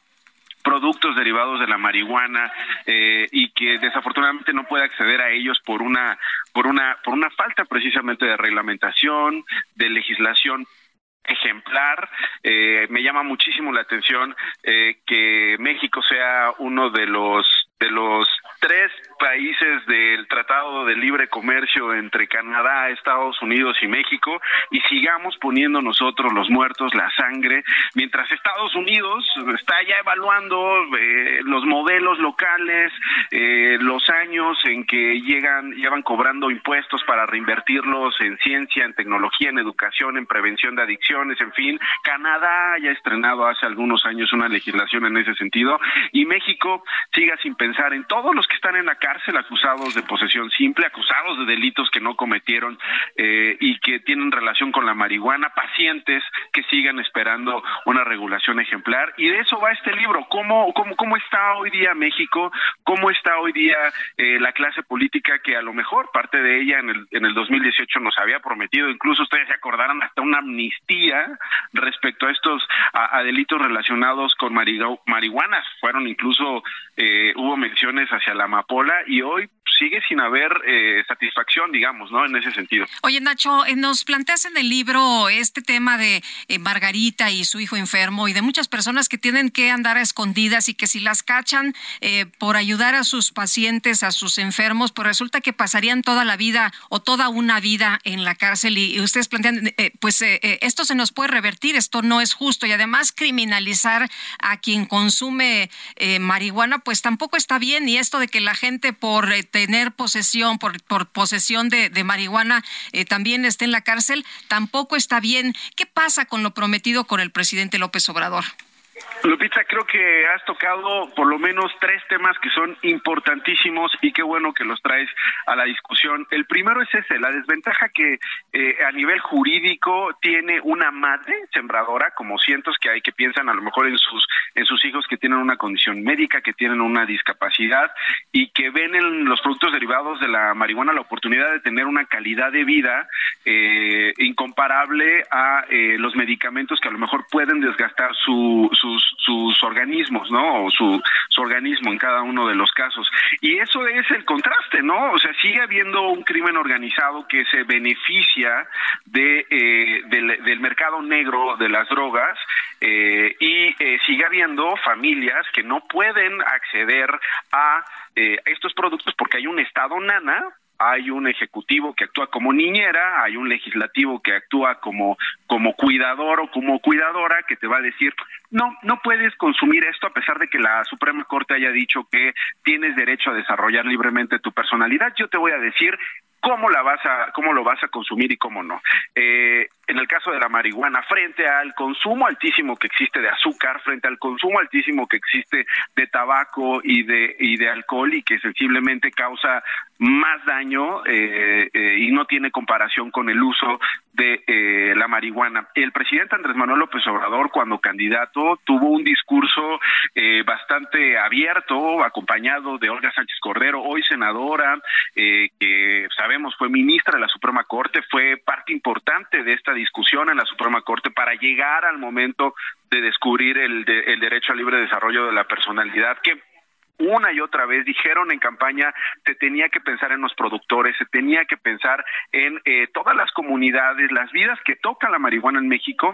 productos derivados de la marihuana eh, y que desafortunadamente no puede acceder a ellos por una por una por una falta precisamente de reglamentación de legislación ejemplar. Eh, me llama muchísimo la atención eh, que México sea uno de los de los tres países del Tratado de Libre Comercio entre Canadá, Estados Unidos y México y sigamos poniendo nosotros los muertos, la sangre, mientras Estados Unidos está ya evaluando eh, los modelos locales, eh, los años en que llegan, llevan cobrando impuestos para reinvertirlos en ciencia, en tecnología, en educación, en prevención de adicciones, en fin. Canadá ya ha estrenado hace algunos años una legislación en ese sentido y México siga sin pensar en todos los que están en la cárcel acusados de posesión simple, acusados de delitos que no cometieron eh, y que tienen relación con la marihuana, pacientes que sigan esperando una regulación ejemplar. Y de eso va este libro. ¿Cómo, cómo, cómo está hoy día México? ¿Cómo está hoy día eh, la clase política que a lo mejor parte de ella en el, en el 2018 nos había prometido? Incluso ustedes se acordarán hasta una amnistía respecto a estos, a, a delitos relacionados con marihuanas. Fueron incluso, eh, hubo menciones hacia la amapola y hoy sigue sin haber eh, satisfacción, digamos, ¿no? En ese sentido. Oye, Nacho, eh, nos planteas en el libro este tema de eh, Margarita y su hijo enfermo y de muchas personas que tienen que andar escondidas y que si las cachan eh, por ayudar a sus pacientes, a sus enfermos, pues resulta que pasarían toda la vida o toda una vida en la cárcel y, y ustedes plantean, pues esto se nos puede revertir, esto no es justo y además criminalizar a quien consume marihuana, pues tampoco está bien y esto de que la gente por eh, tener posesión, por, posesión de, de marihuana, eh, también esté en la cárcel, tampoco está bien. ¿Qué pasa con lo prometido con el presidente López Obrador? Lupita, creo que has tocado por lo menos tres temas que son importantísimos y qué bueno que los traes a la discusión. El primero es ese, la desventaja que eh, a nivel jurídico tiene una madre sembradora, como cientos que hay que piensan a lo mejor en sus en sus hijos que tienen una condición médica, que tienen una discapacidad y que ven en los productos derivados de la marihuana la oportunidad de tener una calidad de vida eh, incomparable a eh, los medicamentos que a lo mejor pueden desgastar su, sus sus organismos, ¿no? O su, su organismo en cada uno de los casos. Y eso es el contraste, ¿no? O sea, sigue habiendo un crimen organizado que se beneficia de, eh, del, mercado negro de las drogas eh, y eh, sigue habiendo familias que no pueden acceder a estos productos porque hay un estado nana hay un ejecutivo que actúa como niñera, hay un legislativo que actúa como, como cuidador o como cuidadora que te va a decir, no, no puedes consumir esto a pesar de que la Suprema Corte haya dicho que tienes derecho a desarrollar libremente tu personalidad. Yo te voy a decir cómo la vas a cómo lo vas a consumir y cómo no. Eh, en el caso de la marihuana, frente al consumo altísimo que existe de azúcar, frente al consumo altísimo que existe de tabaco y de y de alcohol y que sensiblemente causa más daño eh, eh, y no tiene comparación con el uso de eh, la marihuana. El presidente Andrés Manuel López Obrador, cuando candidato, tuvo un discurso eh, bastante abierto, acompañado de Olga Sánchez Cordero, hoy senadora, que sabemos fue ministra de la Suprema Corte, fue parte importante de esta en la Suprema Corte para llegar al momento de descubrir el, el derecho al libre desarrollo de la personalidad, que una y otra vez dijeron en campaña se tenía que pensar en los productores, se tenía que pensar en eh, todas las comunidades, las vidas que toca la marihuana en México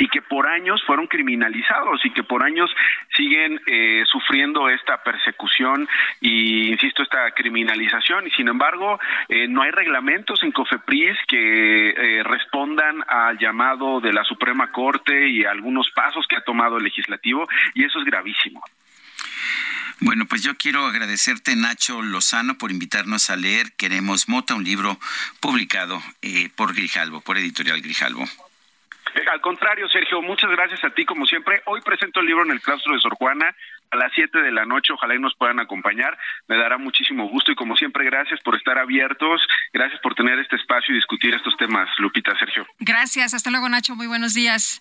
y que por años fueron criminalizados y que por años siguen eh, sufriendo esta persecución y insisto esta criminalización y sin embargo eh, no hay reglamentos en Cofepris que respondan al llamado de la Suprema Corte y algunos pasos que ha tomado el legislativo y eso es gravísimo. Bueno, pues yo quiero agradecerte, Nacho Lozano, por invitarnos a leer Queremos Mota, un libro publicado eh, por Grijalvo, por Editorial Grijalvo. Eh, al contrario, Sergio, muchas gracias a ti como siempre. Hoy presento el libro en el claustro de Sor Juana a las 7 de la noche. Ojalá y nos puedan acompañar. Me dará muchísimo gusto y como siempre, gracias por estar abiertos. Gracias por tener este espacio y discutir estos temas, Lupita, Sergio. Gracias. Hasta luego, Nacho. Muy buenos días.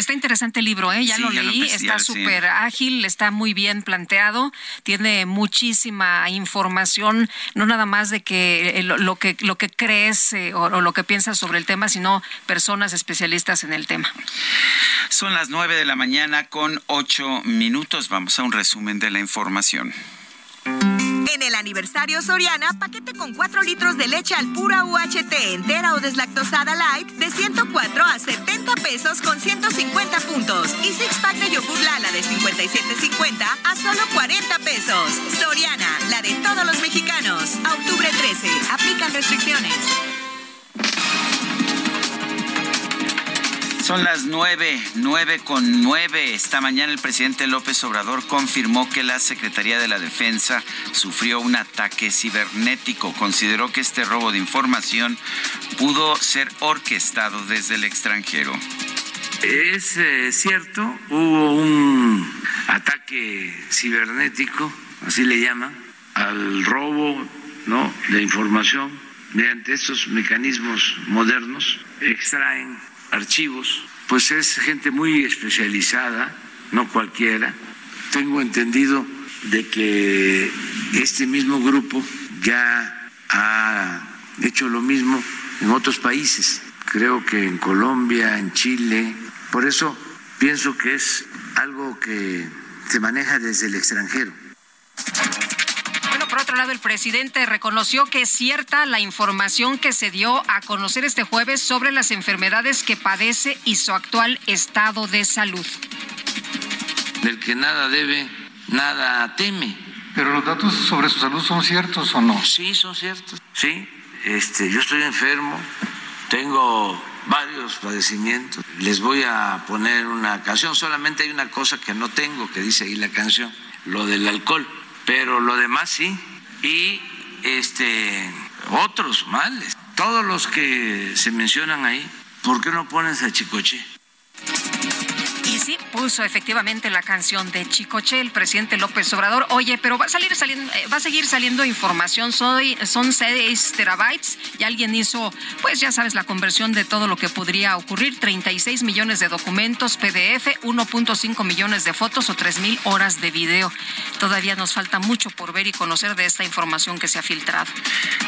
Está interesante el libro, ¿eh? ya lo leí, está súper ágil, está muy bien planteado, tiene muchísima información, no nada más de que eh, lo, que lo que crees eh, o, o, lo que piensas sobre el tema, sino personas especialistas en el tema. Son las nueve de la mañana con ocho minutos. Vamos a un resumen de la información. En el aniversario Soriana, paquete con 4 litros de leche al pura UHT entera o deslactosada light de 104 a 70 pesos con 150 puntos. Y six pack de yogur Lala de 57.50 a solo 40 pesos. Soriana, la de todos los mexicanos. A octubre 13. Aplican restricciones. Son las nueve, nueve con nueve. Esta mañana el presidente López Obrador confirmó que la Secretaría de la Defensa sufrió un ataque cibernético. Consideró que este robo de información pudo ser orquestado desde el extranjero. Es eh, cierto, hubo un ataque cibernético, así le llaman, al robo ¿no? de información mediante estos mecanismos modernos. Extraen archivos, pues es gente muy especializada, no cualquiera. Tengo entendido de que este mismo grupo ya ha hecho lo mismo en otros países, creo que en Colombia, en Chile. Por eso pienso que es algo que se maneja desde el extranjero por otro lado, el presidente reconoció que es cierta la información que se dio a conocer este jueves sobre las enfermedades que padece y su actual estado de salud. Del que nada debe, nada teme. Pero los datos sobre su salud son ciertos o no? Sí, son ciertos. Sí, este, yo estoy enfermo, tengo varios padecimientos. Les voy a poner una canción, solamente hay una cosa que no tengo, que dice ahí la canción, lo del alcohol pero lo demás sí. Y este otros males, todos los que se mencionan ahí, ¿por qué no pones a Chicoche? Sí, puso efectivamente la canción de Chicoche, el presidente López Obrador. Oye, pero va a salir eh, va a seguir saliendo información. Son 6 terabytes y alguien hizo, pues ya sabes, la conversión de todo lo que podría ocurrir. 36 millones de documentos PDF, 1.5 millones de fotos o 3 mil horas de video. Todavía nos falta mucho por ver y conocer de esta información que se ha filtrado.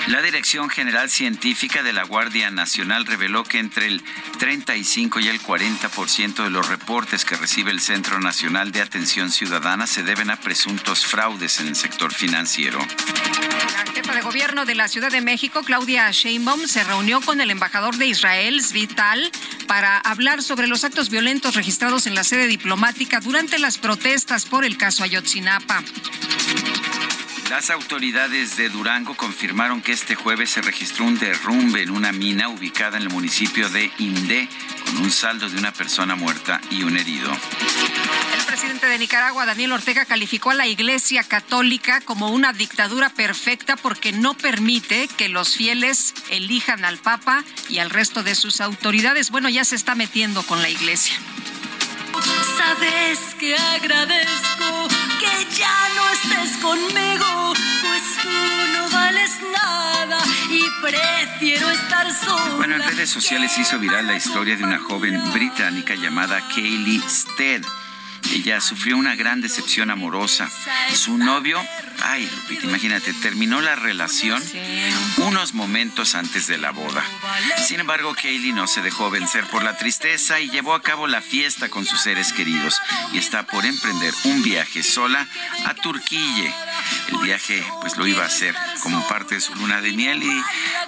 La Dirección General Científica de la Guardia Nacional reveló que entre el 35 y el 40% de los reportes que recibe el Centro Nacional de Atención Ciudadana se deben a presuntos fraudes en el sector financiero. La jefa de gobierno de la Ciudad de México, Claudia Sheinbaum, se reunió con el embajador de Israel, Svital, para hablar sobre los actos violentos registrados en la sede diplomática durante las protestas por el caso Ayotzinapa. Las autoridades de Durango confirmaron que este jueves se registró un derrumbe en una mina ubicada en el municipio de Indé, con un saldo de una persona muerta y un herido. El presidente de Nicaragua, Daniel Ortega, calificó a la Iglesia Católica como una dictadura perfecta porque no permite que los fieles elijan al Papa y al resto de sus autoridades. Bueno, ya se está metiendo con la Iglesia. Sabes que agradezco que ya no estés conmigo, pues tú no vales nada y prefiero estar sola. Bueno, en redes sociales hizo viral la historia de una joven británica llamada Kaylee Stead. Ella sufrió una gran decepción amorosa. Su novio, ay, Lupita, imagínate, terminó la relación unos momentos antes de la boda. Sin embargo, Kaylee no se dejó vencer por la tristeza y llevó a cabo la fiesta con sus seres queridos y está por emprender un viaje sola a Turquía. El viaje pues lo iba a hacer como parte de su luna de miel y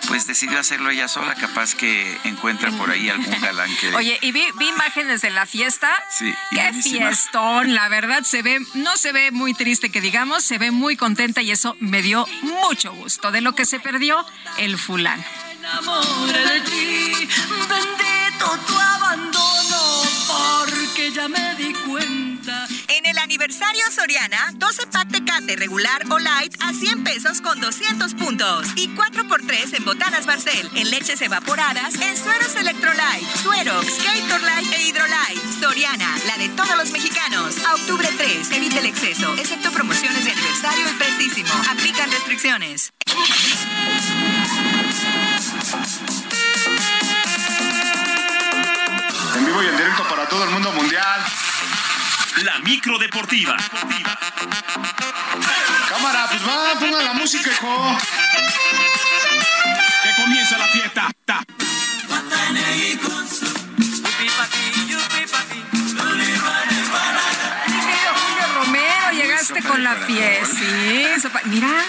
pues decidió hacerlo ella sola, capaz que encuentra por ahí algún galán que... Oye, y vi, vi imágenes de la fiesta. Sí, Qué buenísima. La verdad se ve, no se ve muy triste que digamos, se ve muy contenta y eso me dio mucho gusto. De lo que se perdió, el fulano. porque ya me di cuenta. Aniversario Soriana, 12 pack Tecate regular o light a 100 pesos con 200 puntos. Y 4x3 en botanas Barcel, en leches evaporadas, en sueros Electrolyte, Suerox, Gatorlyte e Hydrolyte. Soriana, la de todos los mexicanos. A octubre 3, evite el exceso, excepto promociones de aniversario y prestísimo. Aplican restricciones. En vivo y en directo para todo el mundo mundial. La micro deportiva. Cámara, pues va, pongan la música, hijo. Que comienza la fiesta. Ta. Romero, llegaste con la fiesta. Sí, mira,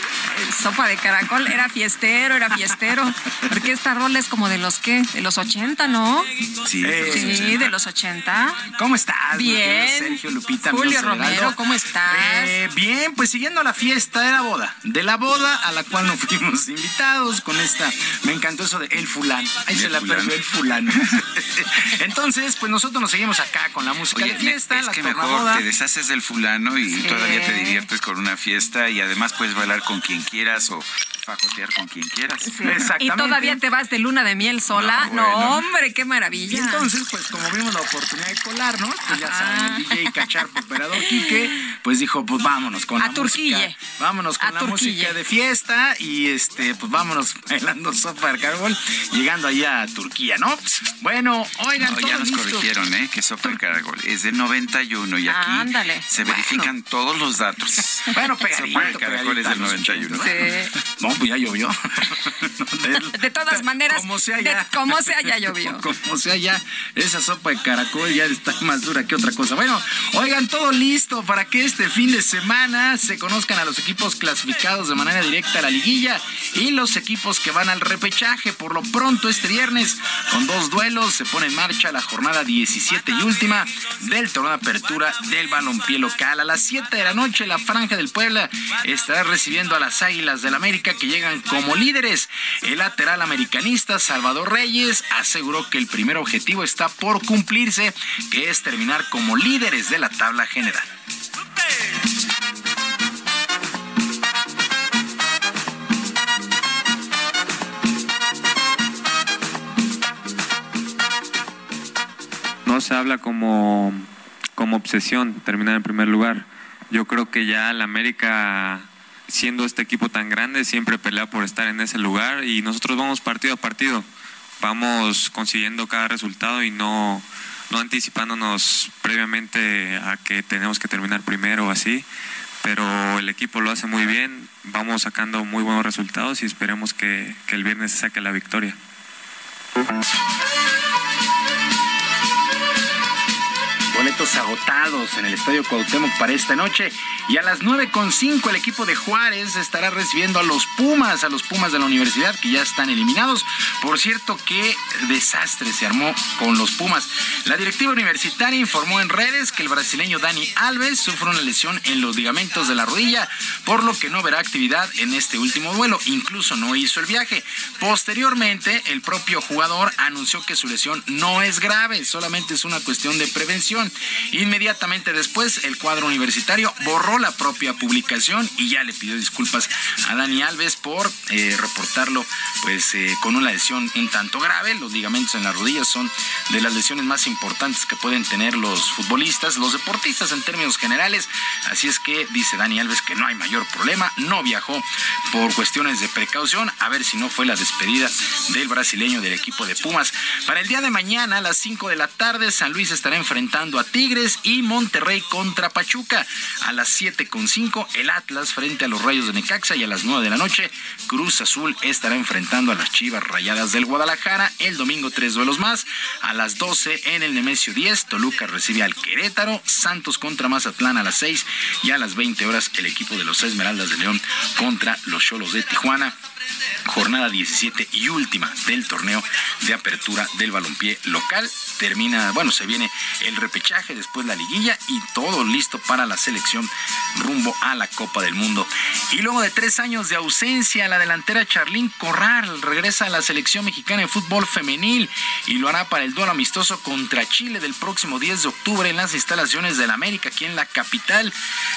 sopa de caracol, era fiestero, era fiestero. Porque esta rola es como de los que, de los 80, ¿no? Sí, Sí, de los 80. ¿Cómo estás? Bien. Sergio Lupita. Julio Romero? ¿cómo estás? Eh, bien, pues siguiendo la fiesta de la boda. De la boda a la cual no fuimos invitados con esta. Me encantó eso de el fulano. Ahí se la perdió el fulano. Entonces, pues nosotros nos seguimos acá con la música Oye, de fiesta, es la que mejor te deshaces del fulano y Sí. todavía te diviertes con una fiesta y además puedes bailar con quien quieras o fajotear con quien quieras. Sí. Y todavía te vas de luna de miel sola. No, bueno. hombre, qué Y maravilla. entonces, pues como vimos la oportunidad de colarnos, pues ya saben, el DJ Cacharpo, operador Quique, pues dijo, pues vámonos con A la Turquille. música. Vámonos con A la Turquille. música de fiesta y este, pues vámonos bailando sopa de caracol, llegando allá a Turquía, ¿no? Bueno, oigan, No, ya nos listo. corrigieron, ¿eh? Que Sopa de Caracol es de 91 y aquí se verifican todos los datos. Bueno, Sopa de Caracol es del los 91. Sí. No, pues ya llovió. De todas maneras, Como sea de- ya. como sea, ya llovió. Como sea ya, esa sopa de caracol ya está más dura que otra cosa. Bueno, oigan, todo listo para que este fin de semana se conozcan a los equipos clasificados de manera directa a la liguilla y los equipos que van al repechaje. Por lo pronto, este viernes, con dos duelos, se pone en marcha la jornada 17 y última del torneo de apertura del balompié local. A las 7 de la noche, la Franja del Puebla estará recibiendo a las Águilas del América que llegan como líderes. El lateral americanista Salvador Reyes aseguró que el primer objetivo está por cumplirse, que es terminar como líderes de la tabla general. no se habla como como obsesión terminar en primer lugar. Yo creo que ya la América, siendo este equipo tan grande, siempre pelea por estar en ese lugar y nosotros vamos partido a partido, vamos consiguiendo cada resultado y no, no anticipándonos previamente a que tenemos que terminar primero o así, pero el equipo lo hace muy bien, vamos sacando muy buenos resultados y esperemos que, el viernes saque la victoria. Agotados en el Estadio Cuauhtémoc para esta noche. Y a las 9.5 el equipo de Juárez estará recibiendo a los Pumas, a los Pumas de la universidad que ya están eliminados. Por cierto, qué desastre se armó con los Pumas. La directiva universitaria informó en redes que el brasileño Dani Alves sufre una lesión en los ligamentos de la rodilla, por lo que no verá actividad en este último duelo. Incluso no hizo el viaje. Posteriormente, el propio jugador anunció que su lesión no es grave, solamente es una cuestión de prevención. Inmediatamente después, el cuadro universitario borró la propia publicación y ya le pidió disculpas a Dani Alves por eh, reportarlo pues eh, con una lesión un tanto grave. Los ligamentos en las rodillas son de las lesiones más importantes que pueden tener los futbolistas, los deportistas en términos generales. Así es que dice Dani Alves que no hay mayor problema, no viajó por cuestiones de precaución, a ver si no fue la despedida del brasileño del equipo de Pumas. Para el día de mañana a las 5 de la tarde, San Luis estará enfrentando a Tigres y Monterrey contra Pachuca. A las 7.5 el Atlas frente a los Rayos de Necaxa y a las 9 de la noche Cruz Azul estará enfrentando a las Chivas Rayadas del Guadalajara. El domingo tres duelos más. A las 12 en el Nemesio 10 Toluca recibe al Querétaro. Santos contra Mazatlán a las 6 y a las 20 horas el equipo de los Esmeraldas de León contra los Cholos de Tijuana jornada 17 y última del torneo de apertura del balompié local. Termina, bueno, se viene el repechaje, después la liguilla y todo listo para la selección rumbo a la Copa del Mundo. Y luego de tres años de ausencia, la delantera Charlín Corral regresa a la selección mexicana de fútbol femenil y lo hará para el duelo amistoso contra Chile del próximo 10 de octubre en las instalaciones del América, aquí en la capital.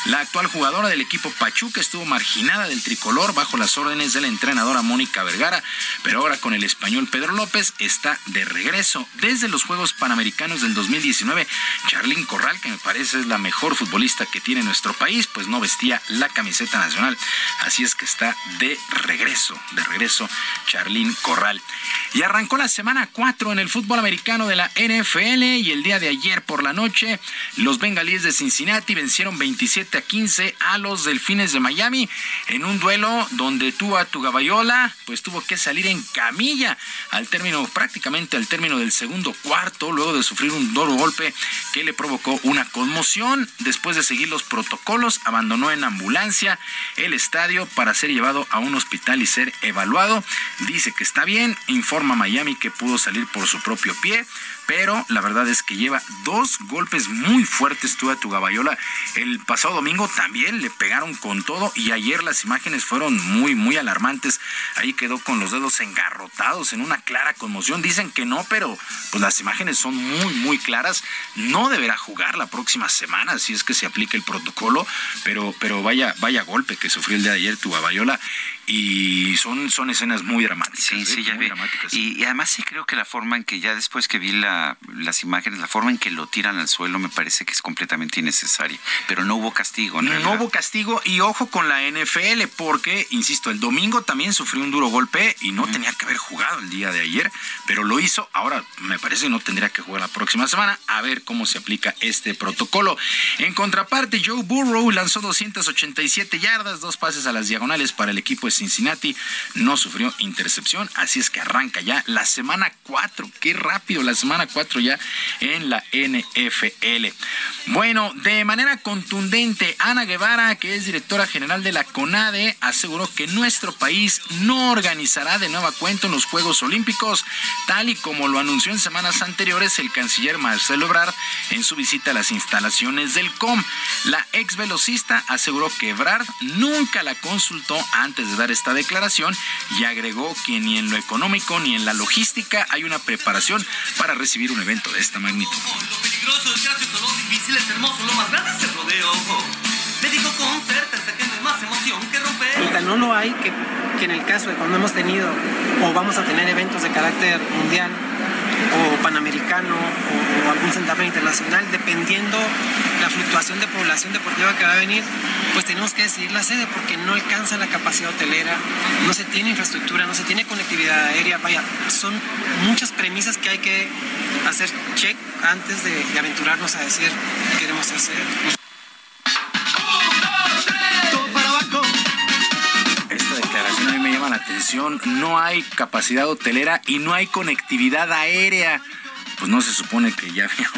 La actual jugadora del equipo Pachuca estuvo marginada del tricolor bajo las órdenes del entrenador Mónica Vergara, pero ahora con el español Pedro López está de regreso desde los Juegos Panamericanos del 2019. Charlín Corral, que me parece es la mejor futbolista que tiene nuestro país, pues no vestía la camiseta nacional. Así es que está de regreso, de regreso Charlín Corral. Y arrancó la semana 4 en el fútbol americano de la NFL y el día de ayer por la noche los bengalíes de Cincinnati vencieron 27 a 15 a los delfines de Miami en un duelo donde Tua Tugabayola pues tuvo que salir en camilla al término, prácticamente al término del segundo cuarto, luego de sufrir un duro golpe que le provocó una conmoción. Después de seguir los protocolos, abandonó en ambulancia el estadio para ser llevado a un hospital y ser evaluado. Dice que está bien, informa Miami que pudo salir por su propio pie, pero la verdad es que lleva dos golpes muy fuertes tú a tu gabayola. El pasado domingo también le pegaron con todo y ayer las imágenes fueron muy, muy alarmantes. Ahí quedó con los dedos engarrotados en una clara conmoción. Dicen que no, pero pues las imágenes son muy, muy claras. No deberá jugar la próxima semana si es que se aplica el protocolo, pero, pero vaya, vaya golpe que sufrió el día de ayer tu gabayola y son, son escenas muy dramáticas. Sí, sí, ¿eh? ya muy Dramáticas. Y, además sí creo que la forma en que ya después que vi la, las imágenes, la forma en que lo tiran al suelo me parece que es completamente innecesaria. Pero no hubo castigo, ¿no? No hubo castigo y ojo con la NFL porque, insisto, el domingo también sufrió un duro golpe y no tenía que haber jugado el día de ayer, pero lo hizo. Ahora me parece que no tendría que jugar la próxima semana. A ver cómo se aplica este protocolo. En contraparte, Joe Burrow lanzó 287 yardas, dos pases a las diagonales para el equipo Cincinnati no sufrió intercepción, así es que arranca ya la semana 4. Qué rápido, la semana 4 ya en la NFL. Bueno, de manera contundente, Ana Guevara, que es directora general de la CONADE, aseguró que nuestro país no organizará de nueva cuenta los Juegos Olímpicos, tal y como lo anunció en semanas anteriores el canciller Marcelo Ebrard en su visita a las instalaciones del COM. La ex velocista aseguró que Ebrard nunca la consultó antes de dar esta declaración y agregó que ni en lo económico ni en la logística hay una preparación para recibir un evento de esta magnitud. Lo peligroso, es gracioso, lo difícil, es hermoso, lo más grande es el rodeo. Le digo con certeza que no hay más emoción que romper. No lo hay que, que en el caso de cuando hemos tenido o vamos a tener eventos de carácter mundial o panamericano o, algún certamen internacional, dependiendo la fluctuación de población deportiva que va a venir, pues tenemos que decidir la sede porque no alcanza la capacidad hotelera, no se tiene infraestructura, no se tiene conectividad aérea, vaya, son muchas premisas que hay que hacer check antes de, aventurarnos a decir qué queremos hacer. Atención, no hay capacidad hotelera y no hay conectividad aérea pues no se supone que ya había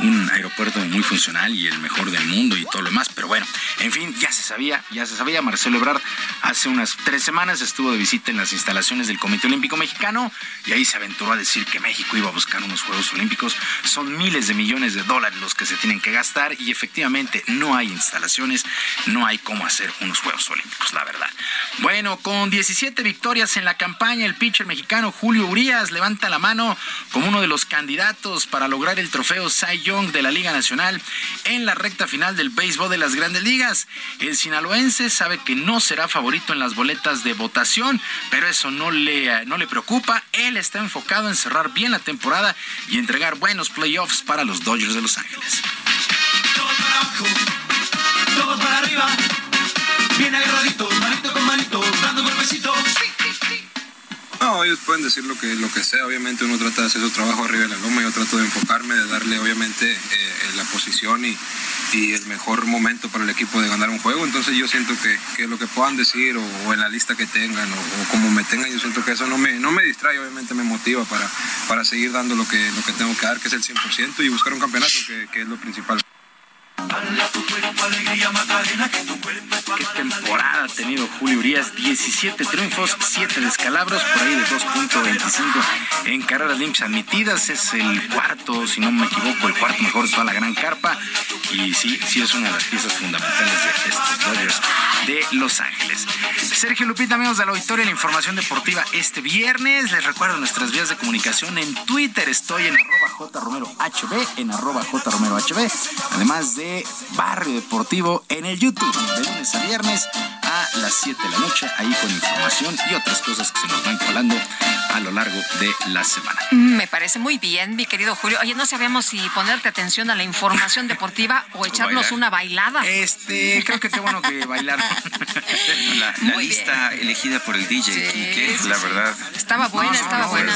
un, aeropuerto muy funcional y el mejor del mundo y todo lo demás, pero bueno, en fin, ya se sabía, ya se sabía. Marcelo Ebrard hace unas tres semanas estuvo de visita en las instalaciones del Comité Olímpico Mexicano y ahí se aventuró a decir que México iba a buscar unos Juegos Olímpicos. Son miles de millones de dólares los que se tienen que gastar y efectivamente no hay instalaciones, no hay cómo hacer unos Juegos Olímpicos, la verdad. Bueno, con 17 victorias en la campaña, el pitcher mexicano Julio Urias levanta la mano como uno de los candidatos candidatos para lograr el trofeo Cy Young de la Liga Nacional en la recta final del béisbol de las grandes ligas. El sinaloense sabe que no será favorito en las boletas de votación, pero eso no le, no le preocupa. Él está enfocado en cerrar bien la temporada y entregar buenos playoffs para los Dodgers de Los Ángeles. Todos para arriba, bien agarraditos, con dando golpecitos. No, ellos pueden decir lo que, lo que sea, obviamente uno trata de hacer su trabajo arriba de la loma, yo trato de enfocarme, de darle obviamente eh, la posición y, el mejor momento para el equipo de ganar un juego, entonces yo siento que, lo que puedan decir o, en la lista que tengan o, como me tengan, yo siento que eso no me, no me distrae, obviamente me motiva para, para seguir dando lo que, lo que tengo que dar, que es el 100% y buscar un campeonato, que es lo principal. Qué temporada ha tenido Julio Urias, 17 triunfos, 7 descalabros, por ahí de 2.25 en carreras limpias admitidas, es el cuarto, si no me equivoco, el cuarto mejor de toda la gran carpa. Y sí, sí es una de las piezas fundamentales de estos Dodgers de Los Ángeles. Sergio Lupita, amigos de la auditorio, la información deportiva este viernes, les recuerdo nuestras vías de comunicación. En Twitter, estoy en arroba jromerohb, en arroba jromerohb, además de Barrio Deportivo en el YouTube, de lunes viernes a las 7 de la noche, ahí con información y otras cosas que se nos van colando a lo largo de la semana. Me parece muy bien, mi querido Julio. Oye, no sabíamos si ponerte atención a la información deportiva o echarnos una bailada. Este, creo que qué bueno que bailar. la, lista elegida por el DJ Kike, la verdad. Estaba buena, estaba buena.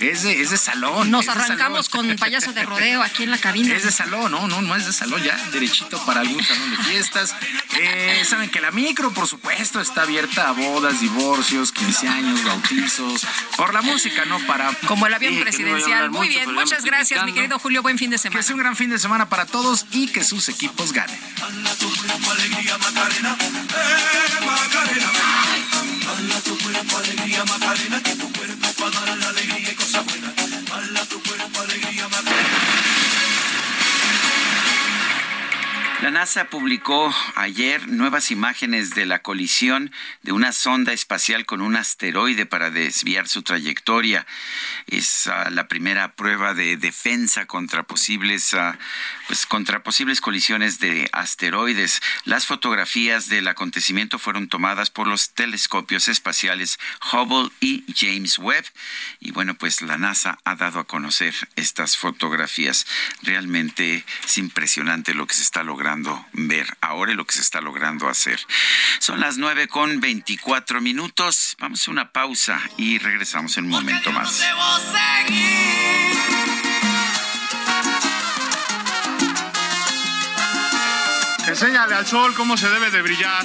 Es de, es de, salón. Nos arrancamos con payaso de rodeo aquí en la cabina. Es de salón, no, no, no es de salón, ya derechito para algún salón de fiestas. Eh, saben que la micro, por supuesto, está abierta a bodas, divorcios, 15 años, bautizos, por la música, no para... Como el avión presidencial. Muy bien, muchas gracias, mi querido Julio. Buen fin de semana. Que sea un gran fin de semana para todos y que sus equipos ganen. La NASA publicó ayer nuevas imágenes de la colisión de una sonda espacial con un asteroide para desviar su trayectoria. Es ah, la primera prueba de defensa contra posibles, ah, pues, contra posibles colisiones de asteroides. Las fotografías del acontecimiento fueron tomadas por los telescopios espaciales Hubble y James Webb. Y bueno, pues la NASA ha dado a conocer estas fotografías. Realmente es impresionante lo que se está logrando ver ahora y lo que se está logrando hacer. Son las nueve con 24 minutos. Vamos a una pausa y regresamos en un momento más. Enséñale al sol cómo se debe de brillar.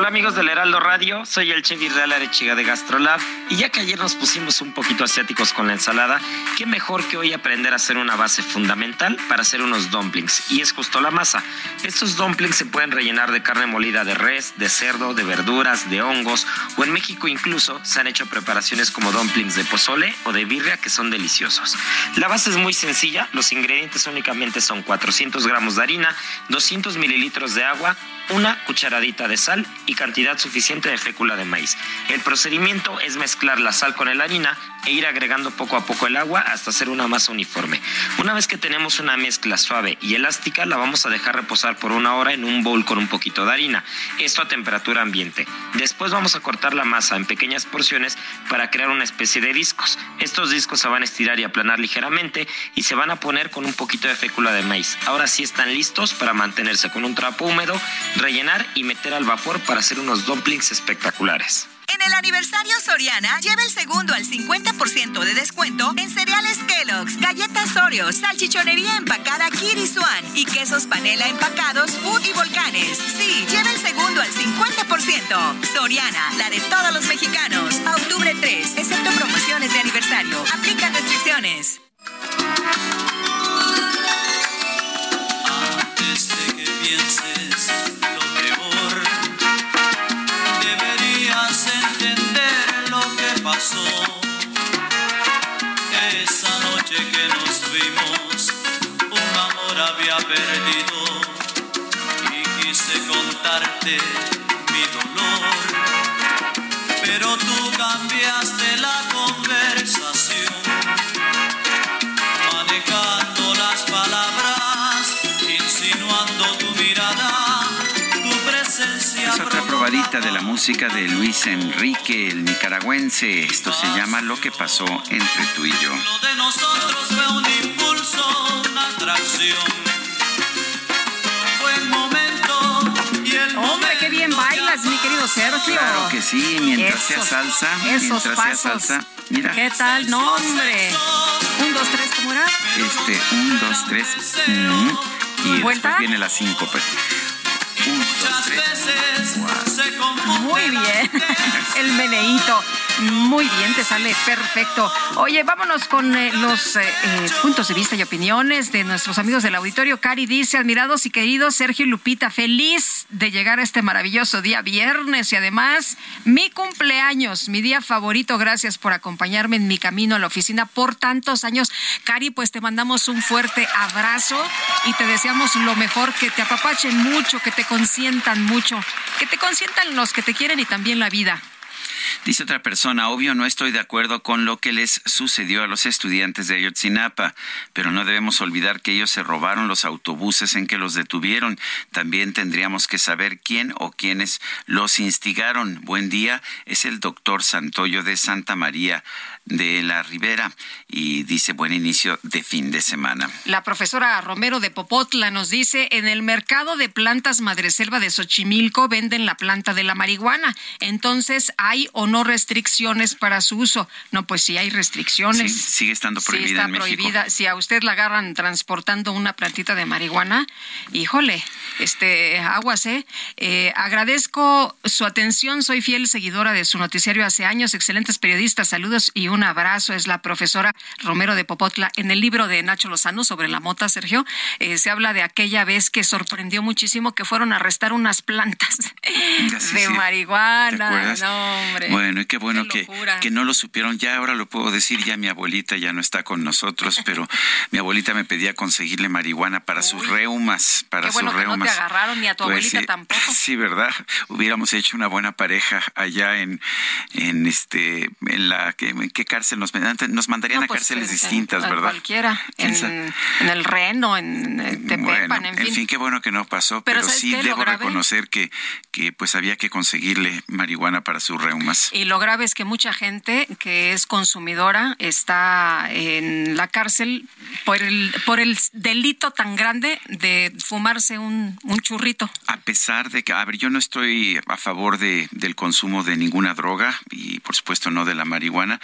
Hola amigos del Heraldo Radio, soy el chef Israel Arechiga de Gastrolab y ya que ayer nos pusimos un poquito asiáticos con la ensalada, qué mejor que hoy aprender a hacer una base fundamental para hacer unos dumplings y es justo la masa. Estos dumplings se pueden rellenar de carne molida de res, de cerdo, de verduras, de hongos o en México incluso se han hecho preparaciones como dumplings de pozole o de birria que son deliciosos. La base es muy sencilla, los ingredientes únicamente son 400 gramos de harina, 200 mililitros de agua, una cucharadita de sal cantidad suficiente de fécula de maíz. El procedimiento es mezclar la sal con la harina e ir agregando poco a poco el agua hasta hacer una masa uniforme. Una vez que tenemos una mezcla suave y elástica, la vamos a dejar reposar por una hora en un bowl con un poquito de harina, esto a temperatura ambiente. Después vamos a cortar la masa en pequeñas porciones para crear una especie de discos. Estos discos se van a estirar y aplanar ligeramente y se van a poner con un poquito de fécula de maíz. Ahora sí están listos para mantenerse con un trapo húmedo, rellenar y meter al vapor para hacer unos dumplings espectaculares. En el aniversario Soriana, lleva el segundo al 50% de descuento en cereales Kellogg's, galletas Oreo, salchichonería empacada Kiri Swan y quesos panela empacados Food y Volcanes. Sí, lleva el segundo al 50%. Soriana, la de todos los mexicanos. Contarte mi dolor. Pero tú cambiaste la conversación, manejando las palabras, insinuando tu mirada, tu presencia. Es otra probadita de la música de Luis Enrique, el nicaragüense. Esto se llama Lo que pasó entre tú y yo. Lo de nosotros fue un impulso, una atracción. Sergio. Claro que sí, mientras sea Esos- salsa, esos mientras sea pasos. salsa. Mira, ¿Qué tal? No, hombre. Un, dos, tres, ¿cómo era? este, un, dos, tres, mm, y ¿Vuelta? después viene la síncope. Un, dos, tres. se confunde Muy bien. El meneíto. Muy bien, te sale perfecto. Oye, vámonos con eh, los eh, eh, puntos de vista y opiniones de nuestros amigos del auditorio. Cari dice, admirados y queridos Sergio y Lupita, feliz de llegar a este maravilloso día viernes y además mi cumpleaños, mi día favorito. Gracias por acompañarme en mi camino a la oficina por tantos años. Cari, pues te mandamos un fuerte abrazo y te deseamos lo mejor, que te apapachen mucho, que te consientan mucho, que te consientan los que te quieren y también la vida. Dice otra persona, obvio no estoy de acuerdo con lo que les sucedió a los estudiantes de Ayotzinapa, pero no debemos olvidar que ellos se robaron los autobuses en que los detuvieron. También tendríamos que saber quién o quiénes los instigaron. Buen día, es el doctor Santoyo de Santa María de la Ribera y dice buen inicio de fin de semana. La profesora Romero de Popotla nos dice, en el mercado de plantas Madreselva de Xochimilco venden la planta de la marihuana. Entonces, ¿hay o no restricciones para su uso? No, pues sí hay restricciones. Sí, sigue estando Sí, prohibida está en México. prohibida. Si a usted la agarran transportando una plantita de marihuana, híjole, este, aguas, ¿eh? Eh, Agradezco su atención. Soy fiel seguidora de su noticiario hace años. Excelentes periodistas. Saludos y un abrazo. Es la profesora Romero de Popotla. En el libro de Nacho Lozano sobre la mota, Sergio, eh, se habla de aquella vez que sorprendió muchísimo que fueron a arrestar unas plantas sí, de sí. marihuana. No, hombre. Bueno, y qué bueno Qué que, que no lo supieron. Ya ahora lo puedo decir, ya mi abuelita ya no está con nosotros, pero mi abuelita me pedía conseguirle marihuana para sus reumas, para bueno sus que reumas. agarraron ni a tu Pues abuelita sí, tampoco. Sí, ¿verdad? Hubiéramos hecho una buena pareja allá en, en este, en la, que- ¿en qué cárcel nos, mandarían? nos mandarían No, a pues, cárceles en- distintas, en ¿verdad? Cualquiera, ¿Quién en, el Reno, en, Tepepan, Bueno, en fin. en fin, qué bueno que no pasó, Pero pero, ¿sabes sí debo reconocer que, que pues había que conseguirle marihuana para sus reumas. Y lo grave es que mucha gente que es consumidora está en la cárcel por el, por el delito tan grande de fumarse un un churrito. A pesar de que, a ver, yo no estoy a favor de, del consumo de ninguna droga y por supuesto no de la marihuana,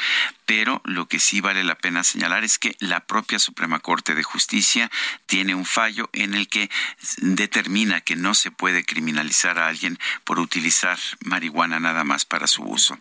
pero lo que sí vale la pena señalar es que la propia Suprema Corte de Justicia tiene un fallo en el que determina que no se puede criminalizar a alguien por utilizar marihuana nada más para su uso.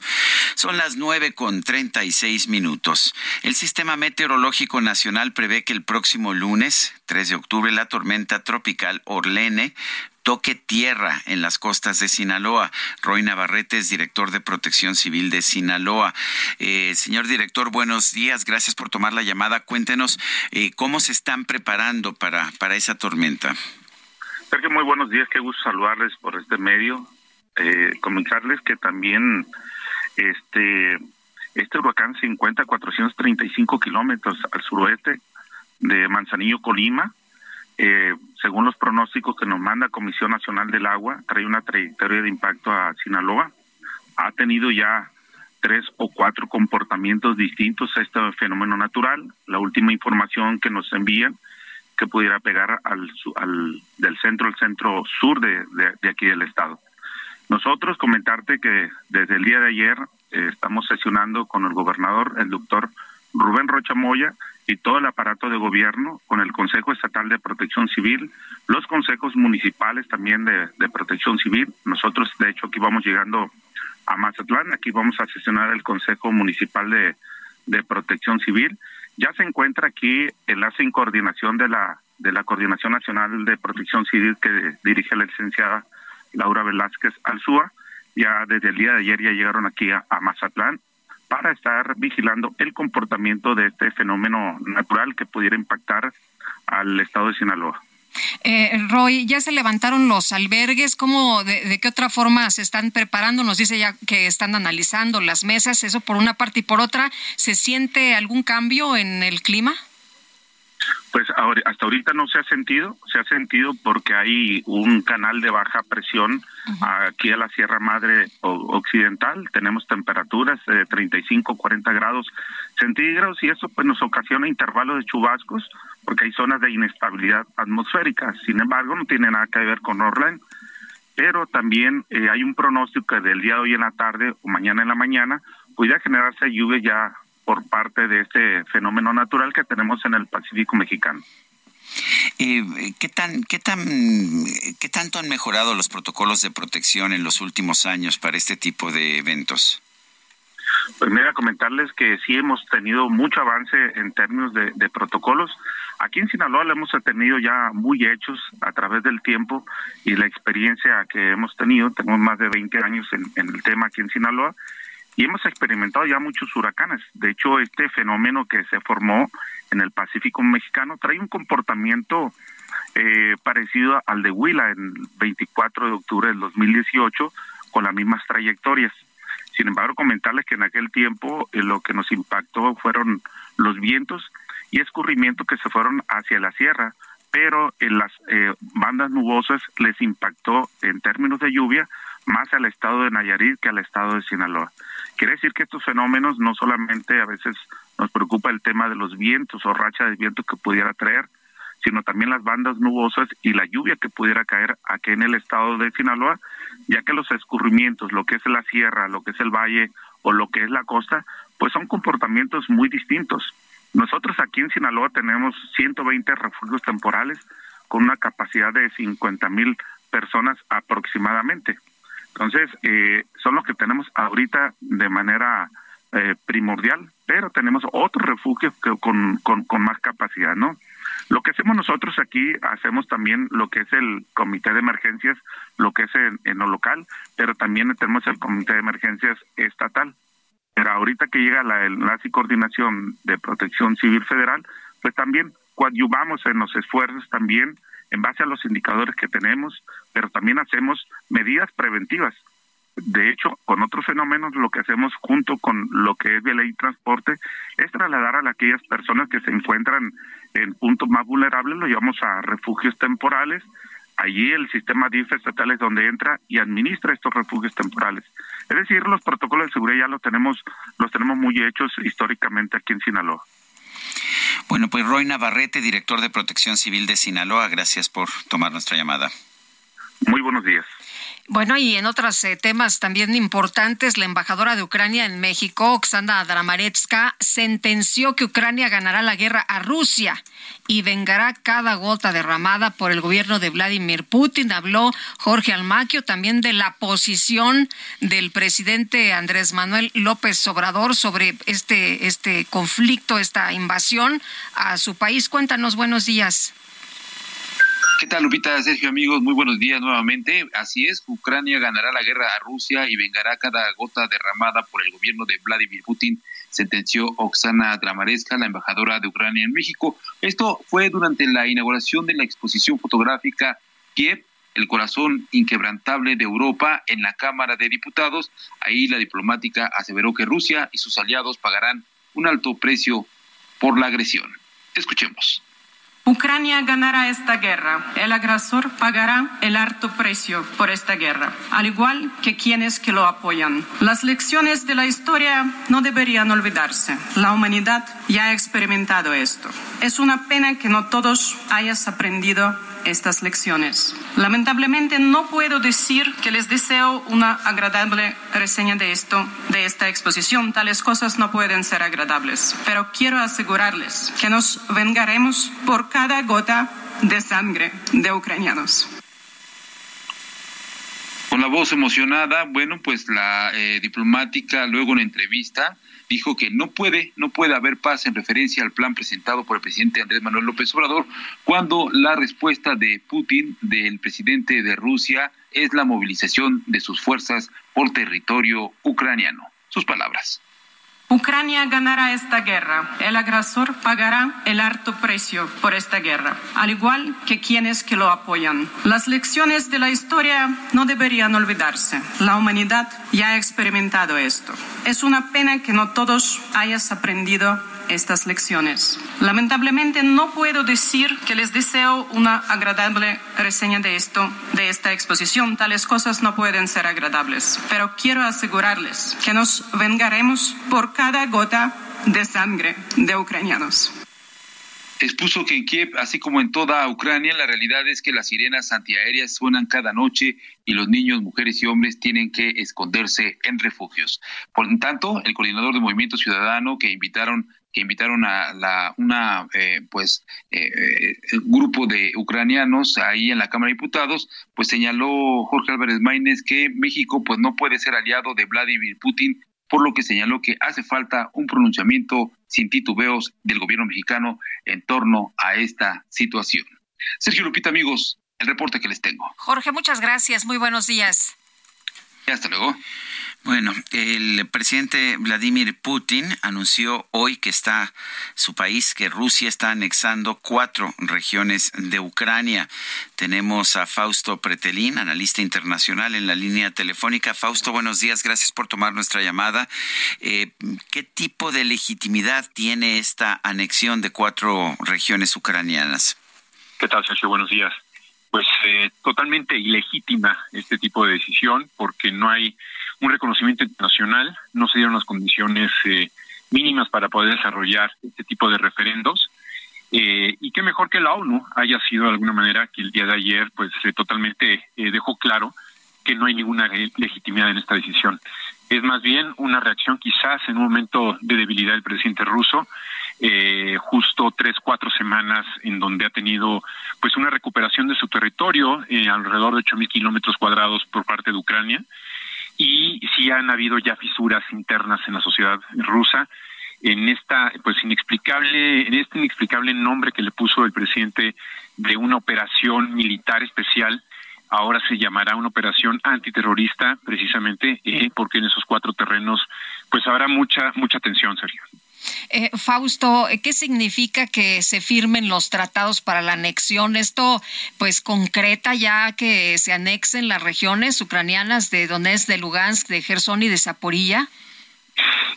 Son las nueve con treinta y seis minutos. El Sistema Meteorológico Nacional prevé que el próximo lunes, 3 de octubre, la tormenta tropical Orlene toque tierra en las costas de Sinaloa. Roy Navarrete es director de Protección Civil de Sinaloa. Eh, señor director, buenos días. Gracias por tomar la llamada. Cuéntenos eh, cómo se están preparando para, para esa tormenta. Sergio, muy buenos días. Qué gusto saludarles por este medio. Eh, comentarles que también este, este huracán se encuentra a 435 kilómetros al suroeste de Manzanillo, Colima eh, según los pronósticos que nos manda Comisión Nacional del Agua, trae una trayectoria de impacto a Sinaloa. Ha tenido ya tres o cuatro comportamientos distintos a este fenómeno natural. La última información que nos envían que pudiera pegar al, al del centro al centro sur de, de, aquí del estado. Nosotros comentarte que desde el día de ayer eh, estamos sesionando con el gobernador, el doctor Rubén Rocha Moya, y todo el aparato de gobierno con el Consejo Estatal de Protección Civil, los consejos municipales también de, Protección Civil. Nosotros, de hecho, aquí vamos llegando a Mazatlán, aquí vamos a sesionar el Consejo Municipal de, de Protección Civil. Ya se encuentra aquí enlace en coordinación de la de la Coordinación Nacional de Protección Civil que dirige la licenciada Laura Velázquez Alzúa. Ya desde el día de ayer ya llegaron aquí a Mazatlán para estar vigilando el comportamiento de este fenómeno natural que pudiera impactar al estado de Sinaloa. Eh, Roy, ya se levantaron los albergues, ¿cómo, de, qué otra forma se están preparando? Nos dice ya que están analizando las mesas, eso por una parte y por otra, ¿se siente algún cambio en el clima? Pues hasta ahorita no se ha sentido, se ha sentido porque hay un canal de baja presión aquí a la Sierra Madre Occidental, tenemos temperaturas de 35, 40 grados centígrados y eso pues nos ocasiona intervalos de chubascos porque hay zonas de inestabilidad atmosférica. Sin embargo, no tiene nada que ver con Orland, pero también eh, hay un pronóstico que del día de hoy en la tarde o mañana en la mañana pudiera generarse lluvia ya por parte de este fenómeno natural que tenemos en el Pacífico mexicano. Eh, ¿qué, tan, qué, tan, ¿Qué tanto han mejorado los protocolos de protección en los últimos años para este tipo de eventos? Pues mira, comentarles que sí hemos tenido mucho avance en términos de, protocolos. Aquí en Sinaloa lo hemos tenido ya muy hechos a través del tiempo y la experiencia que hemos tenido. Tenemos más de 20 años en el tema aquí en Sinaloa y hemos experimentado ya muchos huracanes. De hecho, este fenómeno que se formó en el Pacífico mexicano trae un comportamiento eh, parecido al de Huila en el 24 de octubre del 2018 con las mismas trayectorias. Sin embargo, comentarles que en aquel tiempo eh, lo que nos impactó fueron los vientos y escurrimiento que se fueron hacia la sierra, pero en las eh, bandas nubosas les impactó en términos de lluvia más al estado de Nayarit que al estado de Sinaloa. Quiere decir que estos fenómenos no solamente a veces nos preocupa el tema de los vientos o racha de viento que pudiera traer, sino también las bandas nubosas y la lluvia que pudiera caer aquí en el estado de Sinaloa, ya que los escurrimientos, lo que es la sierra, lo que es el valle o lo que es la costa, pues son comportamientos muy distintos. Nosotros aquí en Sinaloa tenemos 120 refugios temporales con una capacidad de 50 mil personas aproximadamente. Entonces, eh, son los que tenemos ahorita de manera eh, primordial, pero tenemos otros refugios que con, con, más capacidad, ¿no? Lo que hacemos nosotros aquí, hacemos también lo que es el comité de emergencias, lo que es en, lo local, pero también tenemos el comité de emergencias estatal. Pero ahorita que llega la enlace y coordinación de protección civil federal, pues también coadyuvamos en los esfuerzos también en base a los indicadores que tenemos, pero también hacemos medidas preventivas. De hecho, con otros fenómenos, lo que hacemos junto con lo que es de ley transporte es trasladar a aquellas personas que se encuentran en puntos más vulnerables, lo llevamos a refugios temporales. Allí el sistema DIF estatal es donde entra y administra estos refugios temporales. Es decir, los protocolos de seguridad ya los tenemos, los tenemos muy hechos históricamente aquí en Sinaloa. Bueno, pues Roy Navarrete, director de Protección Civil de Sinaloa, gracias por tomar nuestra llamada. Muy buenos días. Bueno, y en otros eh, temas también importantes, la embajadora de Ucrania en México, Oksana Dramaretska, sentenció que Ucrania ganará la guerra a Rusia y vengará cada gota derramada por el gobierno de Vladimir Putin. Habló Jorge Almaquio también de la posición del presidente Andrés Manuel López Obrador sobre este, este conflicto, esta invasión a su país. Cuéntanos, buenos días. ¿Qué tal, Lupita? Sergio, amigos, muy buenos días nuevamente. Así es, Ucrania ganará la guerra a Rusia y vengará cada gota derramada por el gobierno de Vladimir Putin, sentenció Oksana Dramareska, la embajadora de Ucrania en México. Esto fue durante la inauguración de la exposición fotográfica Kiev, el corazón inquebrantable de Europa, en la Cámara de Diputados. Ahí la diplomática aseveró que Rusia y sus aliados pagarán un alto precio por la agresión. Escuchemos. Ucrania ganará esta guerra. El agresor pagará el alto precio por esta guerra, al igual que quienes que lo apoyan. Las lecciones de la historia no deberían olvidarse. La humanidad ya ha experimentado esto. Es una pena que no todos hayas aprendido estas lecciones. Lamentablemente no puedo decir que les deseo una agradable reseña de esto, de esta exposición. Tales cosas no pueden ser agradables. Pero quiero asegurarles que nos vengaremos por cada gota de sangre de ucranianos. Con la voz emocionada, bueno, pues la eh, diplomática luego en entrevista dijo que no puede, no puede haber paz en referencia al plan presentado por el presidente Andrés Manuel López Obrador, cuando la respuesta de Putin, del presidente de Rusia, es la movilización de sus fuerzas por territorio ucraniano. Sus palabras. Ucrania ganará esta guerra. El agresor pagará el alto precio por esta guerra, al igual que quienes que lo apoyan. Las lecciones de la historia no deberían olvidarse. La humanidad ya ha experimentado esto. Es una pena que no todos hayas aprendido estas lecciones. Lamentablemente no puedo decir que les deseo una agradable reseña de esto, de esta exposición. Tales cosas no pueden ser agradables. Pero quiero asegurarles que nos vengaremos por cada gota de sangre de ucranianos. Expuso que en Kiev, así como en toda Ucrania, la realidad es que las sirenas antiaéreas suenan cada noche y los niños, mujeres y hombres tienen que esconderse en refugios. Por lo tanto, el coordinador de Movimiento Ciudadano que invitaron que invitaron a la, una eh, pues eh, eh, grupo de ucranianos ahí en la Cámara de Diputados, pues señaló Jorge Álvarez Maínez que México pues no puede ser aliado de Vladimir Putin, por lo que señaló que hace falta un pronunciamiento sin titubeos del gobierno mexicano en torno a esta situación. Sergio Lupita, amigos, el reporte que les tengo. Jorge, muchas gracias. Muy buenos días. hasta luego. Bueno, el presidente Vladimir Putin anunció hoy que está su país, que Rusia está anexando cuatro regiones de Ucrania. Tenemos a Fausto Pretelín, analista internacional, en la línea telefónica. Fausto, buenos días, gracias por tomar nuestra llamada. Eh, ¿Qué tipo de legitimidad tiene esta anexión de cuatro regiones ucranianas? ¿Qué tal, Sergio? Buenos días. Pues eh, totalmente ilegítima este tipo de decisión porque no hay un reconocimiento internacional, no se dieron las condiciones eh, mínimas para poder desarrollar este tipo de referendos. Eh, y qué mejor que la ONU haya sido de alguna manera que el día de ayer pues eh, totalmente dejó claro que no hay ninguna legitimidad en esta decisión. Es más bien una reacción quizás en un momento de debilidad del presidente ruso, justo tres, cuatro semanas en donde ha tenido pues una recuperación de su territorio, alrededor de ocho mil kilómetros cuadrados por parte de Ucrania, y sí han habido ya fisuras internas en la sociedad rusa. En esta pues inexplicable en este inexplicable nombre que le puso el presidente de una operación militar especial ahora se llamará una operación antiterrorista precisamente eh, porque en esos cuatro terrenos pues habrá mucha mucha tensión Sergio eh, Fausto, ¿qué significa que se firmen los tratados para la anexión? ¿Esto pues concreta ya que se anexen las regiones ucranianas de Donetsk, de Lugansk, de Gerson y de Zaporilla?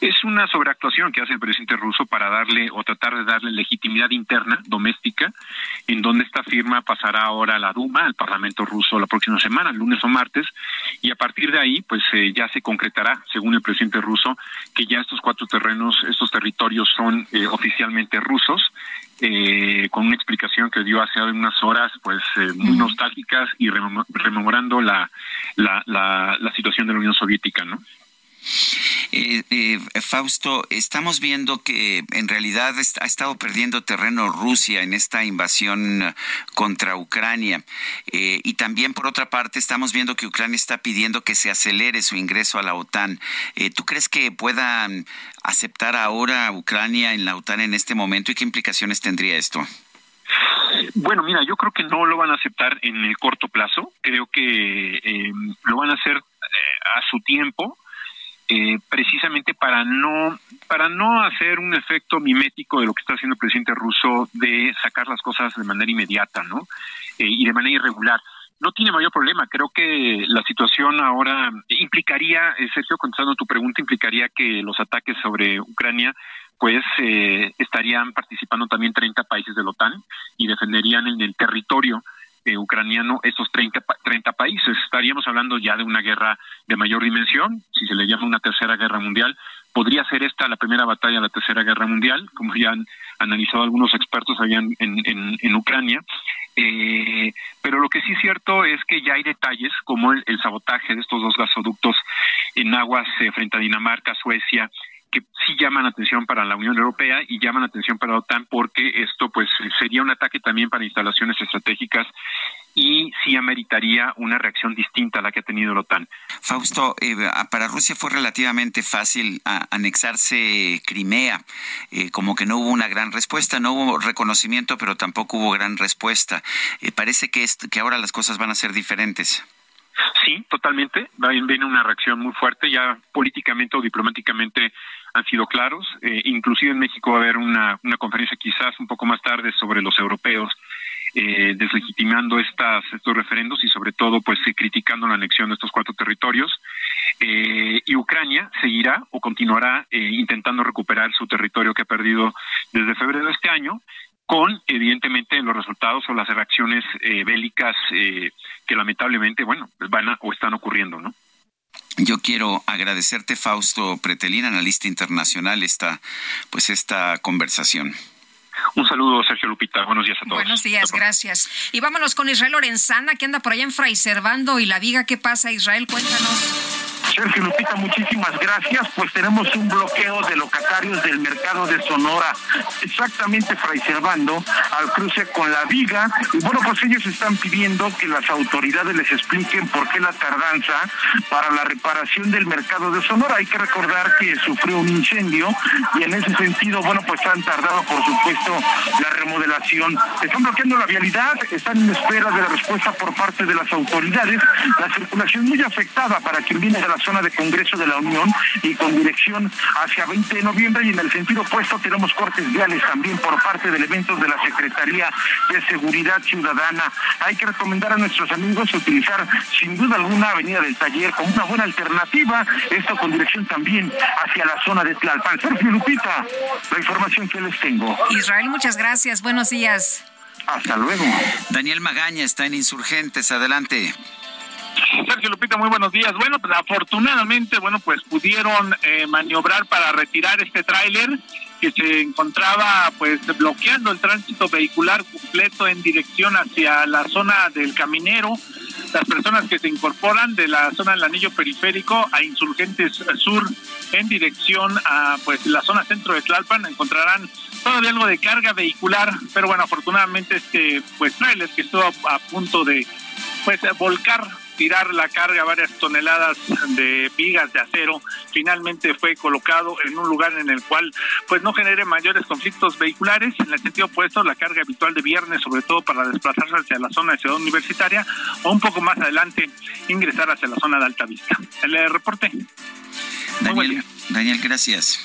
Es una sobreactuación que hace el presidente ruso para darle o tratar de darle legitimidad interna doméstica, en donde esta firma pasará ahora a la Duma, al Parlamento ruso, la próxima semana, lunes o martes, y a partir de ahí, pues eh, ya se concretará, según el presidente ruso, que ya estos cuatro terrenos, estos territorios son eh, oficialmente rusos eh, con una explicación que dio hace unas horas, pues eh, muy nostálgicas y rememorando la, la, la, situación de la Unión Soviética, ¿no? Eh, eh, Fausto, estamos viendo que en realidad ha estado perdiendo terreno Rusia en esta invasión contra Ucrania. Eh, y también, por otra parte, estamos viendo que Ucrania está pidiendo que se acelere su ingreso a la OTAN. ¿Tú crees que pueda aceptar ahora Ucrania en la OTAN en este momento y qué implicaciones tendría esto? Bueno, mira, yo creo que no lo van a aceptar en el corto plazo. Creo que lo van a hacer a su tiempo eh, precisamente para no para no hacer un efecto mimético de lo que está haciendo el presidente ruso de sacar las cosas de manera inmediata, ¿no? Eh, y de manera irregular. No tiene mayor problema. Creo que la situación ahora implicaría, eh, Sergio, contestando tu pregunta, implicaría que los ataques sobre Ucrania pues eh, estarían participando también 30 países de la OTAN y defenderían en el territorio eh, ucraniano esos 30, 30 países. Estaríamos hablando ya de una guerra de mayor dimensión, si se le llama una tercera guerra mundial. Podría ser esta la primera batalla de la tercera guerra mundial, como ya han analizado algunos expertos allá en, en, en Ucrania. Eh, pero lo que sí es cierto es que ya hay detalles como el, sabotaje de estos dos gasoductos en aguas eh, frente a Dinamarca, Suecia que sí llaman atención para la Unión Europea y llaman atención para la OTAN porque esto pues sería un ataque también para instalaciones estratégicas y sí ameritaría una reacción distinta a la que ha tenido la OTAN. Fausto, eh, para Rusia fue relativamente fácil anexarse Crimea, eh, como que no hubo una gran respuesta, no hubo reconocimiento, pero tampoco hubo gran respuesta. Eh, parece que, que ahora las cosas van a ser diferentes. Sí, totalmente. Viene una reacción muy fuerte, ya políticamente o diplomáticamente han sido claros. Eh, inclusive en México va a haber una, una conferencia quizás un poco más tarde sobre los europeos eh, deslegitimando estas, estos referendos y sobre todo pues eh, criticando la anexión de estos cuatro territorios. Eh, y Ucrania seguirá o continuará intentando recuperar su territorio que ha perdido desde febrero de este año con evidentemente los resultados o las reacciones bélicas que lamentablemente, bueno, van o están ocurriendo, ¿no? Yo quiero agradecerte, Fausto Pretelín, analista internacional, esta, pues esta conversación. Un saludo, Sergio Lupita. Buenos días a todos. Buenos días, gracias. Y vámonos con Israel Lorenzana, que anda por allá en Fray Servando y la Viga. ¿Qué pasa, Israel? Cuéntanos. Sergio Lupita, muchísimas gracias. Pues tenemos un bloqueo de locatarios del mercado de Sonora, exactamente Fray Servando, al cruce con la viga. Y bueno, pues ellos están pidiendo que las autoridades les expliquen por qué la tardanza para la reparación del mercado de Sonora. Hay que recordar que sufrió un incendio y en ese sentido, bueno, pues han tardado, por supuesto, la remodelación. Están bloqueando la vialidad, están en espera de la respuesta por parte de las autoridades. La circulación muy afectada para quien viene de la zona de Congreso de la Unión y con dirección hacia 20 de noviembre y en el sentido opuesto tenemos cortes viales también por parte de elementos de la Secretaría de Seguridad Ciudadana. Hay que recomendar a nuestros amigos utilizar sin duda alguna Avenida del Taller como una buena alternativa, esto con dirección también hacia la zona de Tlalpan. Sergio Lupita, la información que les tengo. Israel, muchas gracias. Buenos días. Hasta luego. Daniel Magaña está en Insurgentes. Adelante. Sergio Lupita, muy buenos días. Bueno, pues afortunadamente, bueno, pues pudieron eh, maniobrar para retirar este tráiler que se encontraba pues bloqueando el tránsito vehicular completo en dirección hacia la zona del caminero. Las personas que se incorporan de la zona del anillo periférico a Insurgentes Sur en dirección a pues la zona centro de Tlalpan encontrarán todavía algo de carga vehicular, pero bueno, afortunadamente este pues tráiler que estuvo a punto de pues volcar tirar la carga, varias toneladas de vigas de acero, finalmente fue colocado en un lugar en el cual pues no genere mayores conflictos vehiculares. En el sentido opuesto, la carga habitual de viernes, sobre todo para desplazarse hacia la zona de Ciudad Universitaria, o un poco más adelante ingresar hacia la zona de Alta Vista. El reporte. Daniel, Daniel gracias.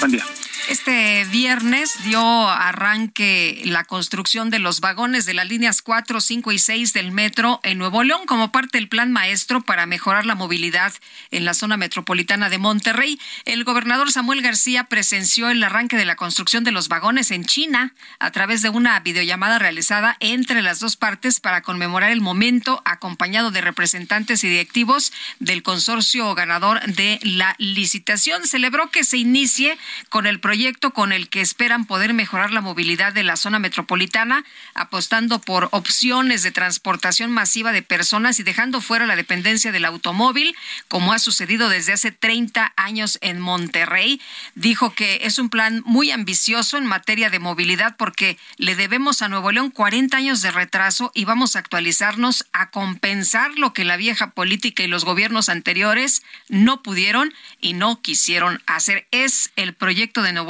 Buen día. Este viernes dio arranque la construcción de los vagones de las líneas 4, 5 y 6 del metro en Nuevo León como parte del plan maestro para mejorar la movilidad en la zona metropolitana de Monterrey. El gobernador Samuel García presenció el arranque de la construcción de los vagones en China a través de una videollamada realizada entre las dos partes para conmemorar el momento acompañado de representantes y directivos del consorcio ganador de la licitación. Celebró que se inicie con el proyecto proyecto con el que esperan poder mejorar la movilidad de la zona metropolitana, apostando por opciones de transportación masiva de personas y dejando fuera la dependencia del automóvil, como ha sucedido desde hace 30 años en Monterrey. Dijo que es un plan muy ambicioso en materia de movilidad porque le debemos a Nuevo León 40 años de retraso y vamos a actualizarnos a compensar lo que la vieja política y los gobiernos anteriores no pudieron y no quisieron hacer. Es el proyecto de Nuevo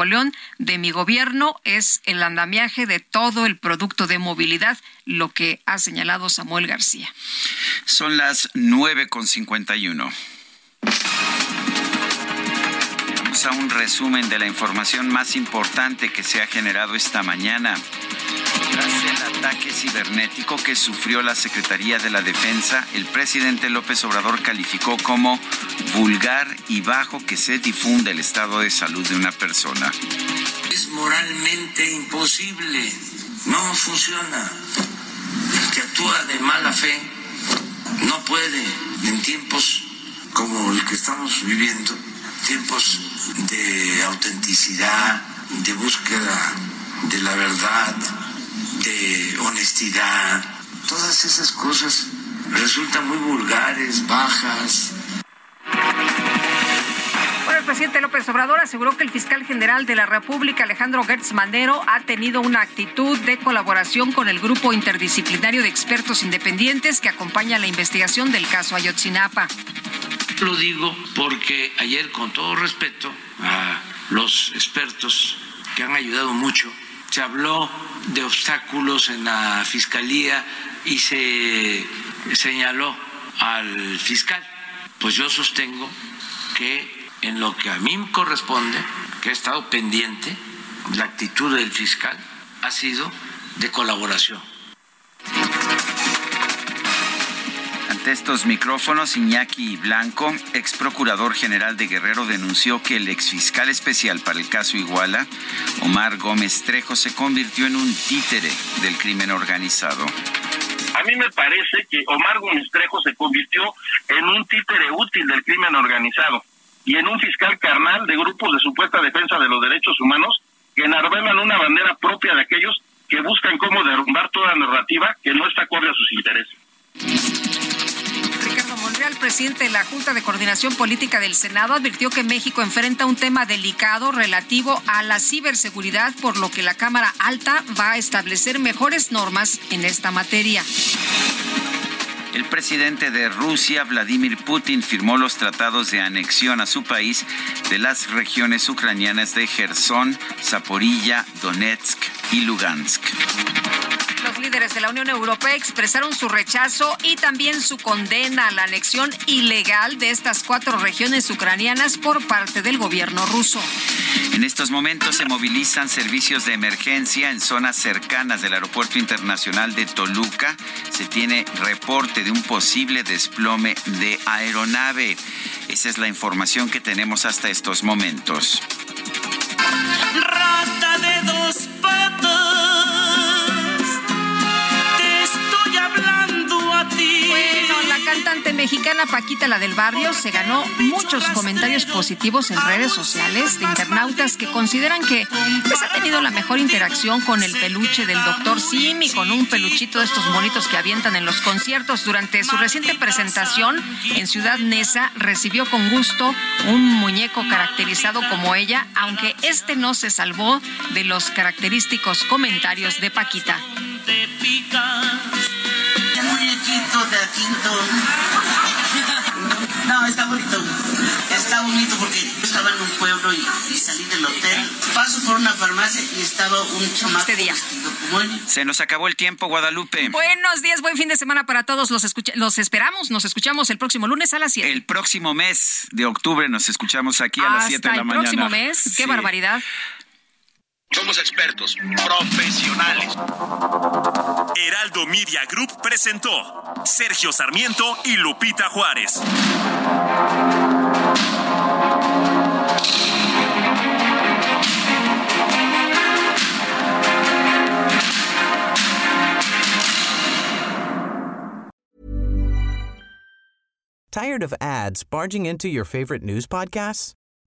De mi gobierno, es el andamiaje de todo el producto de movilidad, lo que ha señalado Samuel García. Son las nueve con uno. A un resumen de la información más importante que se ha generado esta mañana. Tras el ataque cibernético que sufrió la Secretaría de la Defensa, el presidente López Obrador calificó como vulgar y bajo que se difunde el estado de salud de una persona. Es moralmente imposible, no funciona. El que actúa de mala fe no puede en tiempos como el que estamos viviendo, tiempos de autenticidad, de búsqueda de la verdad, de honestidad, todas esas cosas resultan muy vulgares, bajas. Bueno, el presidente López Obrador aseguró que el fiscal general de la República, Alejandro Gertz Manero, ha tenido una actitud de colaboración con el grupo interdisciplinario de expertos independientes que acompaña la investigación del caso Ayotzinapa. Lo digo porque ayer, con todo respeto a los expertos que han ayudado mucho se habló de obstáculos en la fiscalía y se señaló al fiscal. Pues yo sostengo que en lo que a mí me corresponde, que he estado pendiente, la actitud del fiscal ha sido de colaboración. Estos micrófonos, Iñaki Blanco, ex procurador general de Guerrero, denunció que el ex fiscal especial para el caso Iguala, Omar Gómez Trejo, se convirtió en un títere del crimen organizado. A mí me parece que Omar Gómez Trejo se convirtió en un títere útil del crimen organizado y en un fiscal carnal de grupos de supuesta defensa de los derechos humanos que enarbelan una bandera propia de aquellos que buscan cómo derrumbar toda narrativa que no está acorde a sus intereses. El presidente de la Junta de Coordinación Política del Senado, advirtió que México enfrenta un tema delicado relativo a la ciberseguridad, por lo que la Cámara Alta va a establecer mejores normas en esta materia. El presidente de Rusia, Vladimir Putin, firmó los tratados de anexión a su país de las regiones ucranianas de Gerson, Zaporilla, Donetsk y Lugansk. Los líderes de la Unión Europea expresaron su rechazo y también su condena a la anexión ilegal de estas cuatro regiones ucranianas por parte del gobierno ruso. En estos momentos se movilizan servicios de emergencia en zonas cercanas del Aeropuerto Internacional de Toluca. Se tiene reporte de un posible desplome de aeronave. Esa es la información que tenemos hasta estos momentos. Rata de dos patas cantante mexicana Paquita la del Barrio se ganó muchos comentarios positivos en redes sociales de internautas que consideran que pues, ha tenido la mejor interacción con el peluche del doctor Sim y con un peluchito de estos bonitos que avientan en los conciertos. Durante su reciente presentación en Ciudad Neza recibió con gusto un muñeco caracterizado como ella, aunque este no se salvó de los característicos comentarios de Paquita de quinto. No, está bonito. Está bonito porque yo estaba en un pueblo y, salí del hotel. Paso por una farmacia y estaba un chamaco este día. Se nos acabó el tiempo, Guadalupe. Buenos días, buen fin de semana para todos. Los, los esperamos. Nos escuchamos el próximo lunes a las 7. El próximo mes de octubre nos escuchamos aquí a las 7 de la mañana. El próximo mes. Qué barbaridad. Somos expertos, profesionales. Heraldo Media Group presentó Sergio Sarmiento y Lupita Juárez. Tired of ads barging into your favorite news podcasts?